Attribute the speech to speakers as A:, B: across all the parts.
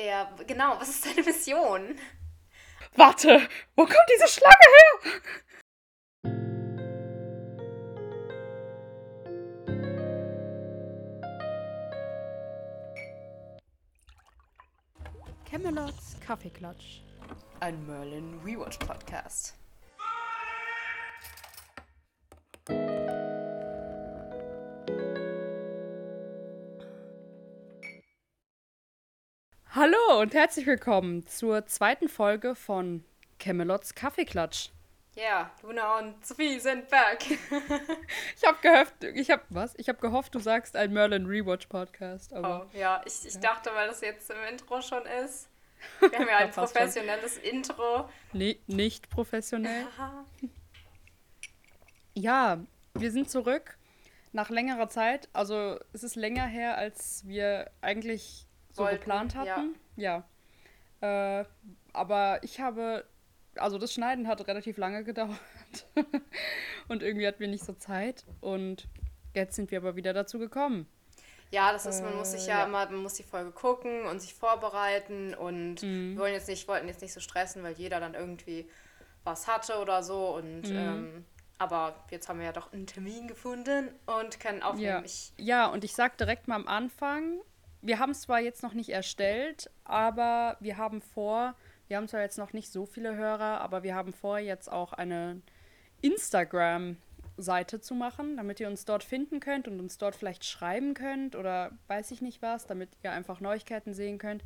A: er? Genau, was ist seine Mission?
B: Warte, wo kommt diese Schlange her? Camelots Kaffeeklatsch.
A: Ein Merlin Rewatch Podcast.
B: Hallo und herzlich willkommen zur zweiten Folge von Camelots Kaffeeklatsch.
A: Ja, Luna und Sophie sind back.
B: Ich habe gehofft, ich habe was? Ich habe gehofft, du sagst ein Merlin Rewatch Podcast,
A: oh, ja, ich, ich dachte, weil das jetzt im Intro schon ist. Wir haben ja ein
B: Passt schon.
A: professionelles Intro.
B: nee, nicht professionell. Ja, wir sind zurück nach längerer Zeit. Also es ist länger her, als wir eigentlich so
A: Wollten,
B: geplant hatten. Ja. Äh, aber ich habe, also das Schneiden hat relativ lange gedauert. und irgendwie hatten wir nicht so Zeit. Und jetzt sind wir aber wieder dazu gekommen.
A: Ja, das ist, man muss sich
B: Äh,
A: ja,
B: ja.
A: immer, man muss die Folge gucken und sich vorbereiten und
B: Mhm.
A: wir wollen jetzt nicht, wollten jetzt nicht so stressen, weil jeder dann irgendwie was hatte oder so und
B: Mhm.
A: ähm, aber jetzt haben wir ja doch einen Termin gefunden und können aufnehmen.
B: Ja.
A: Ich,
B: Ja, und ich sag direkt mal am Anfang, wir haben es zwar jetzt noch nicht erstellt, aber wir haben vor, wir haben zwar jetzt noch nicht so viele Hörer, aber wir haben vor, jetzt auch eine Instagram-Seite zu machen, damit ihr uns dort finden könnt und uns dort vielleicht schreiben könnt oder weiß ich nicht was, damit ihr einfach Neuigkeiten sehen könnt.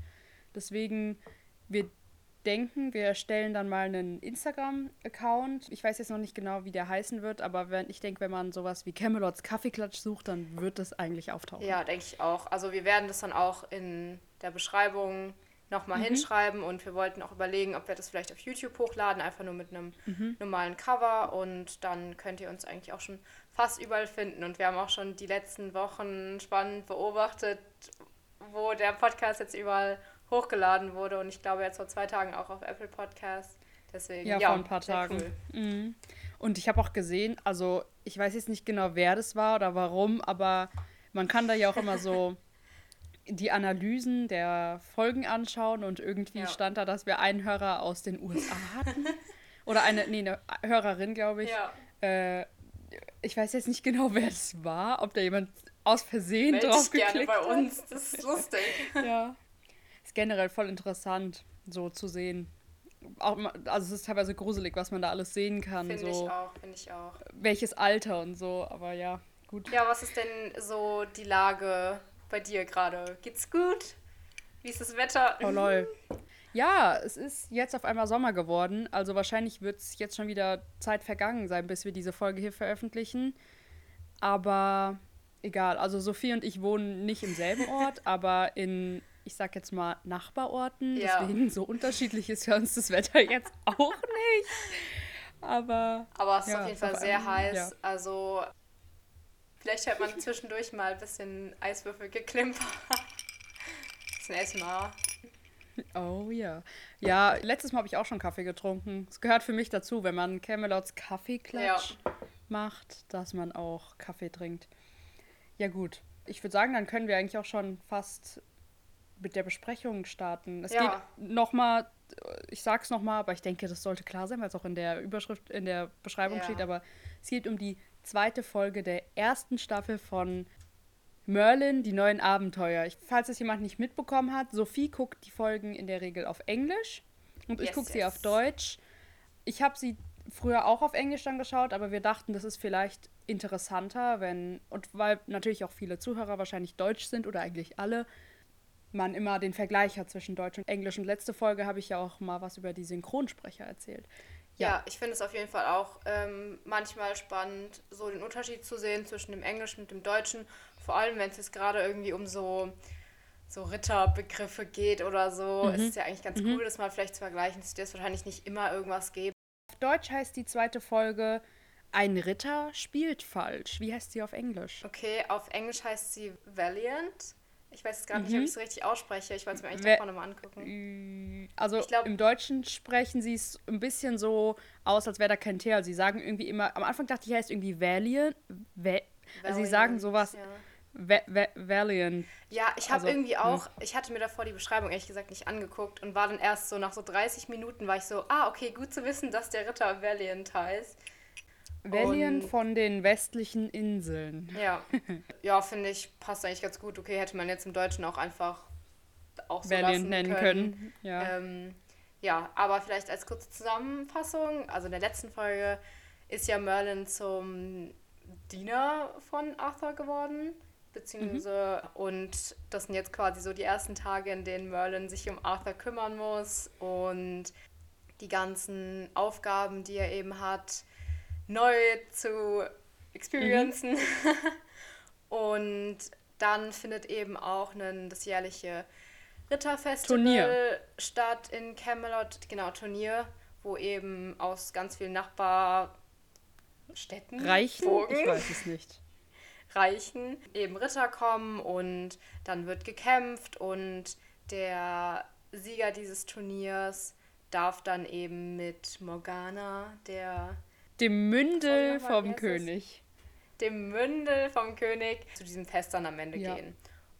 B: Deswegen, wir denken, wir erstellen dann mal einen Instagram-Account. Ich weiß jetzt noch nicht genau, wie der heißen wird, aber wenn, ich denke, wenn man sowas wie Camelots Kaffeeklatsch sucht, dann wird das eigentlich auftauchen.
A: ja, denke ich auch. Also wir werden das dann auch in der Beschreibung nochmal
B: Mhm.
A: hinschreiben und wir wollten auch überlegen, ob wir das vielleicht auf YouTube hochladen, einfach nur mit einem
B: Mhm.
A: normalen Cover und dann könnt ihr uns eigentlich auch schon fast überall finden und wir haben auch schon die letzten Wochen spannend beobachtet, wo der Podcast jetzt überall hochgeladen wurde und ich glaube jetzt vor zwei Tagen auch auf Apple Podcast. Deswegen,
B: Ja,
A: ja,
B: vor ein paar Tagen.
A: Cool.
B: Mhm. Und ich habe auch gesehen, also ich weiß jetzt nicht genau, wer das war oder warum, aber man kann da ja auch immer so die Analysen der Folgen anschauen und irgendwie
A: Ja.
B: stand da, dass wir einen Hörer aus den USA hatten. Oder eine, nee, eine Hörerin, glaube ich.
A: Ja,
B: Äh, ich weiß jetzt nicht genau, wer es war, ob da jemand aus Versehen
A: melde
B: drauf
A: dich gerne
B: geklickt
A: bei uns, das ist lustig.
B: Ja. Ist generell voll interessant, so zu sehen. Auch, also es ist teilweise gruselig, was man da alles sehen kann.
A: Finde
B: so
A: ich auch, finde ich auch.
B: welches Alter und so, aber ja, gut.
A: Ja, was ist denn so die Lage bei dir gerade? Geht's gut? Wie ist das Wetter?
B: Oh lol. Ja, es ist jetzt auf einmal Sommer geworden, also wahrscheinlich wird es jetzt schon wieder Zeit vergangen sein, bis wir diese Folge hier veröffentlichen. Aber egal, also Sophie und ich wohnen nicht im selben Ort, aber in, ich sag jetzt mal, Nachbarorten.
A: Ja.
B: Deswegen so unterschiedlich ist für uns das Wetter jetzt auch nicht. Aber
A: Aber es ist
B: Ja,
A: auf jeden Fall sehr
B: einmal-
A: heiß.
B: ja.
A: Also vielleicht hört man zwischendurch mal ein bisschen Eiswürfel geklimper. Bisschen ASMR.
B: Oh ja. Ja, letztes Mal habe ich auch schon Kaffee getrunken. Es gehört für mich dazu, wenn man Camelots Kaffeeklatsch macht, dass man auch Kaffee trinkt. Ja gut. Ich würde sagen, dann können wir eigentlich auch schon fast mit der Besprechung starten. Es
A: Ja.
B: geht nochmal, ich sag's nochmal, aber ich denke, das sollte klar sein, weil es auch in der Überschrift, in der Beschreibung
A: Ja.
B: steht, aber es geht um die zweite Folge der ersten Staffel von Merlin, die neuen Abenteuer. Ich, falls es jemand nicht mitbekommen hat, Sophie guckt die Folgen in der Regel auf Englisch und ich
A: Yes,
B: gucke sie
A: yes.
B: auf Deutsch. Ich habe sie früher auch auf Englisch dann geschaut, aber wir dachten, das ist vielleicht interessanter, wenn, und weil natürlich auch viele Zuhörer wahrscheinlich Deutsch sind oder eigentlich alle, man immer den Vergleich hat zwischen Deutsch und Englisch. Und letzte Folge habe ich ja auch mal was über die Synchronsprecher erzählt.
A: Ja, ich finde es auf jeden Fall auch ähm, manchmal spannend, so den Unterschied zu sehen zwischen dem Englischen und dem Deutschen. Vor allem, wenn es jetzt gerade irgendwie um so, so Ritterbegriffe geht oder so, ist es ja eigentlich ganz cool, das mal vielleicht zu vergleichen. Es wird wahrscheinlich nicht immer irgendwas geben.
B: Auf Deutsch heißt die zweite Folge Ein Ritter spielt falsch. Wie heißt sie auf Englisch?
A: Okay, auf Englisch heißt sie Valiant. Ich weiß jetzt gerade nicht, ob ich es richtig ausspreche. Ich wollte es mir eigentlich
B: Wer-
A: davon nochmal angucken.
B: Also
A: glaub-
B: im Deutschen sprechen sie es ein bisschen so aus, als wäre da kein T. Also sie sagen irgendwie immer, am Anfang dachte ich, er heißt irgendwie Valiant. Va also sie sagen sowas,
A: ja.
B: Va Va Valiant.
A: Ja, ich habe also, irgendwie hm. auch, ich hatte mir davor die Beschreibung ehrlich gesagt nicht angeguckt und war dann erst so nach so 30 Minuten war ich so, ah, okay, gut zu wissen, dass der Ritter Valiant heißt.
B: Valiant von den westlichen Inseln.
A: Ja, ja finde ich, passt eigentlich ganz gut. Okay, hätte man jetzt im Deutschen auch einfach auch so Valiant nennen können. können. Ja. Ähm, ja, aber vielleicht als kurze Zusammenfassung, also in der letzten Folge ist ja Merlin zum Diener von Arthur geworden beziehungsweise mhm. und das sind jetzt quasi so die ersten Tage, in denen Merlin sich um Arthur kümmern muss und die ganzen Aufgaben, die er eben hat, neu zu experiencen. Mhm. und dann findet eben auch ein, das jährliche Ritterfestival Turnier. statt in Camelot, genau, Turnier, wo eben aus ganz vielen Nachbarstädten
B: Reichen? Bogen, ich weiß es nicht
A: Reichen eben Ritter kommen und dann wird gekämpft und der Sieger dieses Turniers darf dann eben mit Morgana, der
B: dem Mündel vom König,
A: dem Mündel vom König zu diesem Fest dann am Ende ja. gehen.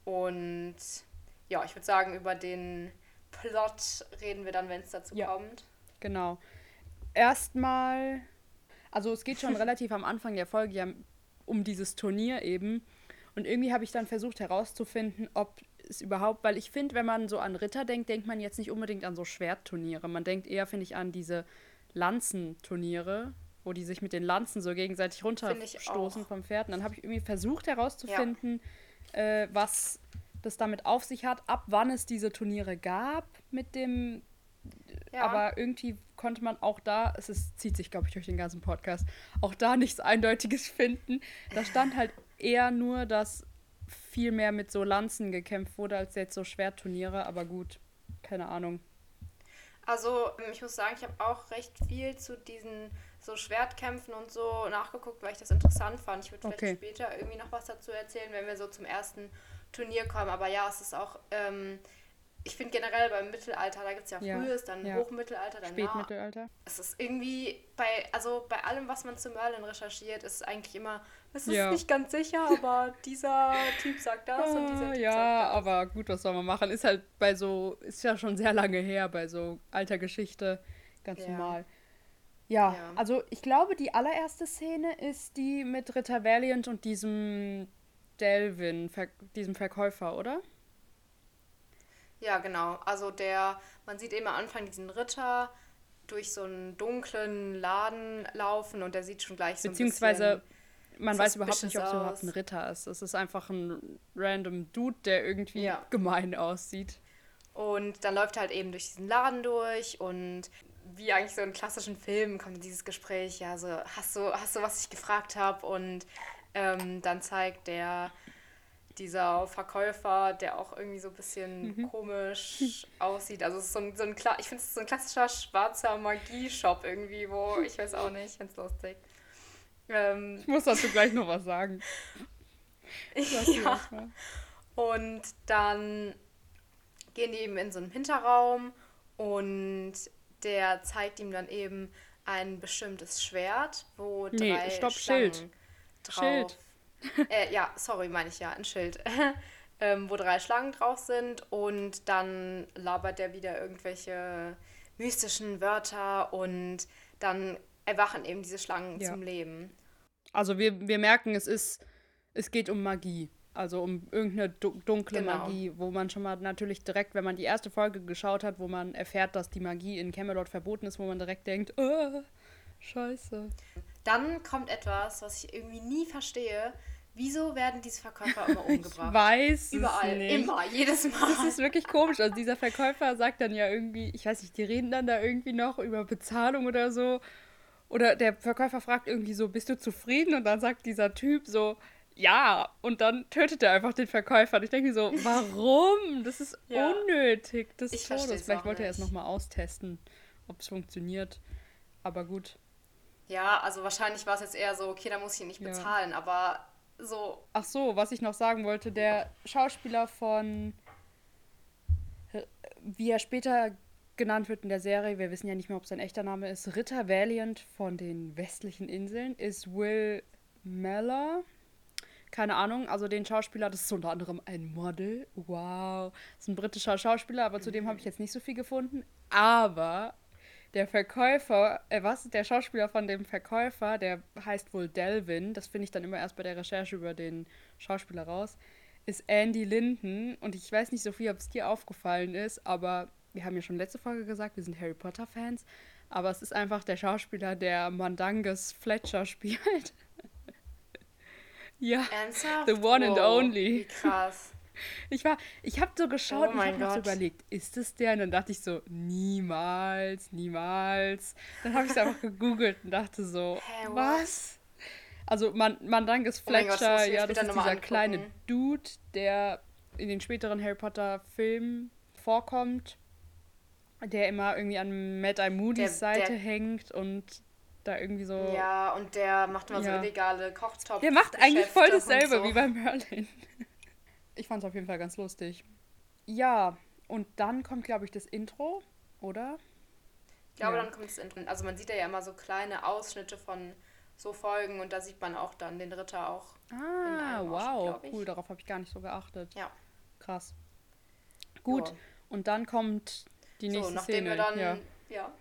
A: Und ja, ich würde sagen, über den Plot reden wir dann, wenn es dazu ja. kommt.
B: Genau. Erstmal, also es geht schon relativ am Anfang der Folge ja um dieses Turnier eben. Und irgendwie habe ich dann versucht herauszufinden, ob es überhaupt, weil ich finde, wenn man so an Ritter denkt, denkt man jetzt nicht unbedingt an so Schwertturniere. Man denkt eher, finde ich, an diese Lanzenturniere, wo die sich mit den Lanzen so gegenseitig runterstoßen vom Pferd. Und dann habe ich irgendwie versucht herauszufinden, ja. äh, was das damit auf sich hat, ab wann es diese Turniere gab mit dem. Ja. Aber irgendwie konnte man auch da, es ist, zieht sich, glaube ich, durch den ganzen Podcast, auch da nichts Eindeutiges finden. Da stand halt eher nur, dass viel mehr mit so Lanzen gekämpft wurde, als jetzt so Schwertturniere, aber gut, keine Ahnung.
A: Also, ich muss sagen, ich habe auch recht viel zu diesen so Schwertkämpfen und so nachgeguckt, weil ich das interessant fand. Ich würde vielleicht okay. später irgendwie noch was dazu erzählen, wenn wir so zum ersten Turnier kommen. Aber ja, es ist auch ähm, ich finde generell beim Mittelalter, da gibt es ja, ja frühes, dann ja. Hochmittelalter, dann
B: Spätmittelalter.
A: Es ist irgendwie bei, also bei allem, was man zu Merlin recherchiert, ist es eigentlich immer, es ist ja. nicht ganz sicher, aber dieser Typ sagt das und dieser Typ
B: ja,
A: sagt das.
B: Ja, aber gut, was soll man machen? Ist halt bei so, ist ja schon sehr lange her, bei so alter Geschichte ganz normal. Ja, also ich glaube, die allererste Szene ist die mit Ritter Valiant und diesem Delvin, Ver diesem Verkäufer, oder?
A: Ja, genau. Also der, man sieht eben am Anfang diesen Ritter durch so einen dunklen Laden laufen und der sieht schon gleich so
B: Beziehungsweise ein bisschen man weiß überhaupt nicht, ob es überhaupt ein Ritter ist. Es ist einfach ein random Dude, der irgendwie ja. gemein aussieht.
A: Und dann läuft er halt eben durch diesen Laden durch und wie eigentlich so in klassischen Filmen kommt dieses Gespräch, ja, so, hast du, hast du, was ich gefragt habe? Und ähm, dann zeigt der dieser Verkäufer, der auch irgendwie so ein bisschen mhm. komisch aussieht. Also es ist so ein, so ein ich finde es so ein klassischer schwarzer Magie-Shop irgendwie, wo ich weiß auch nicht, ich finde es lustig.
B: Ähm, ich muss dazu gleich noch was sagen.
A: ja. Und dann gehen die eben in so einen Hinterraum und der zeigt ihm dann eben ein bestimmtes Schwert, wo drei nee, stopp, Schlangen Schild. drauf Schild äh, ja, sorry, meine ich ja, ein Schild. ähm, wo drei Schlangen drauf sind und dann labert er wieder irgendwelche mystischen Wörter und dann erwachen eben diese Schlangen ja. zum Leben.
B: Also wir, wir merken, es ist, es geht um Magie. Also um irgendeine dunkle genau. Magie, wo man schon mal natürlich direkt, wenn man die erste Folge geschaut hat, wo man erfährt, dass die Magie in Camelot verboten ist, wo man direkt denkt, oh, scheiße.
A: Dann kommt etwas, was ich irgendwie nie verstehe. Wieso werden diese Verkäufer immer umgebracht?
B: Ich weiß
A: Überall, immer, jedes Mal.
B: Das ist wirklich komisch. Also dieser Verkäufer sagt dann ja irgendwie, ich weiß nicht, die reden dann da irgendwie noch über Bezahlung oder so. Oder der Verkäufer fragt irgendwie so, bist du zufrieden? Und dann sagt dieser Typ so, ja. Und dann tötet er einfach den Verkäufer. Und ich denke so, warum? Das ist ja. unnötig. Das ist Todes. Vielleicht wollte er es nochmal austesten, ob es funktioniert. Aber gut.
A: Ja, also wahrscheinlich war es jetzt eher so, okay, da muss ich ihn nicht bezahlen, ja. aber so.
B: Ach so, was ich noch sagen wollte, der Schauspieler von, wie er später genannt wird in der Serie, wir wissen ja nicht mehr, ob sein echter Name ist, Ritter Valiant von den westlichen Inseln, ist Will Meller. Keine Ahnung, also den Schauspieler, das ist unter anderem ein Model. Wow. Das ist ein britischer Schauspieler, aber zu dem habe ich jetzt nicht so viel gefunden. Aber der Verkäufer, äh, was? Der Schauspieler von dem Verkäufer, der heißt wohl Delvin, das finde ich dann immer erst bei der Recherche über den Schauspieler raus, ist Andy Linden. Und ich weiß nicht, Sophie, ob es dir aufgefallen ist, aber wir haben ja schon letzte Folge gesagt, wir sind Harry Potter-Fans. Aber es ist einfach der Schauspieler, der Mandangus Fletcher spielt. Ja.
A: Ernsthaft?
B: The one and only.
A: Wie krass.
B: Ich war, ich habe so geschaut
A: Oh
B: und habe mir so
A: Gott.
B: überlegt, ist es der? Und dann dachte ich so, niemals, niemals. Dann habe ich es einfach gegoogelt und dachte so,
A: what?
B: was? Also man, Mandangus
A: Oh Gott,
B: Fletcher,
A: ich mir
B: ja, das ist dieser kleine
A: angucken.
B: Dude, der in den späteren Harry Potter Filmen vorkommt, der immer irgendwie an Mad Eye Moody's
A: Der- der-
B: Seite hängt und da irgendwie so...
A: Ja, und der macht immer
B: Ja.
A: so illegale Kochtopf.
B: Der macht eigentlich voll dasselbe
A: so.
B: wie bei Merlin. Ich fand es auf jeden Fall ganz lustig. Ja, und dann kommt, glaube ich, das Intro, oder?
A: Ich glaube,
B: Ja.
A: dann kommt es in. Also man sieht ja immer so kleine Ausschnitte von so Folgen und da sieht man auch dann den Ritter auch.
B: Ah, wow, cool, darauf habe ich gar nicht so geachtet.
A: Ja.
B: Krass. Gut,
A: Ja.
B: und dann kommt die nächste
A: so, nachdem
B: Szene.
A: wir dann.
B: ja.
A: ja.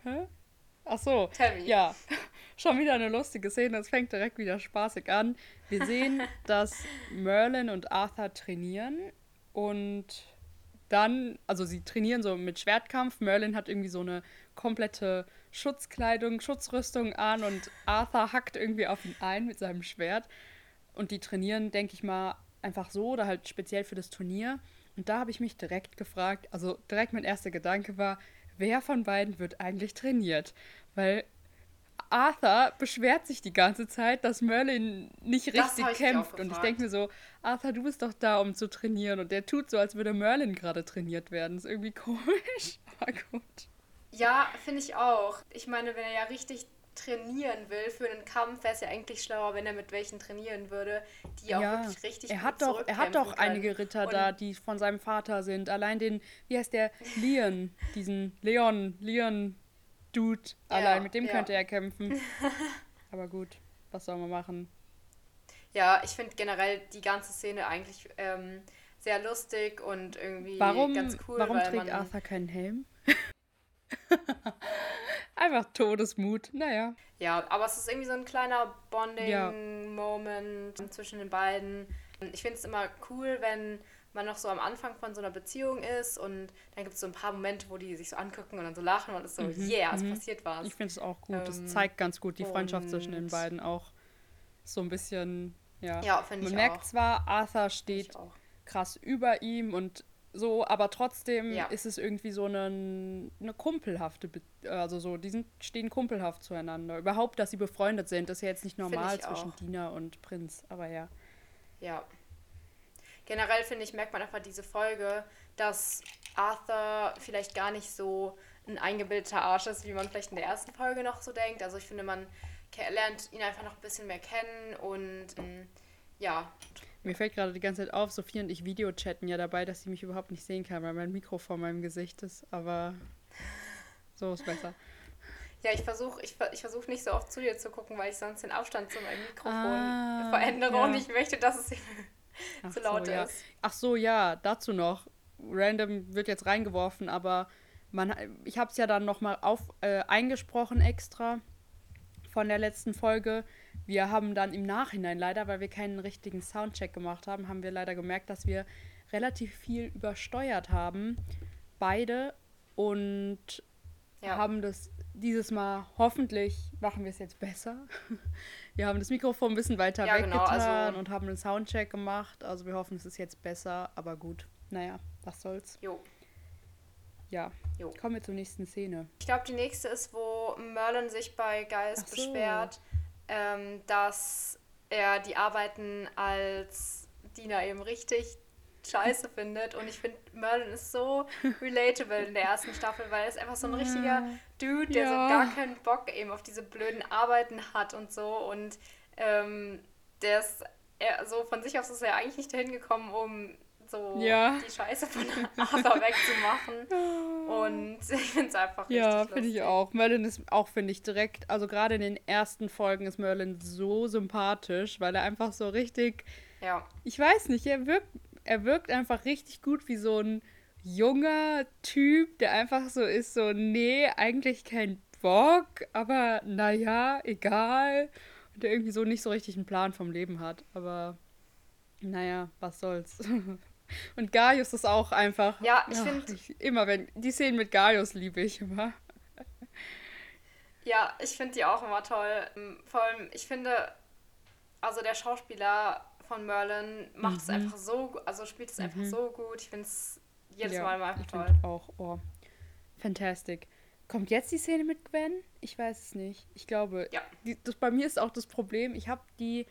B: Ach so,
A: me.
B: ja. Schon wieder eine lustige Szene, es fängt direkt wieder spaßig an. Wir sehen, dass Merlin und Arthur trainieren und dann, also sie trainieren so mit Schwertkampf. Merlin hat irgendwie so eine komplette Schutzkleidung, Schutzrüstung an und Arthur hackt irgendwie auf ihn ein mit seinem Schwert. Und die trainieren, denke ich mal, einfach so oder halt speziell für das Turnier. Und da habe ich mich direkt gefragt, also direkt mein erster Gedanke war, wer von beiden wird eigentlich trainiert? Weil Arthur beschwert sich die ganze Zeit, dass Merlin nicht
A: Das
B: richtig
A: hab ich
B: kämpft. Und ich denke mir so, Arthur, du bist doch da, um zu trainieren. Und der tut so, als würde Merlin gerade trainiert werden. ist irgendwie komisch, aber gut.
A: Ja, finde ich auch. Ich meine, wenn er ja richtig trainieren will für einen Kampf, wäre es ja eigentlich schlauer, wenn er mit welchen trainieren würde, die auch wirklich richtig
B: er
A: gut
B: hat doch, er hat doch
A: können.
B: einige Ritter
A: Und
B: da, die von seinem Vater sind. Allein den, wie heißt der? Leon, diesen Leon, Leon Dude.
A: Ja,
B: Allein mit dem
A: ja.
B: könnte er kämpfen. Aber gut, was soll man machen?
A: Ja, ich finde generell die ganze Szene eigentlich ähm, sehr lustig und irgendwie
B: Warum,
A: ganz cool.
B: warum trägt Arthur keinen Helm? Einfach Todesmut. Naja.
A: Ja, aber es ist irgendwie so ein kleiner
B: Ja.
A: Bonding-Moment zwischen den beiden. Ich finde es immer cool, wenn man noch so am Anfang von so einer Beziehung ist und dann gibt es so ein paar Momente, wo die sich so angucken und dann so lachen und es so, yeah, es passiert was.
B: Mhm, Ich finde es auch gut. das
A: Ähm,
B: zeigt ganz gut die Freundschaft zwischen den beiden auch. So ein bisschen, ja.
A: Ja, finde
B: Man
A: ich
B: merkt
A: auch.
B: zwar, Arthur steht krass über ihm und so, aber trotzdem
A: Ja.
B: ist es irgendwie so eine, eine kumpelhafte, Be also so, die sind, stehen kumpelhaft zueinander. Überhaupt, dass sie befreundet sind, ist ja jetzt nicht normal zwischen
A: auch.
B: Dina und Prinz, aber ja.
A: Ja. Generell finde ich, merkt man einfach diese Folge, dass Arthur vielleicht gar nicht so ein eingebildeter Arsch ist, wie man vielleicht in der ersten Folge noch so denkt. Also ich finde, man lernt ihn einfach noch ein bisschen mehr kennen und ähm, ja,
B: Mir fällt gerade die ganze Zeit auf, Sophie und ich Videochatten ja dabei, dass sie mich überhaupt nicht sehen kann, weil mein Mikro vor meinem Gesicht ist, aber so ist besser.
A: ja, ich versuche ich, ich versuch nicht so oft zu dir zu gucken, weil ich sonst den Abstand zu meinem Mikrofon
B: Ah,
A: verändere
B: ja.
A: und ich möchte, dass es zu laut
B: so, ja.
A: ist.
B: Ach so, ja, dazu noch. Random wird jetzt reingeworfen, aber man, ich habe es ja dann nochmal auf, äh, eingesprochen extra von der letzten Folge. Wir haben dann im Nachhinein leider, weil wir keinen richtigen Soundcheck gemacht haben, haben wir leider gemerkt, dass wir relativ viel übersteuert haben. Beide. Und
A: Ja.
B: haben das dieses Mal, hoffentlich machen wir es jetzt besser. Wir haben das Mikrofon ein bisschen weiter
A: Ja, genau,
B: weggetan
A: also-
B: und haben einen Soundcheck gemacht. Also wir hoffen, es ist jetzt besser, aber gut. Naja, was soll's.
A: Jo.
B: Ja,
A: Jo.
B: kommen wir zur nächsten Szene.
A: Ich glaube, die nächste ist, wo Merlin sich bei Giles
B: so.
A: beschwert, ähm, dass er die Arbeiten als Diener eben richtig scheiße findet. Und ich finde, Merlin ist so relatable in der ersten Staffel, weil er ist einfach so ein richtiger Dude, der
B: Ja.
A: so gar keinen Bock eben auf diese blöden Arbeiten hat und so. Und ähm, der ist er, so von sich aus ist er eigentlich nicht dahin gekommen, um so
B: Ja.
A: die Scheiße von Arthur wegzumachen. Und ich finde es einfach richtig
B: Ja, finde ich auch. Merlin ist auch, finde ich, direkt, also gerade in den ersten Folgen ist Merlin so sympathisch, weil er einfach so richtig
A: Ja.
B: Ich weiß nicht, er wirkt, er wirkt einfach richtig gut wie so ein junger Typ, der einfach so ist, so, nee, eigentlich kein Bock, aber naja, egal. Und der irgendwie so nicht so richtig einen Plan vom Leben hat. Aber naja, was soll's. Und Gaius ist auch einfach.
A: Ja, ich finde.
B: Immer wenn. Die Szenen mit Gaius liebe ich immer.
A: Ja, ich finde die auch immer toll. Ähm, vor allem, ich finde, also der Schauspieler von Merlin macht es mhm. einfach so, also spielt es mhm. einfach so gut. Ich finde es jedes ja, Mal einfach ich toll.
B: Auch, oh. Fantastic. Kommt jetzt die Szene mit Gwen? Ich weiß es nicht. Ich glaube,
A: ja.
B: Die, das, bei mir ist auch das Problem, ich habe die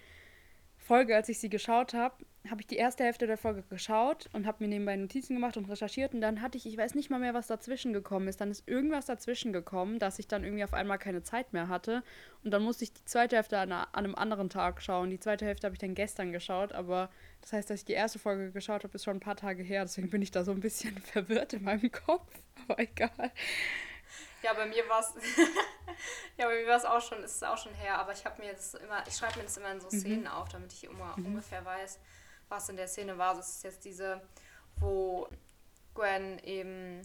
B: Folge, als ich sie geschaut habe, habe ich die erste Hälfte der Folge geschaut und habe mir nebenbei Notizen gemacht und recherchiert und dann hatte ich, ich weiß nicht mal mehr, was dazwischen gekommen ist. Dann ist irgendwas dazwischen gekommen, dass ich dann irgendwie auf einmal keine Zeit mehr hatte und dann musste ich die zweite Hälfte an, an einem anderen Tag schauen. Die zweite Hälfte habe ich dann gestern geschaut, aber das heißt, dass ich die erste Folge geschaut habe, ist schon ein paar Tage her. Deswegen bin ich da so ein bisschen verwirrt in meinem Kopf, aber egal.
A: Ja, bei mir war es ja, bei mir war es auch schon, ist es auch schon her, aber ich habe mir das immer, ich schreibe mir das immer in so mhm. Szenen mhm. auf, damit ich immer mhm. ungefähr weiß, was in der Szene war. Das ist jetzt diese, wo Gwen eben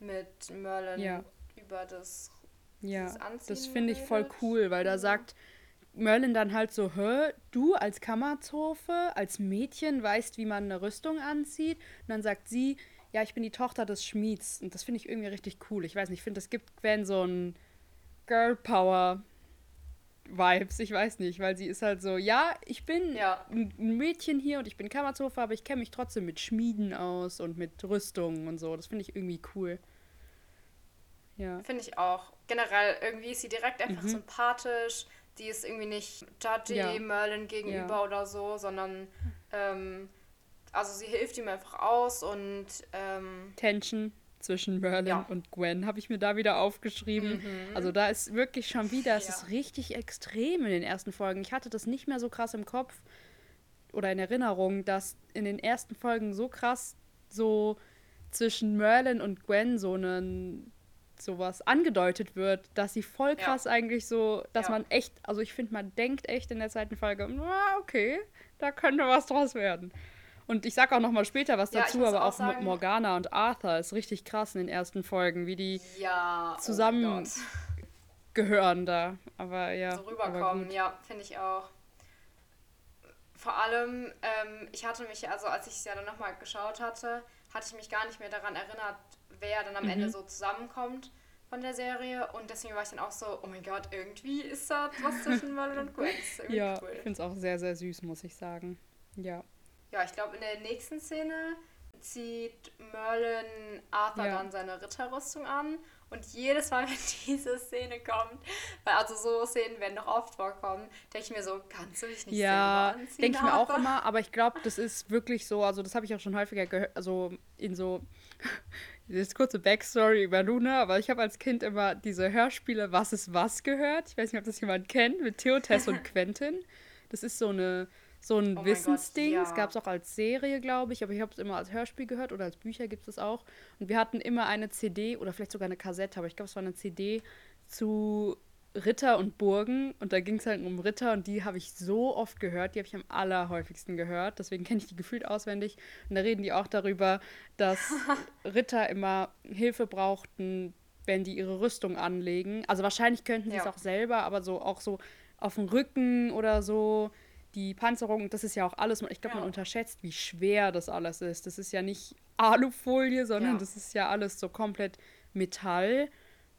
A: mit Merlin ja. über das
B: ja, das finde ich voll cool, weil da mhm. sagt Merlin dann halt so, hä, du als Kammerzofe, als Mädchen weißt, wie man eine Rüstung anzieht. Und dann sagt sie, ja, ich bin die Tochter des Schmieds. Und das finde ich irgendwie richtig cool. Ich weiß nicht, ich finde, es gibt Gwen so ein Girl Power Vibes, ich weiß nicht, weil sie ist halt so, ja, ich bin
A: ja.
B: ein Mädchen hier und ich bin Kammerzofe, aber ich kenne mich trotzdem mit Schmieden aus und mit Rüstungen und so. Das finde ich irgendwie cool. Ja.
A: Finde ich auch. Generell, irgendwie ist sie direkt einfach mhm. sympathisch. Die ist irgendwie nicht judgy ja. Merlin gegenüber ja. oder so, sondern ähm, also sie hilft ihm einfach aus und ähm,
B: Tension zwischen Merlin ja. und Gwen habe ich mir da wieder aufgeschrieben. Mhm. Also da ist wirklich schon wieder, es ja. ist richtig extrem in den ersten Folgen. Ich hatte das nicht mehr so krass im Kopf oder in Erinnerung, dass in den ersten Folgen so krass so zwischen Merlin und Gwen so einen sowas angedeutet wird, dass sie voll krass ja. eigentlich so, dass man echt, also ich finde, man denkt echt in der zweiten Folge, okay, da könnte was draus werden. Und ich sag auch noch mal später was dazu, ja, aber auch, auch mit Morgana und Arthur ist richtig krass in den ersten Folgen, wie die
A: ja,
B: oh zusammen oh gehören da. Aber ja.
A: So rüberkommen, ja, finde ich auch. Vor allem, ähm, ich hatte mich, also als ich es ja dann nochmal geschaut hatte, hatte ich mich gar nicht mehr daran erinnert, wer dann am mhm. Ende so zusammenkommt von der Serie. Und deswegen war ich dann auch so, oh mein Gott, irgendwie ist da was zwischen Merlin und Gwen.
B: Ja, cool. ich finde es auch sehr, sehr süß, muss ich sagen. Ja.
A: Ja, ich glaube, in der nächsten Szene zieht Merlin Arthur ja. dann seine Ritterrüstung an. Und jedes Mal, wenn diese Szene kommt, weil also so Szenen werden noch oft vorkommen, denke ich mir so, kannst du dich nicht
B: ja, selber anziehen? denke ich mir auch immer, aber ich glaube, das ist wirklich so, also das habe ich auch schon häufiger gehört, also in so, das kurze Backstory über Luna, aber ich habe als Kind immer diese Hörspiele Was ist was gehört. Ich weiß nicht, ob das jemand kennt, mit Theo, Tess und Quentin. Das ist so eine so ein oh Wissensding. Ja. Es gab es auch als Serie, glaube ich, aber ich habe es immer als Hörspiel gehört oder als Bücher gibt es auch. Und wir hatten immer eine CD oder vielleicht sogar eine Kassette, aber ich glaube, es war eine CD zu Ritter und Burgen. Und da ging es halt um Ritter und die habe ich so oft gehört, die habe ich am allerhäufigsten gehört. Deswegen kenne ich die gefühlt auswendig. Und da reden die auch darüber, dass Ritter immer Hilfe brauchten, wenn die ihre Rüstung anlegen. Also wahrscheinlich könnten sie es auch selber, aber so auch so auf dem Rücken oder so die Panzerung, das ist ja auch alles, ich glaube, ja. man unterschätzt, wie schwer das alles ist. Das ist ja nicht Alufolie, sondern ja. das ist ja alles so komplett Metall.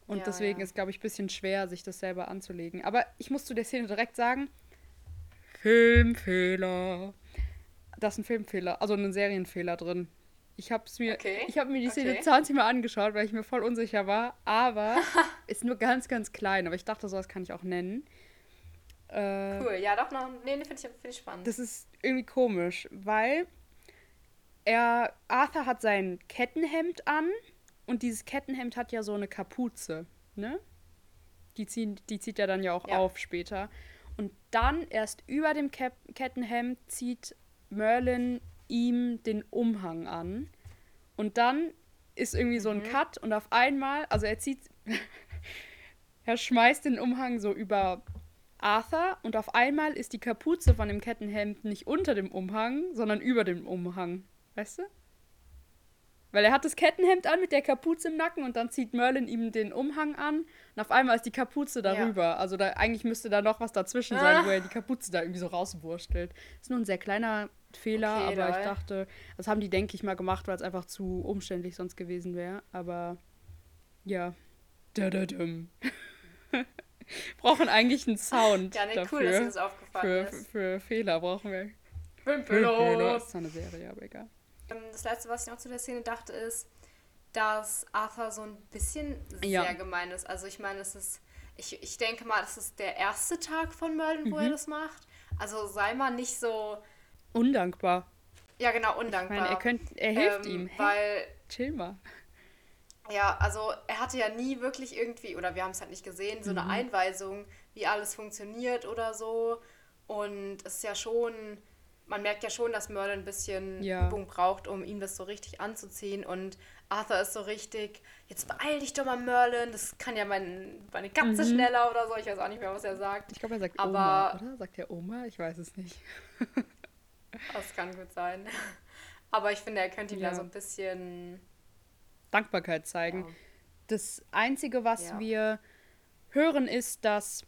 B: Und ja, deswegen ist, glaube ich, ein bisschen schwer, sich das selber anzulegen. Aber ich muss zu der Szene direkt sagen, Filmfehler. Das ist ein Filmfehler, also ein Serienfehler drin. Ich habe mir, okay. ich habe mir die Szene okay. 20 Mal angeschaut, weil ich mir voll unsicher war. Aber ist nur ganz, ganz klein. Aber ich dachte, sowas kann ich auch nennen.
A: Äh, cool, ja, doch noch. Nee, finde ich, find ich spannend.
B: Das ist irgendwie komisch, weil er. Arthur hat sein Kettenhemd an und dieses Kettenhemd hat ja so eine Kapuze, ne? Die, ziehen, die zieht er dann ja auch ja. auf später. Und dann erst über dem Ke Kettenhemd zieht Merlin ihm den Umhang an. Und dann ist irgendwie so ein mhm. Cut und auf einmal, also er zieht, er schmeißt den Umhang so über Arthur und auf einmal ist die Kapuze von dem Kettenhemd nicht unter dem Umhang, sondern über dem Umhang. Weißt du? Weil er hat das Kettenhemd an mit der Kapuze im Nacken und dann zieht Merlin ihm den Umhang an und auf einmal ist die Kapuze darüber. Ja. Also da, eigentlich müsste da noch was dazwischen ah. sein, wo er die Kapuze da irgendwie so rauswurstelt. Ist nur ein sehr kleiner Fehler, okay, aber ich dachte, das haben die, denke ich mal, gemacht, weil es einfach zu umständlich sonst gewesen wäre. Aber ja. Da, da, dum. brauchen eigentlich einen Sound. Ja, nicht dafür. cool, dass dir das aufgefallen für, ist. Für, für Fehler brauchen wir. Das ist eine Serie, aber egal.
A: Ähm, das letzte, was ich noch zu der Szene dachte, ist, dass Arthur so ein bisschen ja. sehr gemein ist. Also ich meine, es ist, ich, ich denke mal, das ist der erste Tag von Merlin, wo mhm. er das macht. Also sei mal nicht so...
B: Undankbar.
A: Ja, genau, undankbar. Ich meine,
B: er, könnt, er hilft ähm, ihm. Weil... Chill mal.
A: Ja, also er hatte ja nie wirklich irgendwie, oder wir haben es halt nicht gesehen, so mhm. eine Einweisung, wie alles funktioniert oder so. Und es ist ja schon man merkt ja schon, dass Merlin ein bisschen ja. Übung braucht, um ihm das so richtig anzuziehen. Und Arthur ist so richtig, jetzt beeil dich doch mal, Merlin, das kann ja mein, meine Katze mhm. schneller oder so. Ich weiß auch nicht mehr, was er sagt.
B: Ich glaube, er sagt Aber, Oma, oder? Sagt er Oma? Ich weiß es nicht.
A: das kann gut sein. Aber ich finde, er könnte ihm ja. da so ein bisschen
B: Dankbarkeit zeigen. Ja. Das Einzige, was wir hören, ist, dass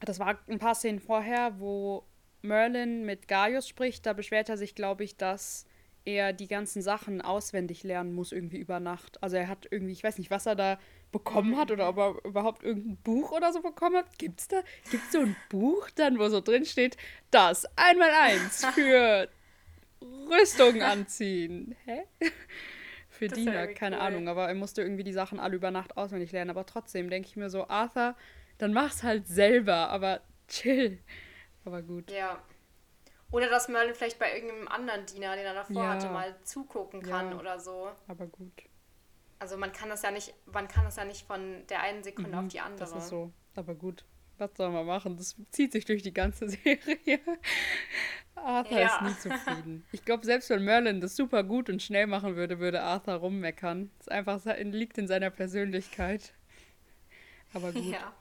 B: das war ein paar Szenen vorher, wo Merlin mit Gaius spricht, da beschwert er sich, glaube ich, dass er die ganzen Sachen auswendig lernen muss irgendwie über Nacht. Also er hat irgendwie, ich weiß nicht, was er da bekommen hat oder ob er überhaupt irgendein Buch oder so bekommen hat. Gibt's da, gibt's so ein Buch dann, wo so drin steht, das einmal eins für Rüstung anziehen. Hä? Für das Diener, keine cool. Ahnung, aber er musste irgendwie die Sachen alle über Nacht auswendig lernen. Aber trotzdem denke ich mir so, Arthur, dann mach's halt selber, aber chill. Aber gut.
A: Ja. Oder dass Merlin vielleicht bei irgendeinem anderen Diener, den er davor ja. hatte, mal zugucken kann ja. oder so.
B: Aber gut.
A: Also man kann das ja nicht, man kann das ja nicht von der einen Sekunde mhm, auf die andere.
B: Das ist so. Aber gut. Was soll man machen? Das zieht sich durch die ganze Serie. Arthur ja. ist nie zufrieden. Ich glaube, selbst wenn Merlin das super gut und schnell machen würde, würde Arthur rummeckern. Das einfach liegt in seiner Persönlichkeit. Aber gut. Ja.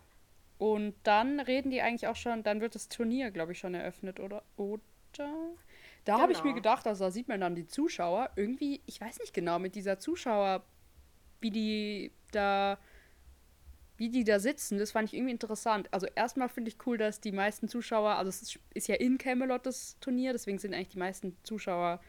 B: Und dann reden die eigentlich auch schon, dann wird das Turnier, glaube ich, schon eröffnet, oder? Oder? Da genau. habe ich mir genau. gedacht, also da sieht man dann die Zuschauer irgendwie, ich weiß nicht genau, mit dieser Zuschauer, wie die da, wie die da sitzen, das fand ich irgendwie interessant. Also erstmal finde ich cool, dass die meisten Zuschauer, also es ist, ja in Camelot das Turnier, deswegen sind eigentlich die meisten Zuschauer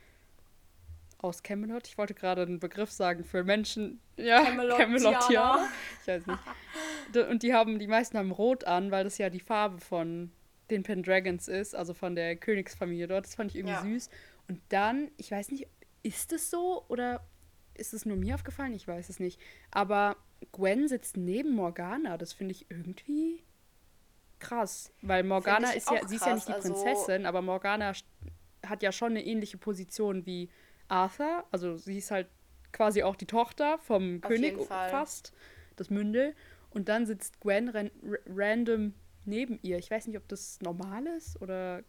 B: aus Camelot. Ich wollte gerade einen Begriff sagen für Menschen. Ja, Camelot, Camelot ja. Ich weiß nicht. Und die haben, die meisten haben Rot an, weil das ja die Farbe von den Pendragons ist, also von der Königsfamilie dort. Das fand ich irgendwie ja. süß. Und dann, ich weiß nicht, ist es so oder ist es nur mir aufgefallen? Ich weiß es nicht. Aber Gwen sitzt neben Morgana. Das finde ich irgendwie krass. Weil Morgana ist ja, krass. sie ist ja nicht die also Prinzessin, aber Morgana hat ja schon eine ähnliche Position wie Arthur, also sie ist halt quasi auch die Tochter vom König fast, das Mündel. Und dann sitzt Gwen ran random neben ihr. Ich weiß nicht, ob das normal ist oder.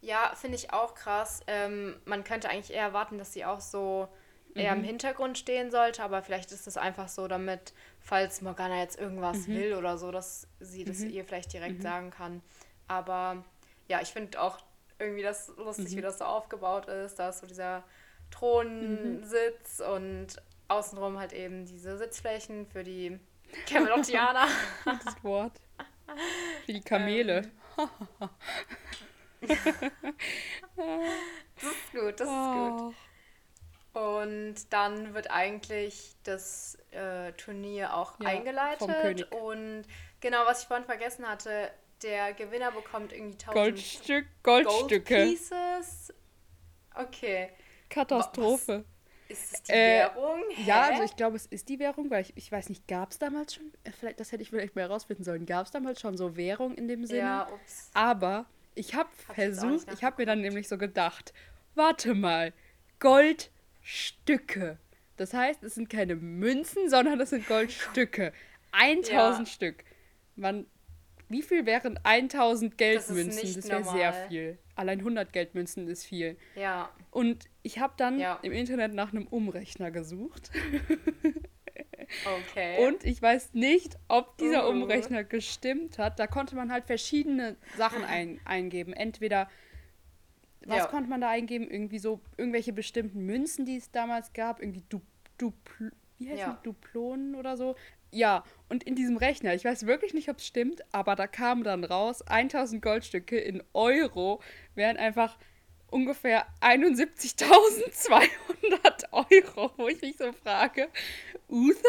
A: Ja, finde ich auch krass. Ähm, man könnte eigentlich eher erwarten, dass sie auch so eher mhm. im Hintergrund stehen sollte, aber vielleicht ist es einfach so, damit, falls Morgana jetzt irgendwas mhm. will oder so, dass sie das mhm. ihr vielleicht direkt mhm. sagen kann. Aber ja, ich finde auch irgendwie das lustig, mhm. wie das so aufgebaut ist. Da ist so dieser Thronsitz mhm. und außenrum halt eben diese Sitzflächen für die Camelotianer.
B: Gutes Wort. Für die Kamele. Ähm.
A: das ist gut, das oh. ist gut. Und dann wird eigentlich das äh, Turnier auch ja, eingeleitet. Und genau, was ich vorhin vergessen hatte, der Gewinner bekommt irgendwie 1000
B: Goldstück, Goldstücke.
A: Gold Pieces. Okay.
B: Katastrophe.
A: Was? Ist es die äh, Währung?
B: Hä? Ja, also ich glaube, es ist die Währung, weil ich, ich weiß nicht, gab es damals schon, äh, vielleicht, das hätte ich vielleicht mal herausfinden sollen, gab es damals schon so Währung in dem Sinne? Ja, ups. Aber ich habe hab versucht, ich habe mir dann nämlich so gedacht, warte mal, Goldstücke. Das heißt, es sind keine Münzen, sondern es sind Goldstücke. 1000 ja. Stück. Man wie viel wären 1000 Geldmünzen? Das, das wäre sehr viel. Allein 100 Geldmünzen ist viel.
A: Ja.
B: Und ich habe dann ja. im Internet nach einem Umrechner gesucht.
A: Okay.
B: Und ich weiß nicht, ob dieser
A: Uh.
B: Umrechner gestimmt hat. Da konnte man halt verschiedene Sachen ein, eingeben. Entweder, was
A: Ja.
B: konnte man da eingeben? Irgendwie so irgendwelche bestimmten Münzen, die es damals gab. Irgendwie du, Dupl, wie heißt
A: Ja.
B: Duplonen oder so. Ja, und in diesem Rechner, ich weiß wirklich nicht, ob es stimmt, aber da kam dann raus, 1000 Goldstücke in Euro wären einfach ungefähr 71.200 Euro, wo ich mich so frage, Uther,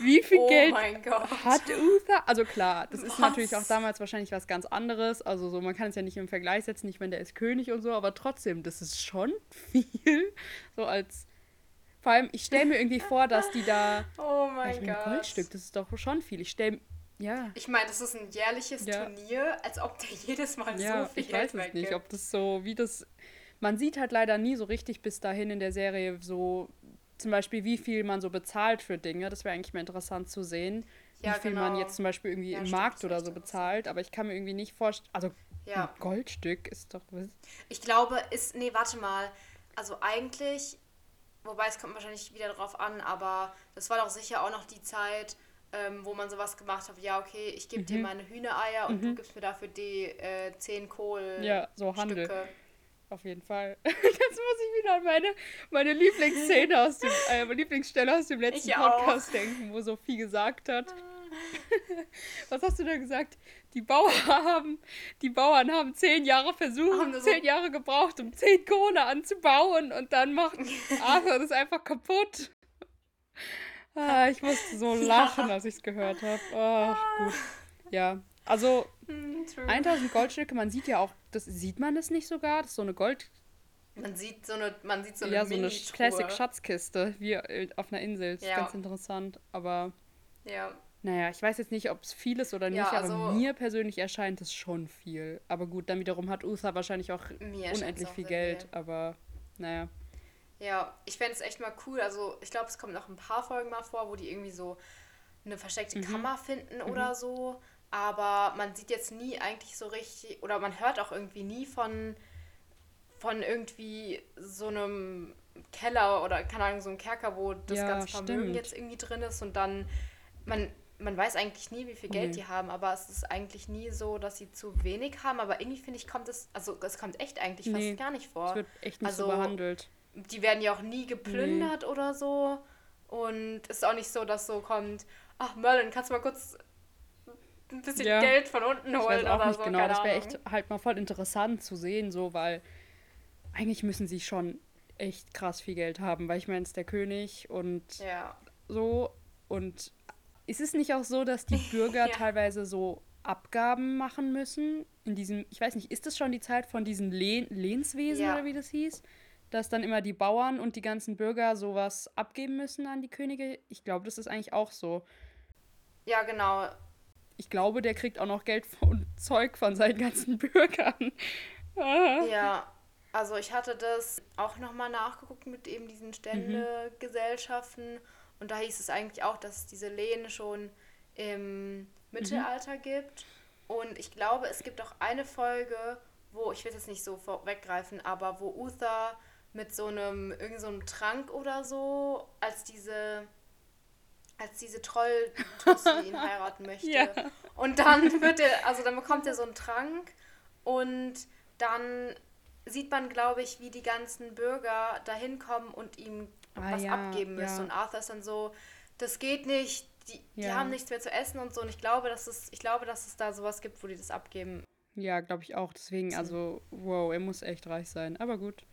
B: wie viel
A: oh
B: Geld
A: mein Gott.
B: hat Uther? Also klar, das ist
A: Was?
B: natürlich auch damals wahrscheinlich was ganz anderes. Also so, man kann es ja nicht im Vergleich setzen, nicht wenn der ist König und so, aber trotzdem, das ist schon viel. So als. Vor allem, ich stelle mir irgendwie vor, dass die da.
A: Oh mein
B: ich meine,
A: Gott.
B: Goldstück, das ist doch schon viel. Ich stelle. Ja.
A: Ich meine, das ist ein jährliches
B: Ja.
A: Turnier, als ob der jedes Mal
B: Ja,
A: so viel
B: ich
A: Geld
B: weiß es nicht,
A: weggibt.
B: ob das so, wie das. Man sieht halt leider nie so richtig bis dahin in der Serie so, zum Beispiel, wie viel man so bezahlt für Dinge. Das wäre eigentlich mal interessant zu sehen. Wie
A: Ja,
B: viel man
A: genau.
B: jetzt zum Beispiel irgendwie
A: Ja,
B: im Markt oder so bezahlt. Aber ich kann mir irgendwie nicht vorstellen. Also,
A: Ja.
B: ein Goldstück ist doch. was-
A: Ich glaube, ist. Nee, warte mal. Also eigentlich. Wobei es kommt wahrscheinlich wieder drauf an, aber das war doch sicher auch noch die Zeit, ähm, wo man sowas gemacht hat. Ja, okay, ich gebe
B: Mhm.
A: dir meine Hühnereier und du gibst mir dafür die äh, 10 Kohl.
B: Ja, so Handel.
A: Stücke.
B: Auf jeden Fall. Jetzt muss ich wieder an meine, meine Lieblingsszene aus dem, äh, Lieblingsstelle aus dem letzten
A: Ich auch.
B: Podcast denken, wo Sophie gesagt hat. Was hast du da gesagt? Die Bauern haben, die Bauern haben zehn Jahre
A: Haben
B: versucht,
A: das
B: zehn Jahre gebraucht, um zehn Kohle anzubauen und dann macht Arthur das einfach kaputt. Ah, ich musste so lachen, als ich es gehört habe. Ach, gut. Ja, also
A: Hm, true.
B: 1000 Goldstücke, man sieht ja auch, das sieht man das nicht sogar, das ist so eine Gold,
A: Man sieht so eine, man sieht so eine
B: ja, so eine. Classic-Schatzkiste, wie äh, auf einer Insel. Das ist
A: Ja.
B: ganz interessant. Aber
A: Ja.
B: naja, ich weiß jetzt nicht, ob es viel ist oder nicht,
A: Ja,
B: aber
A: also-
B: mir persönlich erscheint es schon viel. Aber gut, dann wiederum hat Uther wahrscheinlich auch unendlich
A: auch
B: viel Geld.
A: viel.
B: Aber naja.
A: Ja, ich fände es echt mal cool. Also, ich glaube, es kommt noch ein paar Folgen mal vor, wo die irgendwie so eine versteckte
B: Mhm.
A: Kammer finden oder so. Aber man sieht jetzt nie eigentlich so richtig, oder man hört auch irgendwie nie von, von irgendwie so einem Keller oder, keine Ahnung, so einem Kerker, wo das
B: Ja,
A: ganze Vermögen
B: stimmt.
A: jetzt irgendwie drin ist. Und dann, man, man weiß eigentlich nie, wie viel Geld
B: Nee.
A: die haben, aber es ist eigentlich nie so, dass sie zu wenig haben. Aber irgendwie finde ich, kommt es, also es kommt echt eigentlich fast
B: Nee,
A: gar nicht vor
B: Es wird echt nicht so
A: Also,
B: behandelt.
A: die werden ja auch nie geplündert oder so. Und es ist auch nicht so, dass so kommt, ach Merlin, kannst du mal kurz ein bisschen
B: Ja.
A: Geld von unten
B: Ich
A: holen
B: weiß auch
A: oder
B: nicht
A: so.
B: genau. Das wäre echt halt mal voll interessant zu sehen, so, weil eigentlich müssen sie schon echt krass viel Geld haben, weil ich meine, es ist der König und
A: Ja.
B: so. Und ist es nicht auch so, dass die Bürger
A: Ja.
B: teilweise so Abgaben machen müssen? In diesem, ich weiß nicht, ist das schon die Zeit von diesen Lehn Lehnswesen
A: Ja.
B: oder wie das hieß? Dass dann immer die Bauern und die ganzen Bürger sowas abgeben müssen an die Könige? Ich glaube, das ist eigentlich auch so.
A: ja, genau.
B: Ich glaube, der kriegt auch noch Geld und Zeug von seinen ganzen Bürgern. Ah.
A: Ja, also ich hatte das auch nochmal nachgeguckt mit eben diesen Ständegesellschaften. Und da hieß es eigentlich auch, dass es diese Lehne schon im Mittelalter gibt. Und ich glaube, es gibt auch eine Folge, wo, ich will jetzt nicht so vorweggreifen, aber wo Uther mit so einem, irgend so einem Trank oder so, als diese, als diese Trolltussi ihn heiraten möchte.
B: Ja.
A: Und dann wird er, also dann bekommt er so einen Trank und dann sieht man, glaube ich, wie die ganzen Bürger da hinkommen und ihm
B: Ah,
A: was
B: ja,
A: abgeben müssen.
B: ja.
A: Und Arthur ist dann so, das geht nicht, die, die haben nichts mehr zu essen und so. Und ich glaube, dass es, ich glaube, dass es da sowas gibt, wo die das abgeben.
B: Ja, glaube ich auch. Deswegen, also, wow, er muss echt reich sein. Aber gut.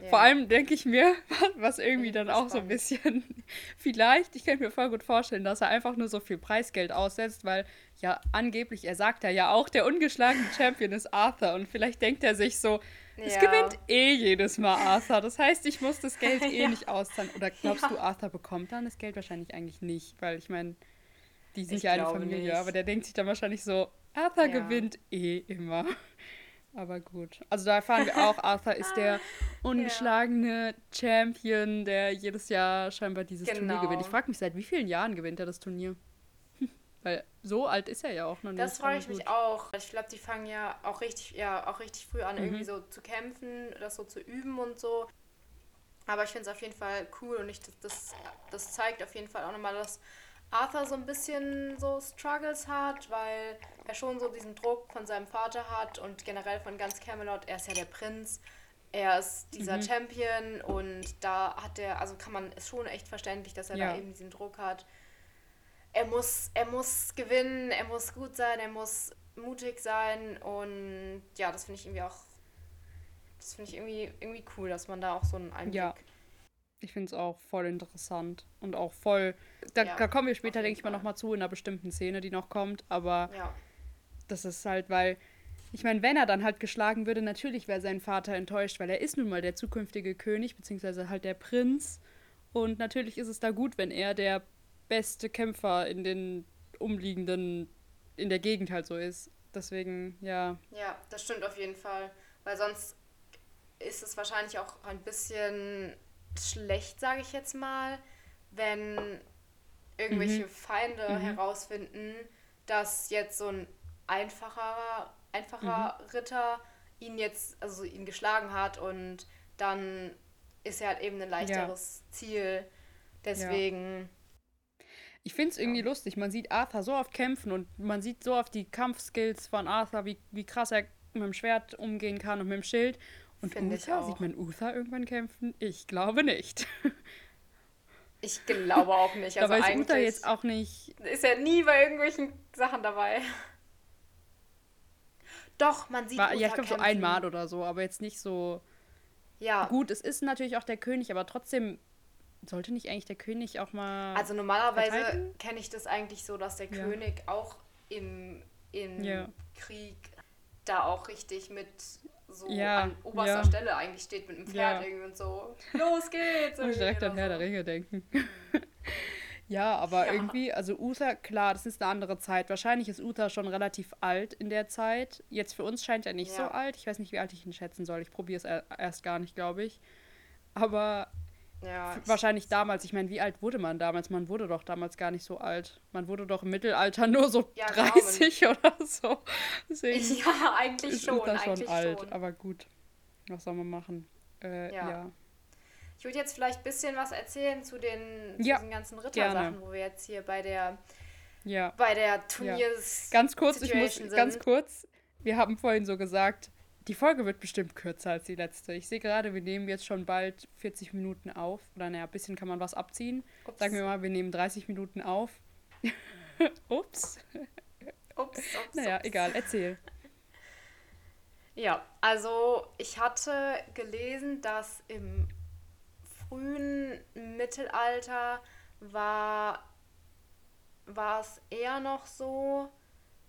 A: Ja.
B: Vor allem denke ich mir, was irgendwie dann auch so ein bisschen, vielleicht, ich kann mir voll gut vorstellen, dass er einfach nur so viel Preisgeld aussetzt, weil ja angeblich, er sagt ja ja auch, der ungeschlagene Champion ist Arthur und vielleicht denkt er sich so, es
A: Ja.
B: gewinnt eh jedes Mal Arthur. Das heißt, ich muss das Geld eh
A: Ja.
B: nicht auszahlen. Oder glaubst du, Arthur bekommt dann das Geld wahrscheinlich eigentlich nicht? Weil ich meine, die sind
A: Ich
B: ja eine Familie,
A: nicht.
B: aber der denkt sich dann wahrscheinlich so, Arthur gewinnt eh immer. Aber gut. Also da erfahren wir auch, Arthur ist der ungeschlagene Champion, der jedes Jahr scheinbar dieses Turnier
A: Genau.
B: gewinnt. Ich frage mich, seit wie vielen Jahren gewinnt er das Turnier? Weil so alt ist er ja auch noch nicht.
A: Das frage
B: aber
A: ich mich auch. Ich glaube, die fangen ja auch richtig, ja, auch richtig früh an,
B: Mhm.
A: irgendwie so zu kämpfen, das so zu üben und so. Aber ich finde es auf jeden Fall cool und ich, das, das zeigt auf jeden Fall auch nochmal, dass Arthur so ein bisschen so Struggles hat, weil er schon so diesen Druck von seinem Vater hat und generell von ganz Camelot. Er ist ja der Prinz, er ist dieser mhm. Champion und da hat er, also kann man, ist schon echt verständlich, dass er ja. da eben diesen Druck hat. Er muss, er muss gewinnen, er muss gut sein, er muss mutig sein und ja, das finde ich irgendwie auch das finde ich irgendwie, irgendwie cool, dass man da auch so einen Einblick. Ja.
B: Ich finde es auch voll interessant und auch voll. Da, ja, da kommen wir später, denke ich mal, nochmal zu in einer bestimmten Szene, die noch kommt. Aber ja. das ist halt, weil. Ich meine, wenn er dann halt geschlagen würde, natürlich wäre sein Vater enttäuscht, weil er ist nun mal der zukünftige König, beziehungsweise halt der Prinz. Und natürlich ist es da gut, wenn er der beste Kämpfer in den umliegenden, in der Gegend halt so ist. Deswegen, ja.
A: Ja, das stimmt auf jeden Fall. Weil sonst ist es wahrscheinlich auch ein bisschen schlecht, sage ich jetzt mal, wenn irgendwelche mhm. Feinde mhm. herausfinden, dass jetzt so ein einfacher, einfacher mhm. Ritter ihn jetzt, also ihn geschlagen hat und dann ist er halt eben ein leichteres ja. Ziel. Deswegen. Ja.
B: Ich finde es irgendwie ja. lustig. Man sieht Arthur so oft kämpfen und man sieht so oft die Kampfskills von Arthur, wie, wie krass er mit dem Schwert umgehen kann und mit dem Schild. Und Finde Uther, sieht man Uther irgendwann kämpfen? Ich glaube nicht.
A: Ich glaube auch nicht. Also
B: Dabei ist Uther jetzt auch nicht.
A: Ist er nie bei irgendwelchen Sachen dabei. Doch, man sieht
B: War, Uther Ja, ich glaube so einmal oder so, aber jetzt nicht so. Ja. Gut, es ist natürlich auch der König, aber trotzdem sollte nicht eigentlich der König auch mal.
A: Also normalerweise kenne ich das eigentlich so, dass der ja. König auch im, im ja. Krieg da auch richtig mit so ja, an oberster ja. Stelle eigentlich steht mit einem Pferd ja. irgendwie und so. Los geht's!
B: Muss direkt an Herr so. der Ringe denken. ja, aber irgendwie, also Uther, klar, das ist eine andere Zeit. Wahrscheinlich ist Uther schon relativ alt in der Zeit. Jetzt für uns scheint er nicht so alt. Ich weiß nicht, wie alt ich ihn schätzen soll. Ich probiere es erst gar nicht, glaube ich. Aber ja, wahrscheinlich damals. Ich meine, wie alt wurde man damals? Man wurde doch damals gar nicht so alt. Man wurde doch im Mittelalter nur so ja, 30 genau, oder so.
A: Deswegen ja, eigentlich schon. Ist
B: das schon alt, schon. aber gut. Was soll man machen? Äh, ja. ja.
A: Ich würde jetzt vielleicht ein bisschen was erzählen zu den zu diesen ganzen Rittersachen, wo wir jetzt hier bei der ja. bei der Turniers
B: ganz kurz, Situation ich muss sind. ganz kurz. Wir haben vorhin so gesagt, die Folge wird bestimmt kürzer als die letzte. Ich sehe gerade, wir nehmen jetzt schon bald 40 Minuten auf. Oder naja, ein bisschen kann man was abziehen. Ups. Sagen wir mal, wir nehmen 30 Minuten auf. ups. Ups, ups. Naja, ups. egal, erzähl.
A: Ja, also ich hatte gelesen, dass im frühen Mittelalter war, war es eher noch so,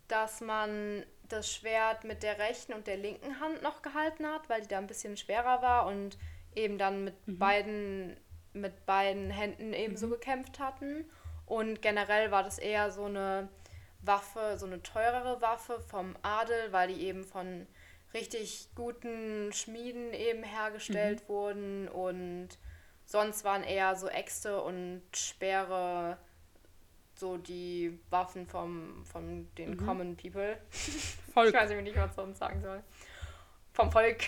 A: dass man das Schwert mit der rechten und der linken Hand noch gehalten hat, weil die da ein bisschen schwerer war und eben dann mit mhm. beiden mit beiden Händen eben mhm. so gekämpft hatten. Und generell war das eher so eine Waffe, so eine teurere Waffe vom Adel, weil die eben von richtig guten Schmieden eben hergestellt mhm. wurden und sonst waren eher so Äxte und Speere so die Waffen vom, von den mhm. Common People. Volk. Ich weiß nicht, was ich sonst sagen soll. Vom Volk.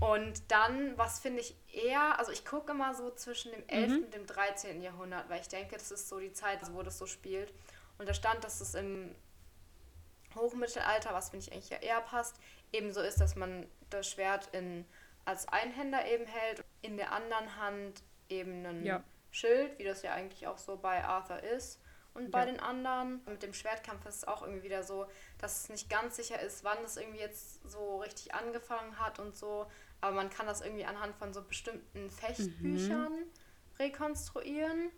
A: Und dann, was finde ich eher, also ich gucke immer so zwischen dem 11. Mhm. und dem 13. Jahrhundert, weil ich denke, das ist so die Zeit, wo das so spielt. Und da stand, dass es im Hochmittelalter, was finde ich eigentlich ja eher passt, eben so ist, dass man das Schwert in, als Einhänder eben hält, in der anderen Hand eben ein ja. Schild, wie das ja eigentlich auch so bei Arthur ist. Und bei ja. den anderen, mit dem Schwertkampf ist es auch irgendwie wieder so, dass es nicht ganz sicher ist, wann es irgendwie jetzt so richtig angefangen hat und so. Aber man kann das irgendwie anhand von so bestimmten Fechtbüchern mhm. rekonstruieren.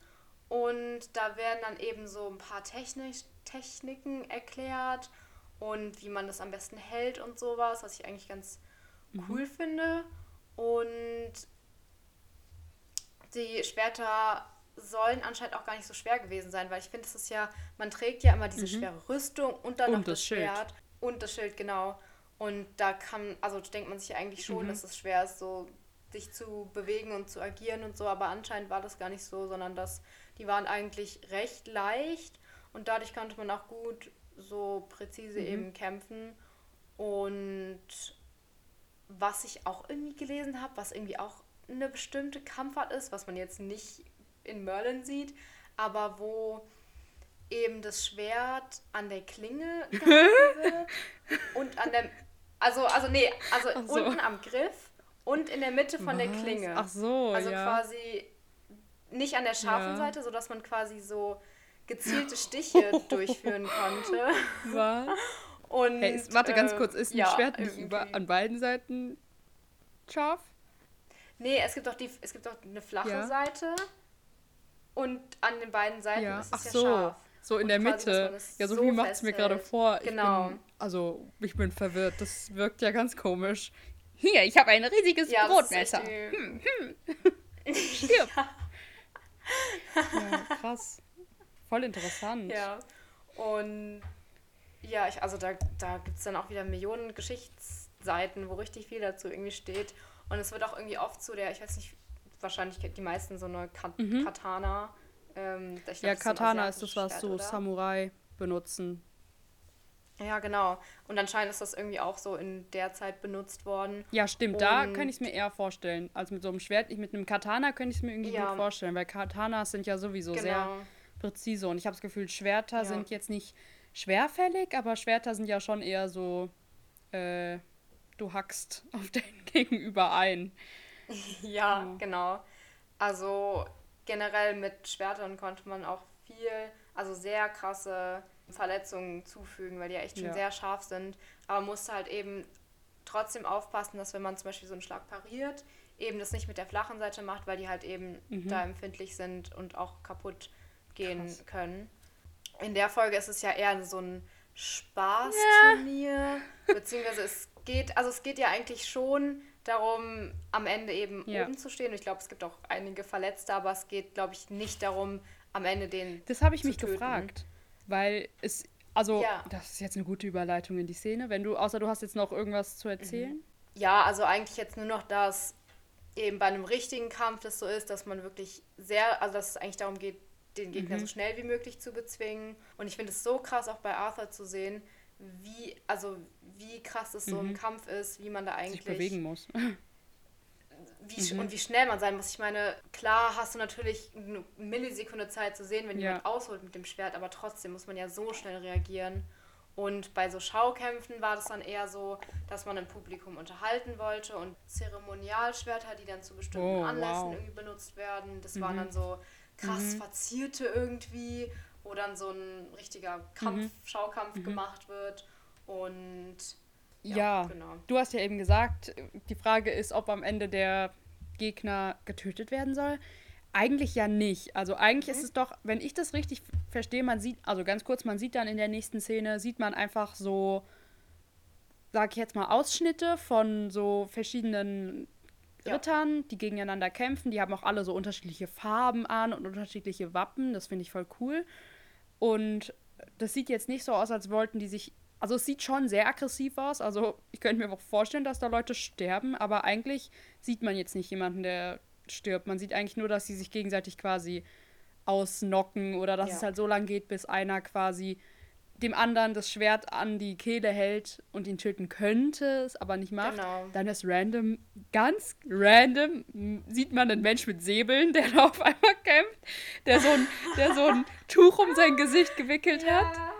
A: Und da werden dann eben so ein paar Technik Techniken erklärt und wie man das am besten hält und sowas, was ich eigentlich ganz mhm. cool finde. Und die Schwerter sollen anscheinend auch gar nicht so schwer gewesen sein, weil ich finde, es ist ja, man trägt ja immer diese mhm. schwere Rüstung und dann und noch das, das Schwert und das Schild, genau. Und da kann, also denkt man sich ja eigentlich schon, mhm. dass es schwer ist, so sich zu bewegen und zu agieren und so, aber anscheinend war das gar nicht so, sondern dass die waren eigentlich recht leicht und dadurch konnte man auch gut so präzise mhm. eben kämpfen. Und was ich auch irgendwie gelesen habe, was irgendwie auch eine bestimmte Kampfart ist, was man jetzt nicht in Merlin sieht, aber wo eben das Schwert an der Klinge wird und an der also also nee, also so. unten am Griff und in der Mitte von was? der Klinge. Ach so, Also ja. quasi nicht an der scharfen ja. Seite, sodass man quasi so gezielte Stiche durchführen konnte. Was?
B: Und, hey, warte ganz äh, kurz, ist ein ja, Schwert nicht über, an beiden Seiten scharf?
A: Nee, es gibt doch die, es gibt doch eine flache. Seite und an den beiden Seiten ja. ist es Ach ja so. scharf.
B: So in und der Mitte. Ja, so, so wie macht es mir gerade vor. Genau. Bin, also, ich bin verwirrt. Das wirkt ja ganz komisch. Hier, ich habe ein riesiges ja, Brotmesser. Hm, hm. Stirb. ja, krass. Voll interessant.
A: Ja. Und ja, ich, also da, da gibt es dann auch wieder Millionen Geschichtsseiten, wo richtig viel dazu irgendwie steht. Und es wird auch irgendwie oft so der, ich weiß nicht, wahrscheinlich die meisten so eine Kat mhm. Katana. Ähm,
B: glaub, ja, Katana ist das, was so oder? Samurai benutzen.
A: Ja, genau. Und anscheinend ist das irgendwie auch so in der Zeit benutzt worden.
B: Ja, stimmt. Und da kann ich es mir eher vorstellen. als mit so einem Schwert. Ich, mit einem Katana könnte ich es mir irgendwie ja. gut vorstellen, weil Katanas sind ja sowieso genau. sehr präzise. Und ich habe das Gefühl, Schwerter ja. sind jetzt nicht schwerfällig, aber Schwerter sind ja schon eher so, äh, du hackst auf dein Gegenüber ein.
A: ja, ja, genau. Also generell mit Schwertern konnte man auch viel, also sehr krasse Verletzungen zufügen, weil die ja echt schon ja. sehr scharf sind. Aber man musste halt eben trotzdem aufpassen, dass wenn man zum Beispiel so einen Schlag pariert, eben das nicht mit der flachen Seite macht, weil die halt eben mhm. da empfindlich sind und auch kaputt gehen Krass. können. In der Folge ist es ja eher so ein Spaßturnier, ja. beziehungsweise es geht, also es geht ja eigentlich schon darum, am Ende eben ja. oben zu stehen. Ich glaube, es gibt auch einige Verletzte, aber es geht, glaube ich, nicht darum, am Ende den.
B: Das habe ich mich töten. gefragt, weil es, also ja. das ist jetzt eine gute Überleitung in die Szene. Wenn du, außer du hast jetzt noch irgendwas zu erzählen. Mhm.
A: Ja, also eigentlich jetzt nur noch, dass eben bei einem richtigen Kampf das so ist, dass man wirklich sehr, also dass es eigentlich darum geht, den Gegner mhm. so schnell wie möglich zu bezwingen. Und ich finde es so krass, auch bei Arthur zu sehen, wie, also wie krass es so mhm. im Kampf ist, wie man da eigentlich. Sich
B: bewegen muss.
A: Wie, mhm. Und wie schnell man sein muss. Ich meine, klar hast du natürlich eine Millisekunde Zeit zu sehen, wenn ja. jemand ausholt mit dem Schwert, aber trotzdem muss man ja so schnell reagieren. Und bei so Schaukämpfen war das dann eher so, dass man ein Publikum unterhalten wollte und Zeremonialschwerter, die dann zu bestimmten oh, Anlässen wow. irgendwie benutzt werden. Das mhm. waren dann so krass mhm. verzierte irgendwie, wo dann so ein richtiger Kampf, mhm. Schaukampf mhm. gemacht wird. Und
B: ja, ja, genau. Du hast ja eben gesagt, die Frage ist, ob am Ende der Gegner getötet werden soll. Eigentlich ja nicht. Also eigentlich mhm. ist es doch, wenn ich das richtig verstehe, man sieht, also ganz kurz, man sieht dann in der nächsten Szene, sieht man einfach so, sag ich jetzt mal, Ausschnitte von so verschiedenen ja. Rittern, die gegeneinander kämpfen. Die haben auch alle so unterschiedliche Farben an und unterschiedliche Wappen. Das finde ich voll cool. Und das sieht jetzt nicht so aus, als wollten die sich. Also es sieht schon sehr aggressiv aus. Also ich könnte mir auch vorstellen, dass da Leute sterben, aber eigentlich sieht man jetzt nicht jemanden, der stirbt. Man sieht eigentlich nur, dass sie sich gegenseitig quasi ausnocken oder dass ja. es halt so lange geht, bis einer quasi dem anderen das Schwert an die Kehle hält und ihn töten könnte, es aber nicht macht, genau. dann ist random, ganz random, sieht man einen Mensch mit Säbeln, der da auf einmal kämpft, der so ein, der so ein Tuch um sein Gesicht gewickelt ja. hat.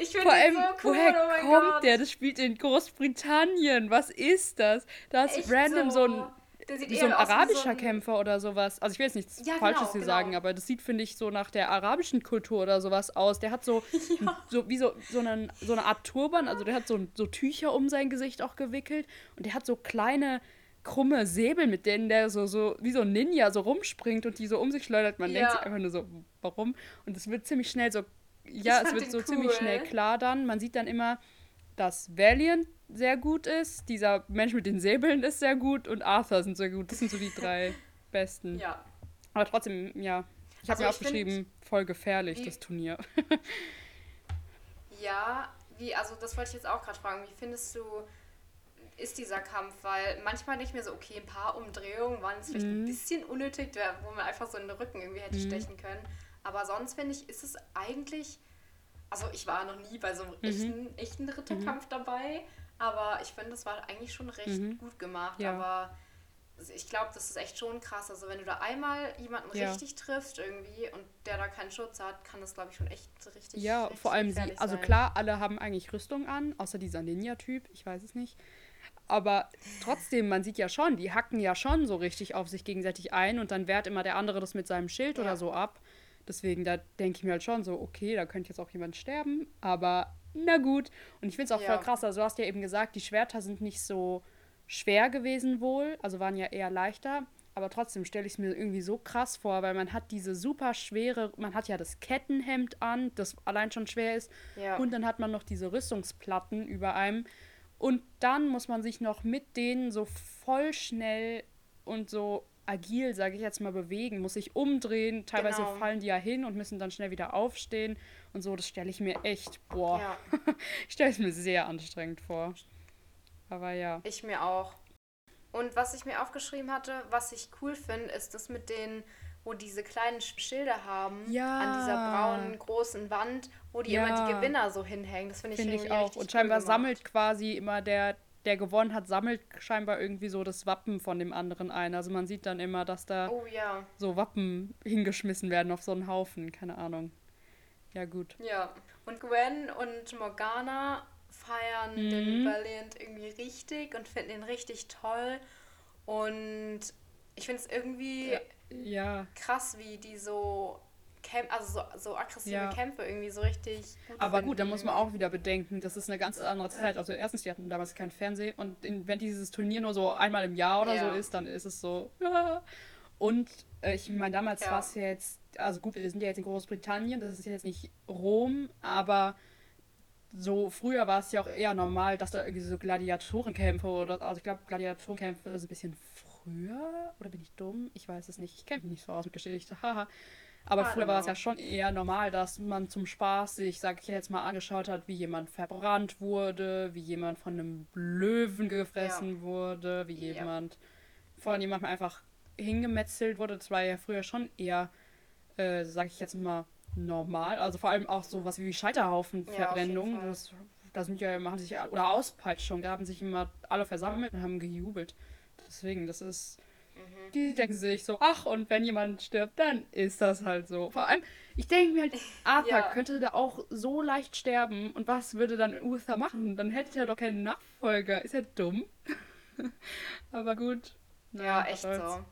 B: Ich finde Vor allem, so cool, woher oh kommt Gott. der? Das spielt in Großbritannien. Was ist das? Da ist random so, so ein wie so ein arabischer so ein Kämpfer oder sowas. Also ich will jetzt nichts ja, Falsches genau, hier genau. sagen, aber das sieht, finde ich, so nach der arabischen Kultur oder sowas aus. Der hat so, ja. so wie so, so, einen, so eine Art Turban, also der hat so, so Tücher um sein Gesicht auch gewickelt und der hat so kleine krumme Säbel, mit denen der so, so wie so ein Ninja so rumspringt und die so um sich schleudert. Man ja. denkt sich einfach nur so, warum? Und es wird ziemlich schnell so, ja, es wird so cool. ziemlich schnell klar dann. Man sieht dann immer, dass Valiant sehr gut ist, dieser Mensch mit den Säbeln ist sehr gut und Arthur sind sehr gut. Das sind so die drei besten. Ja. Aber trotzdem, ja. Ich habe also mir aufgeschrieben, voll gefährlich, das Turnier.
A: ja, wie, also das wollte ich jetzt auch gerade fragen. Wie findest du, ist dieser Kampf? Weil manchmal nicht mehr so, okay, ein paar Umdrehungen waren es vielleicht mhm. ein bisschen unnötig, wo man einfach so in den Rücken irgendwie hätte mhm. stechen können. Aber sonst finde ich, ist es eigentlich also ich war noch nie bei so einem mhm. echten, echten Ritterkampf mhm. dabei, aber ich finde, das war eigentlich schon recht mhm. gut gemacht. Ja. Aber ich glaube, das ist echt schon krass. Also wenn du da einmal jemanden
B: Ja.
A: richtig triffst irgendwie und der da keinen Schutz hat, kann das, glaube ich, schon echt richtig
B: Ja,
A: richtig
B: vor allem sie, also
A: sein.
B: klar, alle haben eigentlich Rüstung an, außer dieser Ninja-Typ, ich weiß es nicht. Aber trotzdem, man sieht ja schon, die hacken ja schon so richtig auf sich gegenseitig ein und dann wehrt immer der andere das mit seinem Schild
A: Ja.
B: oder so ab. Deswegen, da denke ich mir halt schon so, okay, da könnte jetzt auch jemand sterben, aber na gut. Und ich finde es auch
A: Ja.
B: voll krass, also du hast ja eben gesagt, die Schwerter sind nicht so schwer gewesen wohl, also waren ja eher leichter. Aber trotzdem stelle ich es mir irgendwie so krass vor, weil man hat diese super schwere, man hat ja das Kettenhemd an, das allein schon schwer ist.
A: Ja.
B: Und dann hat man noch diese Rüstungsplatten über einem. Und dann muss man sich noch mit denen so voll schnell und so agil, sage ich jetzt mal, bewegen, muss sich umdrehen. Teilweise
A: Genau.
B: fallen die ja hin und müssen dann schnell wieder aufstehen. Und so, das stelle ich mir echt, boah,
A: ja,
B: ich stelle es mir sehr anstrengend vor. Aber ja.
A: ich mir auch. Und was ich mir aufgeschrieben hatte, was ich cool finde, ist das mit den, wo diese kleinen Schilder haben,
B: Ja.
A: an dieser braunen großen Wand, wo die immer
B: Ja.
A: die Gewinner so hinhängen. Das finde ich,
B: Finde ich auch. Und scheinbar
A: cool
B: sammelt quasi immer der, der gewonnen hat, sammelt scheinbar irgendwie so das Wappen von dem anderen ein. Also man sieht dann immer, dass da
A: Oh ja,
B: so Wappen hingeschmissen werden auf so einen Haufen. Keine Ahnung. Ja, gut.
A: ja. Und Gwen und Morgana feiern den
B: Mhm.
A: Valiant irgendwie richtig und finden ihn richtig toll. Und ich finde es irgendwie
B: Ja. Ja.
A: krass, wie die so Kämp also so, so aggressive
B: Ja.
A: Kämpfe irgendwie so richtig. Gut
B: Aber gut, da muss man auch wieder bedenken, das ist eine ganz andere Zeit. Also erstens, die hatten damals kein Fernsehen und wenn dieses Turnier nur so einmal im Jahr oder
A: Ja.
B: so ist, dann ist es so. Und äh, ich meine, damals
A: Ja.
B: war es ja jetzt, also gut, wir sind ja jetzt in Großbritannien, das ist jetzt nicht Rom, aber so früher war es ja auch eher normal, dass da irgendwie so Gladiatorenkämpfe oder, also ich glaube, Gladiatorenkämpfe ist ein bisschen früher, oder bin ich dumm? Ich weiß es nicht, ich kenne mich nicht so aus mit Geschichte, haha. Aber
A: I
B: früher
A: don't
B: war es ja schon eher normal, dass man zum Spaß sich, sag ich jetzt mal, angeschaut hat, wie jemand verbrannt wurde, wie jemand von einem Löwen gefressen wurde, wie
A: Ja.
B: jemand von jemandem einfach hingemetzelt wurde. Das war ja früher schon eher, äh, sag ich jetzt mal, normal. Also vor allem auch so was wie
A: Ja, auf
B: Scheiterhaufenverbrennung. das, da sind ja, machen sich ja- oder Auspeitschung, da haben sich immer alle versammelt und haben gejubelt. Deswegen, das ist.
A: Mhm.
B: Die denken sich so, ach, und wenn jemand stirbt, dann ist das halt so. Vor allem, ich denke mir halt, Arthur
A: Ja.
B: könnte da auch so leicht sterben. Und was würde dann Uther machen? Dann hätte er doch keinen Nachfolger. Ist er dumm? Aber gut.
A: Ja,
B: was
A: echt so.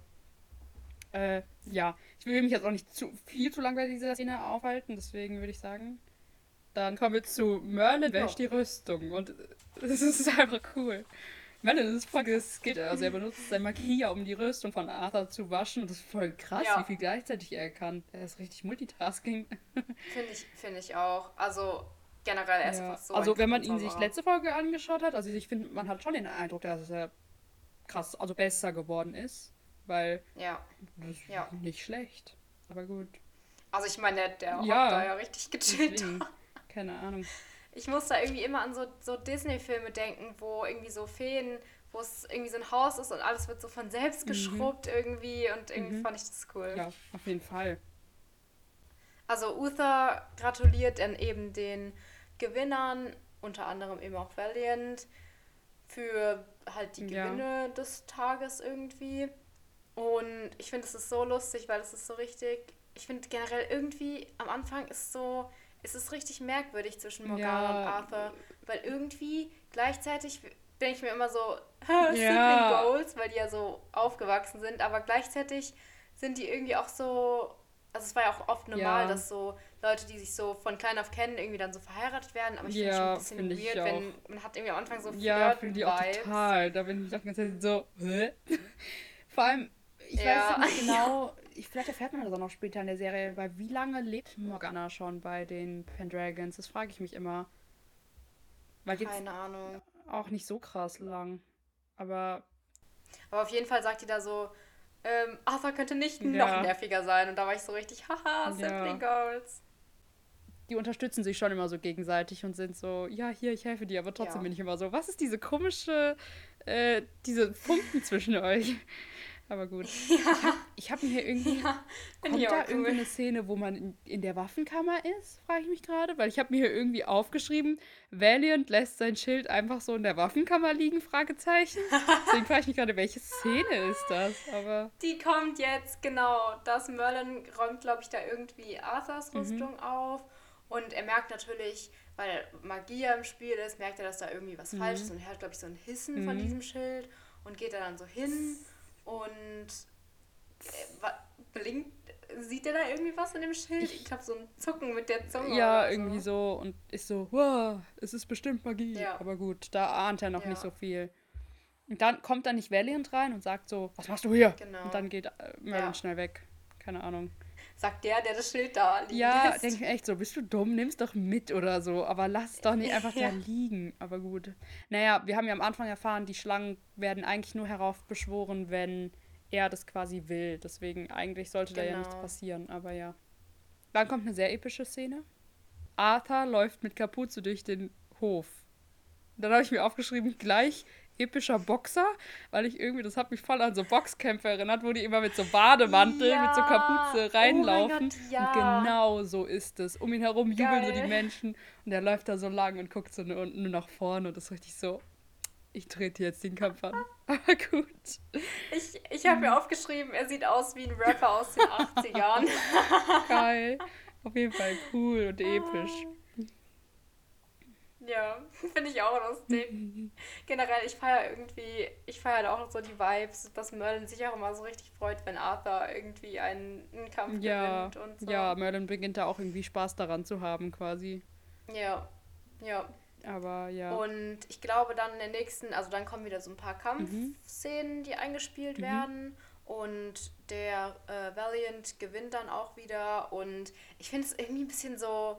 B: Äh, ja, ich will mich jetzt auch nicht zu viel zu lange bei dieser Szene aufhalten, deswegen würde ich sagen, dann kommen wir zu Merlin
A: Ja.
B: wäscht die Rüstung und das ist einfach cool. Merlin ist voll geskillt, also er benutzt sein Magie, um die Rüstung von Arthur zu waschen und das ist voll krass,
A: Ja.
B: wie viel gleichzeitig er kann. Er ist richtig Multitasking.
A: Finde ich, finde ich auch. Also generell er ist
B: Ja.
A: so.
B: also wenn man ihn sich letzte Folge angeschaut hat, also ich finde, man hat schon den Eindruck, dass er krass, also besser geworden ist, weil
A: Ja.
B: das ist
A: Ja.
B: nicht schlecht. Aber gut.
A: Also ich meine, der, der
B: Ja.
A: da ja richtig gechillt.
B: Keine Ahnung.
A: Ich muss da irgendwie immer an so, so Disney-Filme denken, wo irgendwie so Feen, wo es irgendwie so ein Haus ist und alles wird so von selbst geschrubbt irgendwie und irgendwie
B: Mhm.
A: fand ich das cool.
B: Ja, auf jeden Fall.
A: Also Uther gratuliert dann eben den Gewinnern, unter anderem eben auch Valiant, für halt die
B: Ja.
A: Gewinne des Tages irgendwie. Und ich finde, es ist so lustig, weil es ist so richtig. Ich finde generell irgendwie am Anfang ist so, es ist richtig merkwürdig zwischen Morgana
B: Ja.
A: und Arthur, weil irgendwie gleichzeitig denke ich mir immer so,
B: Ja.
A: Goals, weil die ja so aufgewachsen sind, aber gleichzeitig sind die irgendwie auch so, also es war ja auch oft normal,
B: Ja.
A: dass so Leute, die sich so von klein auf kennen, irgendwie dann so verheiratet werden, aber ich finde
B: Ja,
A: schon ein bisschen weird, wenn man hat irgendwie am Anfang so
B: Ja, finde ich auch total. Da bin ich auch Zeit so. Vor allem, ich
A: Ja.
B: weiß nicht genau, ich, vielleicht erfährt man das auch noch später in der Serie, weil wie lange lebt Morgana schon bei den Pendragons? Das frage ich mich immer. Weil
A: Keine Ahnung.
B: auch nicht so krass lang. Aber
A: Aber auf jeden Fall sagt die da so, ähm, Arthur könnte nicht
B: Ja.
A: noch nerviger sein. Und da war ich so richtig, haha,
B: Ja.
A: Sibling Goals.
B: die unterstützen sich schon immer so gegenseitig und sind so, ja, hier, ich helfe dir, aber trotzdem
A: Ja.
B: bin ich immer so, was ist diese komische, äh, diese Funken zwischen euch? Aber gut. Ja. Ich habe hab mir hier irgendwie. Ja, kommt da cool. irgendwie eine Szene, wo man in, in der Waffenkammer ist? Frage ich mich gerade. Weil ich habe mir hier irgendwie aufgeschrieben, Valiant lässt sein Schild einfach so in der Waffenkammer liegen? Fragezeichen. Deswegen frage ich mich gerade, welche Szene ist das? Aber
A: Die kommt jetzt, genau. Das Merlin räumt, glaube ich, da irgendwie Arthurs mhm. Rüstung mhm. auf. Und er merkt natürlich, weil Magie im Spiel ist, merkt er, dass da irgendwie was mhm. falsch ist. Und er hat, glaube ich, so ein Hissen mhm. von diesem Schild und geht da dann so hin und äh, blinkt, sieht er da irgendwie was in dem Schild? Ich, ich glaube, so ein Zucken mit der Zunge.
B: Ja, irgendwie so. Und ist so, wow, es ist bestimmt Magie. Ja. Aber gut, da ahnt er noch ja. nicht so viel. Und dann kommt dann nicht Valiant rein und sagt so, was machst du hier? Genau. Und dann geht äh, Merlin ja. schnell weg. Keine Ahnung.
A: Sagt der, der das Schild da
B: liegt. Ja, denke mir echt so, bist du dumm, nimm's doch mit oder so. Aber lass es doch nicht einfach ja. da liegen. Aber gut. Naja, wir haben ja am Anfang erfahren, die Schlangen werden eigentlich nur heraufbeschworen, wenn er das quasi will. Deswegen eigentlich sollte genau. da ja nichts genau. passieren. Aber ja. Dann kommt eine sehr epische Szene. Arthur läuft mit Kapuze durch den Hof. Dann habe ich mir aufgeschrieben, gleich epischer Boxer, weil ich irgendwie, das hat mich voll an so Boxkämpfe erinnert, wo die immer mit so Bademantel, ja. mit so Kapuze oh reinlaufen. Oh Gott, ja. Und genau so ist es. Um ihn herum jubeln Geil. so die Menschen und er läuft da so lang und guckt so nur, nur nach vorne und das ist richtig so, ich trete jetzt den Kampf an. Aber gut.
A: Ich, ich habe mir aufgeschrieben, er sieht aus wie ein Rapper aus den 80ern.
B: Geil. Auf jeden Fall cool und episch.
A: Ja, finde ich auch lustig. Generell, ich feiere irgendwie, ich feiere auch so die Vibes, dass Merlin sich auch immer so richtig freut, wenn Arthur irgendwie einen, einen Kampf
B: ja, gewinnt und so. Ja, Merlin beginnt da auch irgendwie Spaß daran zu haben, quasi.
A: Ja, ja.
B: Aber ja.
A: Und ich glaube dann in der nächsten, also dann kommen wieder so ein paar Kampfszenen, mhm. die eingespielt mhm. werden. Und der äh, Valiant gewinnt dann auch wieder. Und ich finde es irgendwie ein bisschen so.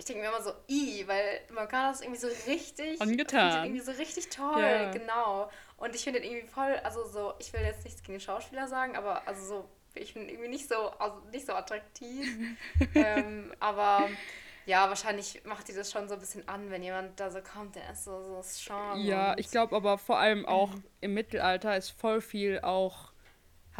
A: Ich denke mir immer so, i, weil man kann das irgendwie so richtig.
B: Angetan.
A: Irgendwie so richtig toll, ja. genau. Und ich finde irgendwie voll, also so, ich will jetzt nichts gegen den Schauspieler sagen, aber also so, ich finde irgendwie nicht so, also nicht so attraktiv. ähm, aber ja, wahrscheinlich macht die das schon so ein bisschen an, wenn jemand da so kommt, der ist so, so Charme.
B: Ja, ich glaube aber vor allem auch mhm. im Mittelalter ist voll viel auch,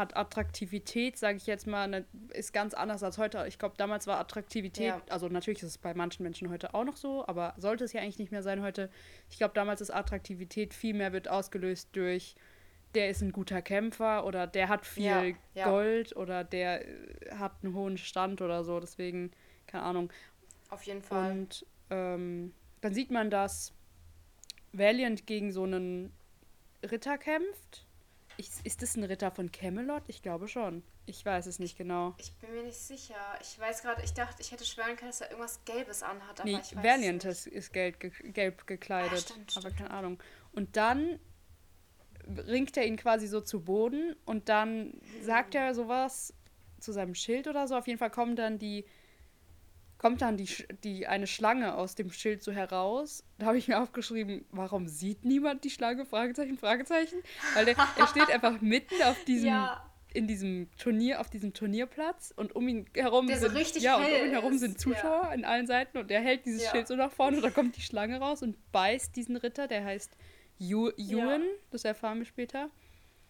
B: hat Attraktivität, sage ich jetzt mal, ne, ist ganz anders als heute. Ich glaube, damals war Attraktivität, ja. also natürlich ist es bei manchen Menschen heute auch noch so, aber sollte es ja eigentlich nicht mehr sein heute. Ich glaube, damals ist Attraktivität viel mehr wird ausgelöst durch der ist ein guter Kämpfer oder der hat viel ja, ja. Gold oder der äh, hat einen hohen Stand oder so. Deswegen, keine Ahnung.
A: Auf jeden Fall.
B: Und ähm, dann sieht man, dass Valiant gegen so einen Ritter kämpft. Ich, ist das ein Ritter von Camelot? Ich glaube schon. Ich weiß es nicht genau.
A: Ich bin mir nicht sicher. Ich weiß gerade, ich dachte, ich hätte schwören können, dass er irgendwas Gelbes anhat.
B: Aber nee, ich weiß Valiant ist, ist gelb, ge gelb gekleidet. Ah, stimmt, aber keine Ahnung. Und dann ringt er ihn quasi so zu Boden und dann sagt er sowas zu seinem Schild oder so. Auf jeden Fall kommen dann die kommt dann die, die, eine Schlange aus dem Schild so heraus. Da habe ich mir aufgeschrieben, warum sieht niemand die Schlange? Fragezeichen, Fragezeichen. Weil der, er steht einfach mitten auf diesem, ja. in diesem Turnier, auf diesem Turnierplatz und um ihn herum
A: der
B: sind,
A: so
B: ja, und um ihn herum sind Zuschauer ja. an allen Seiten und er hält dieses ja. Schild so nach vorne und da kommt die Schlange raus und beißt diesen Ritter, der heißt Ewan, das erfahren wir später.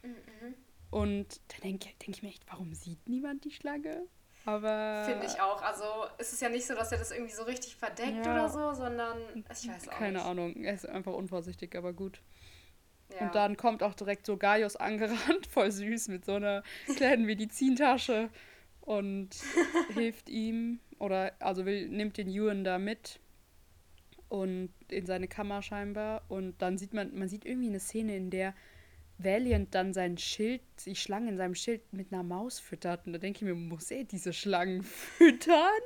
B: Mhm. Und da denke denk ich mir echt, warum sieht niemand die Schlange? Aber.
A: Finde ich auch. Also ist es ja nicht so, dass er das irgendwie so richtig verdeckt ja. oder so, sondern ich weiß auch
B: Keine
A: nicht.
B: Ahnung. Er ist einfach unvorsichtig, aber gut. Ja. Und dann kommt auch direkt so Gaius angerannt, voll süß, mit so einer kleinen Medizintasche und hilft ihm. Oder also will, nimmt den Ewan da mit und in seine Kammer scheinbar. Und dann sieht man, man sieht irgendwie eine Szene, in der Valiant dann sein Schild, die Schlange in seinem Schild mit einer Maus füttert. Und da denke ich mir, muss er diese Schlangen füttern?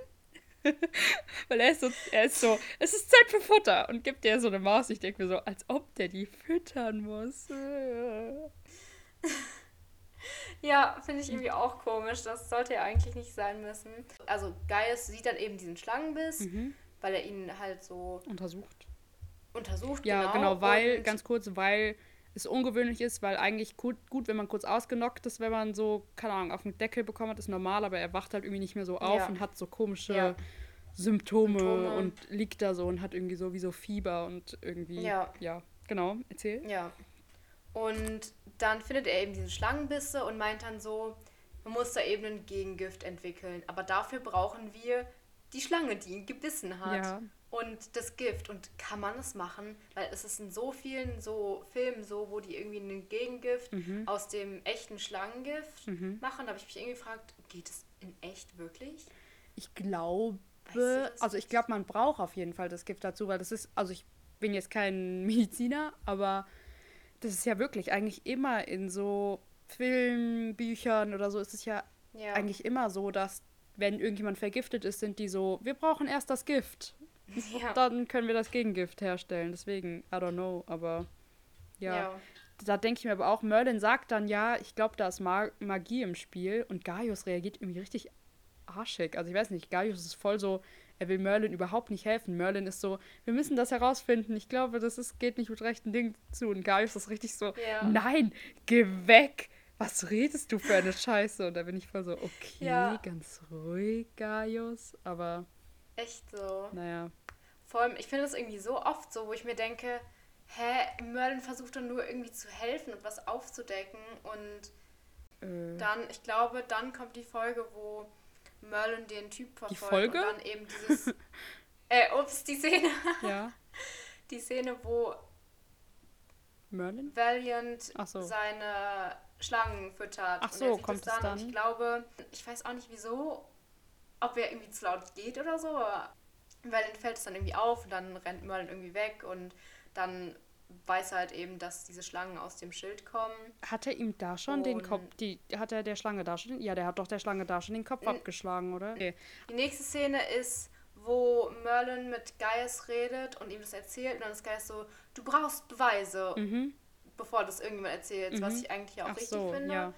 B: Weil er ist so, er ist so, es ist Zeit für Futter und gibt dir so eine Maus. Ich denke mir so, als ob der die füttern muss.
A: ja, finde ich irgendwie auch komisch. Das sollte ja eigentlich nicht sein müssen. Also Gaius sieht dann eben diesen Schlangenbiss, mhm. weil er ihn halt so
B: untersucht.
A: Untersucht,
B: ja, genau. genau weil, ganz kurz, weil es ungewöhnlich ist, weil eigentlich gut, gut, wenn man kurz ausgenockt ist, wenn man so, keine Ahnung, auf den Deckel bekommen hat, ist normal, aber er wacht halt irgendwie nicht mehr so auf ja. und hat so komische ja. Symptome, Symptome, und liegt da so und hat irgendwie so wie so Fieber und irgendwie. Ja. Ja, genau, erzähl.
A: Ja. Und dann findet er eben diese Schlangenbisse und meint dann so, man muss da eben ein Gegengift entwickeln. Aber dafür brauchen wir die Schlange, die ihn gebissen hat.
B: Ja.
A: Und das Gift. Und kann man das machen? Weil es ist in so vielen so Filmen so, wo die irgendwie ein Gegengift
B: Mhm.
A: aus dem echten Schlangengift machen. Da habe ich mich irgendwie gefragt, geht es in echt wirklich?
B: Ich glaube,
A: Weißt du das
B: also ich glaube, man braucht auf jeden Fall das Gift dazu, weil das ist, also ich bin jetzt kein Mediziner, aber das ist ja wirklich eigentlich immer in so Filmen, Büchern oder so ist es ja,
A: Ja.
B: eigentlich immer so, dass wenn irgendjemand vergiftet ist, sind die so, wir brauchen erst das Gift,
A: ja.
B: dann können wir das Gegengift herstellen. Deswegen, I don't know, aber ja.
A: ja.
B: Da denke ich mir aber auch, Merlin sagt dann ja, ich glaube, da ist Ma Magie im Spiel und Gaius reagiert irgendwie richtig arschig. Also ich weiß nicht, Gaius ist voll so, er will Merlin überhaupt nicht helfen. Merlin ist so, wir müssen das herausfinden. Ich glaube, das ist, geht nicht mit rechten Dingen zu. Und Gaius ist richtig so,
A: Ja.
B: nein, geh weg. Was redest du für eine Scheiße? Und da bin ich voll so, okay,
A: Ja.
B: ganz ruhig, Gaius. Aber
A: Echt so.
B: naja,
A: Vor allem, ich finde das irgendwie so oft so, wo ich mir denke, hä, Merlin versucht dann nur irgendwie zu helfen und was aufzudecken. Und
B: äh,
A: dann, ich glaube, dann kommt die Folge, wo Merlin den Typ verfolgt.
B: Folge?
A: Und dann eben dieses. äh, ups, die Szene.
B: ja,
A: Die Szene, wo
B: Merlin?
A: Valiant
B: so.
A: seine Schlangen füttert.
B: Ach
A: Und
B: so,
A: er sieht
B: kommt
A: das
B: es
A: dann. Und
B: dann?
A: ich glaube, ich weiß auch nicht wieso, ob er irgendwie zu laut geht oder so, aber Valiant fällt es dann irgendwie auf und dann rennt Merlin irgendwie weg und dann weiß er halt eben, dass diese Schlangen aus dem Schild kommen.
B: Hat er ihm da schon den
A: Und-
B: Kopf, die, hat er der Schlange da schon, ja, der hat doch der Schlange da schon den Kopf abgeschlagen, oder? Nee.
A: Die nächste Szene ist, wo Merlin mit Gaius redet und ihm das erzählt und dann ist Gaius so, du brauchst Beweise,
B: Mhm.
A: bevor das irgendjemand erzählt, was
B: Mhm.
A: ich eigentlich auch
B: Ach
A: richtig
B: so,
A: finde.
B: ja.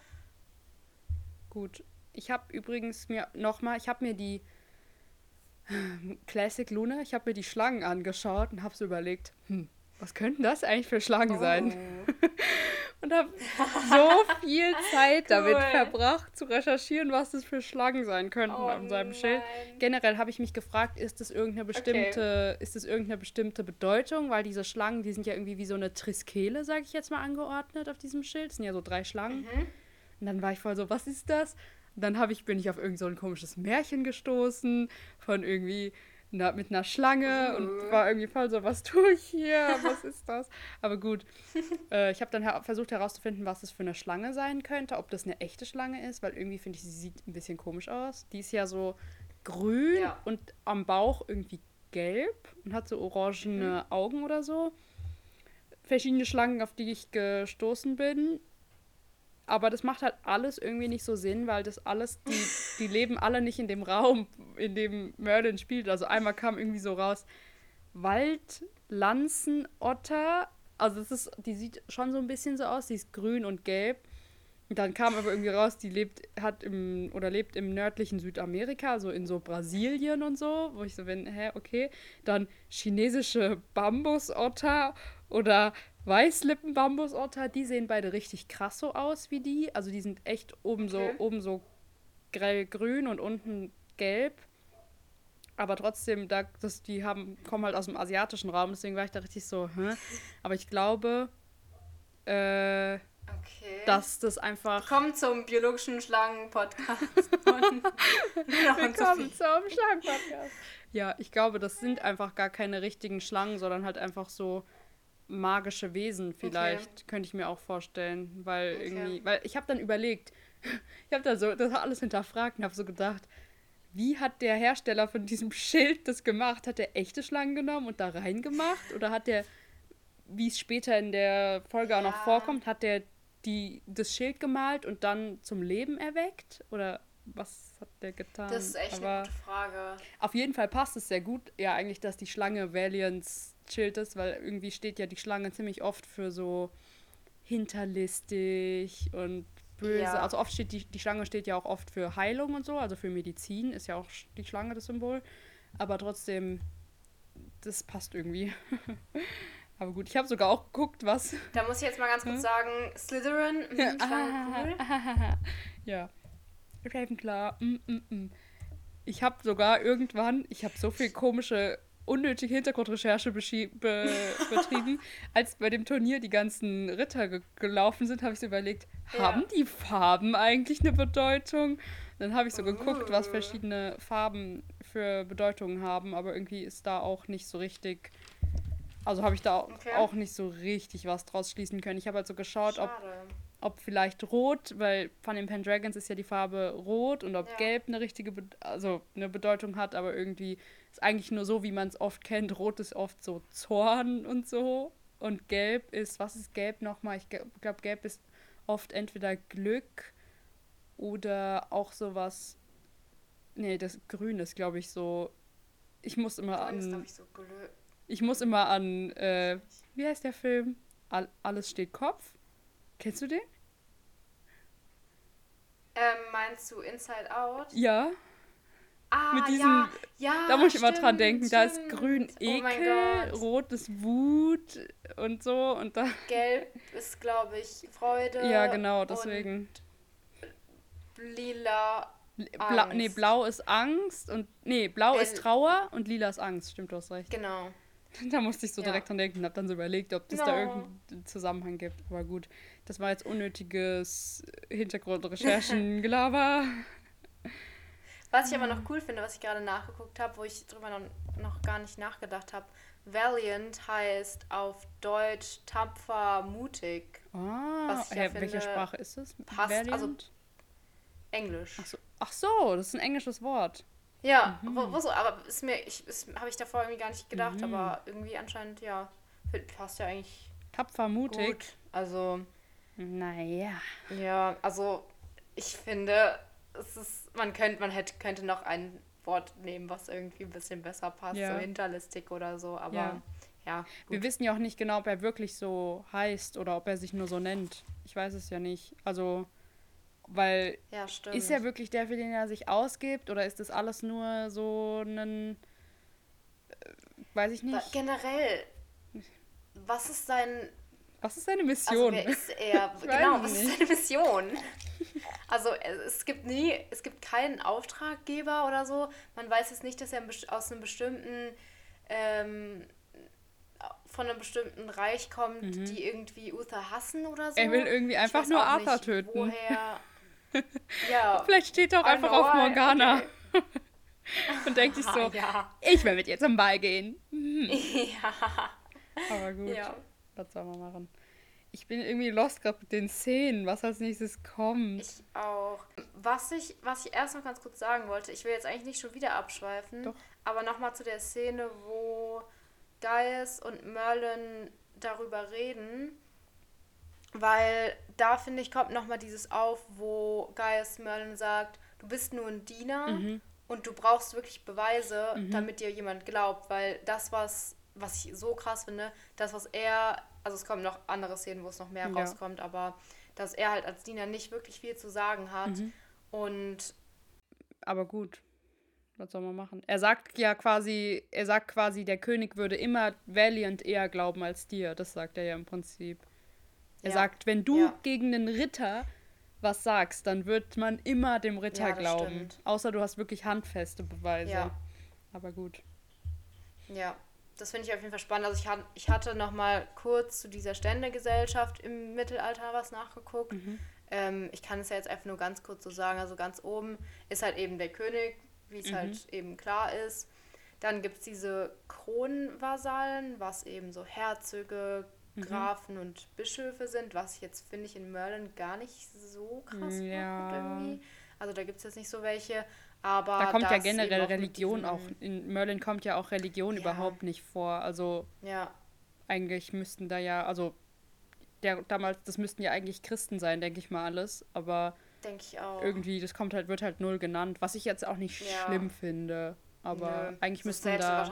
B: Gut. Ich habe übrigens mir nochmal, ich habe mir die Classic Luna, ich habe mir die Schlangen angeschaut und habe so überlegt, hm, was könnten das eigentlich für Schlangen sein?
A: Oh.
B: Und habe so viel Zeit damit
A: Cool.
B: verbracht, zu recherchieren, was das für Schlangen sein könnten
A: Oh
B: an seinem Schild. Generell habe ich mich gefragt, ist das irgendeine bestimmte, ist das irgendeine bestimmte Bedeutung? Weil diese Schlangen, die sind ja irgendwie wie so eine Triskele, sage ich jetzt mal, angeordnet auf diesem Schild. Das sind ja so drei Schlangen.
A: Mhm.
B: Und dann war ich voll so, was ist das? Dann habe ich, bin ich auf irgend so ein komisches Märchen gestoßen von irgendwie na, mit einer Schlange und war irgendwie voll so, was tue ich hier? Was ist das? Aber gut, äh, ich habe dann her versucht herauszufinden, was das für eine Schlange sein könnte, ob das eine echte Schlange ist, weil irgendwie finde ich, sie sieht ein bisschen komisch aus. Die ist ja so grün
A: Ja.
B: und am Bauch irgendwie gelb und hat so orangene
A: Mhm.
B: Augen oder so. Verschiedene Schlangen, auf die ich gestoßen bin. Aber das macht halt alles irgendwie nicht so Sinn, weil das alles, die, die leben alle nicht in dem Raum, in dem Merlin spielt. Also einmal kam irgendwie so raus, Wald, Lanzen, Otter. Also das ist, die sieht schon so ein bisschen so aus, die ist grün und gelb. Und dann kam aber irgendwie raus, die lebt, hat im, oder lebt im nördlichen Südamerika, so in so Brasilien und so, wo ich so bin, hä, okay. Dann chinesische Bambusotter oder Weißlippen-Bambusotter, die sehen beide richtig krass so aus wie die. Also die sind echt oben
A: Okay.
B: so, oben so grellgrün und unten gelb. Aber trotzdem, da, das, die haben, kommen halt aus dem asiatischen Raum, deswegen war ich da richtig so, hä? Aber ich glaube, äh,
A: Okay.
B: dass das einfach.
A: Willkommen zum biologischen Schlangen-Podcast
B: Willkommen zum Schlangenpodcast. Ja, ich glaube, das sind einfach gar keine richtigen Schlangen, sondern halt einfach so magische Wesen vielleicht, könnte ich mir auch vorstellen, weil
A: Okay.
B: irgendwie, weil ich habe dann überlegt, ich habe da so das alles hinterfragt und habe so gedacht, wie hat der Hersteller von diesem Schild das gemacht? Hat er echte Schlangen genommen und da reingemacht oder hat der wie es später in der Folge auch noch
A: Ja.
B: vorkommt, hat der die das Schild gemalt und dann zum Leben erweckt oder was hat der getan?
A: Das ist echt
B: Aber
A: eine gute Frage.
B: auf jeden Fall passt es sehr gut, ja, eigentlich, dass die Schlange Valiants Schild ist, weil irgendwie steht ja die Schlange ziemlich oft für so hinterlistig und böse.
A: Ja.
B: Also oft steht die, die Schlange steht ja auch oft für Heilung und so, also für Medizin ist ja auch die Schlange das Symbol. Aber trotzdem, das passt irgendwie. Aber gut, ich habe sogar auch geguckt, was.
A: Da muss ich jetzt mal ganz
B: Hm?
A: kurz sagen, Slytherin, mhm, cool.
B: ja. Ravenclaw. Mm, mm, mm. Ich habe sogar irgendwann, ich habe so viel komische unnötige Hintergrundrecherche be betrieben. Als bei dem Turnier die ganzen Ritter ge gelaufen sind, habe ich so überlegt, ja. haben die Farben eigentlich eine Bedeutung? Dann habe ich so geguckt, was uh. verschiedene Farben für Bedeutungen haben, aber irgendwie ist da auch nicht so richtig. Also habe ich da okay. auch nicht so richtig was draus schließen können. Ich habe halt so geschaut, ob, ob vielleicht rot, weil von den Pendragons ist ja die Farbe rot und ob ja. gelb eine richtige, Be also eine Bedeutung hat, aber irgendwie ist eigentlich nur so, wie man es oft kennt. Rot ist oft so Zorn und so. Und gelb ist, was ist gelb nochmal? Ich glaube, gelb ist oft entweder Glück oder auch sowas. Nee, das Grün ist, glaube ich, so. Ich muss immer Grün an. Ist, ich, so ich muss immer an. Äh, wie heißt der Film? All, Alles steht Kopf. Kennst du den?
A: Ähm, meinst du Inside Out?
B: Ja. Ah, mit diesem, ja, ja, da muss ich stimmt, immer dran denken, stimmt. da ist grün oh Ekel, oh rot ist Wut und so und da.
A: Gelb ist, glaube ich, Freude.
B: Ja, genau, deswegen.
A: lila.
B: Bla Angst. Nee, blau ist Angst und. Nee, blau El ist Trauer und lila ist Angst, stimmt, du hast recht.
A: Genau.
B: Da musste ich so ja. direkt dran denken und hab dann so überlegt, ob es no. da irgendeinen Zusammenhang gibt. Aber gut, das war jetzt unnötiges Hintergrundrecherchen-Gelaber.
A: Was ich aber noch cool finde, was ich gerade nachgeguckt habe, wo ich drüber noch, noch gar nicht nachgedacht habe, Valiant heißt auf Deutsch tapfer, mutig.
B: Ah, was ich ja finde, welche Sprache ist das?
A: Passt, Valiant? also Englisch.
B: Ach so, ach so, das ist ein englisches Wort.
A: Ja, mhm. wo, wo so, aber ist mir, ich, habe ich davor irgendwie gar nicht gedacht, mhm. aber irgendwie anscheinend, ja, passt ja eigentlich.
B: Tapfer, mutig. Gut.
A: Also.
B: Naja.
A: Ja, also ich finde, es ist, man könnte, man hätte, könnte noch ein Wort nehmen, was irgendwie ein bisschen besser passt, ja. so hinterlistig oder so, aber ja. ja
B: Wir wissen ja auch nicht genau, ob er wirklich so heißt oder ob er sich nur so nennt. Ich weiß es ja nicht. Also, weil
A: ja,
B: ist er wirklich der, für den er sich ausgibt oder ist das alles nur so ein, äh, weiß ich nicht.
A: Generell, was ist sein
B: was ist seine Mission?
A: Also wer ist er? genau, was ist seine Mission? Also es gibt nie, es gibt keinen Auftraggeber oder so. Man weiß jetzt nicht, dass er aus einem bestimmten, ähm, von einem bestimmten Reich kommt, mhm. die irgendwie Uther hassen oder so.
B: Er will irgendwie einfach nur Arthur nicht, töten.
A: Woher? ja.
B: Vielleicht steht er auch einfach auf Morgana. Okay. Und denkt sich so, ja. ich will mit ihr zum Ball gehen.
A: Hm. Ja.
B: Aber gut. Ja. Was soll man machen? Ich bin irgendwie lost gerade mit den Szenen, was als nächstes kommt.
A: Ich auch. Was ich, was ich erst noch ganz kurz sagen wollte, ich will jetzt eigentlich nicht schon wieder abschweifen, Doch. aber nochmal zu der Szene, wo Gaius und Merlin darüber reden, weil da finde ich, kommt nochmal dieses auf, wo Gaius Merlin sagt, du bist nur ein Diener mhm. und du brauchst wirklich Beweise, mhm. damit dir jemand glaubt, weil das, was, was ich so krass finde, das, was er also es kommen noch andere Szenen, wo es noch mehr ja. rauskommt, aber dass er halt als Diener nicht wirklich viel zu sagen hat. Mhm. Und.
B: Aber gut. Was soll man machen? Er sagt ja quasi, er sagt quasi, der König würde immer Valiant eher glauben als dir. Das sagt er ja im Prinzip. Er ja. sagt, wenn du ja. gegen einen Ritter was sagst, dann wird man immer dem Ritter glauben. Stimmt. Außer du hast wirklich handfeste Beweise. Ja. Aber gut.
A: Ja, das finde ich auf jeden Fall spannend. Also ich, hat, ich hatte noch mal kurz zu dieser Ständegesellschaft im Mittelalter was nachgeguckt. Mhm. Ähm, ich kann es ja jetzt einfach nur ganz kurz so sagen. Also ganz oben ist halt eben der König, wie es mhm. halt eben klar ist. Dann gibt es diese Kronenvasallen, was eben so Herzöge, mhm. Grafen mhm. und Bischöfe sind, was ich jetzt, finde ich, in Merlin gar nicht so krass ja. irgendwie. Also da gibt es jetzt nicht so welche. Aber
B: da kommt ja generell Religion auch. In Merlin kommt ja auch Religion ja. überhaupt nicht vor. Also
A: ja.
B: eigentlich müssten da ja, also der damals, das müssten ja eigentlich Christen sein, denke ich mal alles. Aber
A: denke ich auch.
B: Irgendwie, das kommt halt, wird halt null genannt, was ich jetzt auch nicht ja. schlimm finde. Aber Nö. eigentlich müsste da.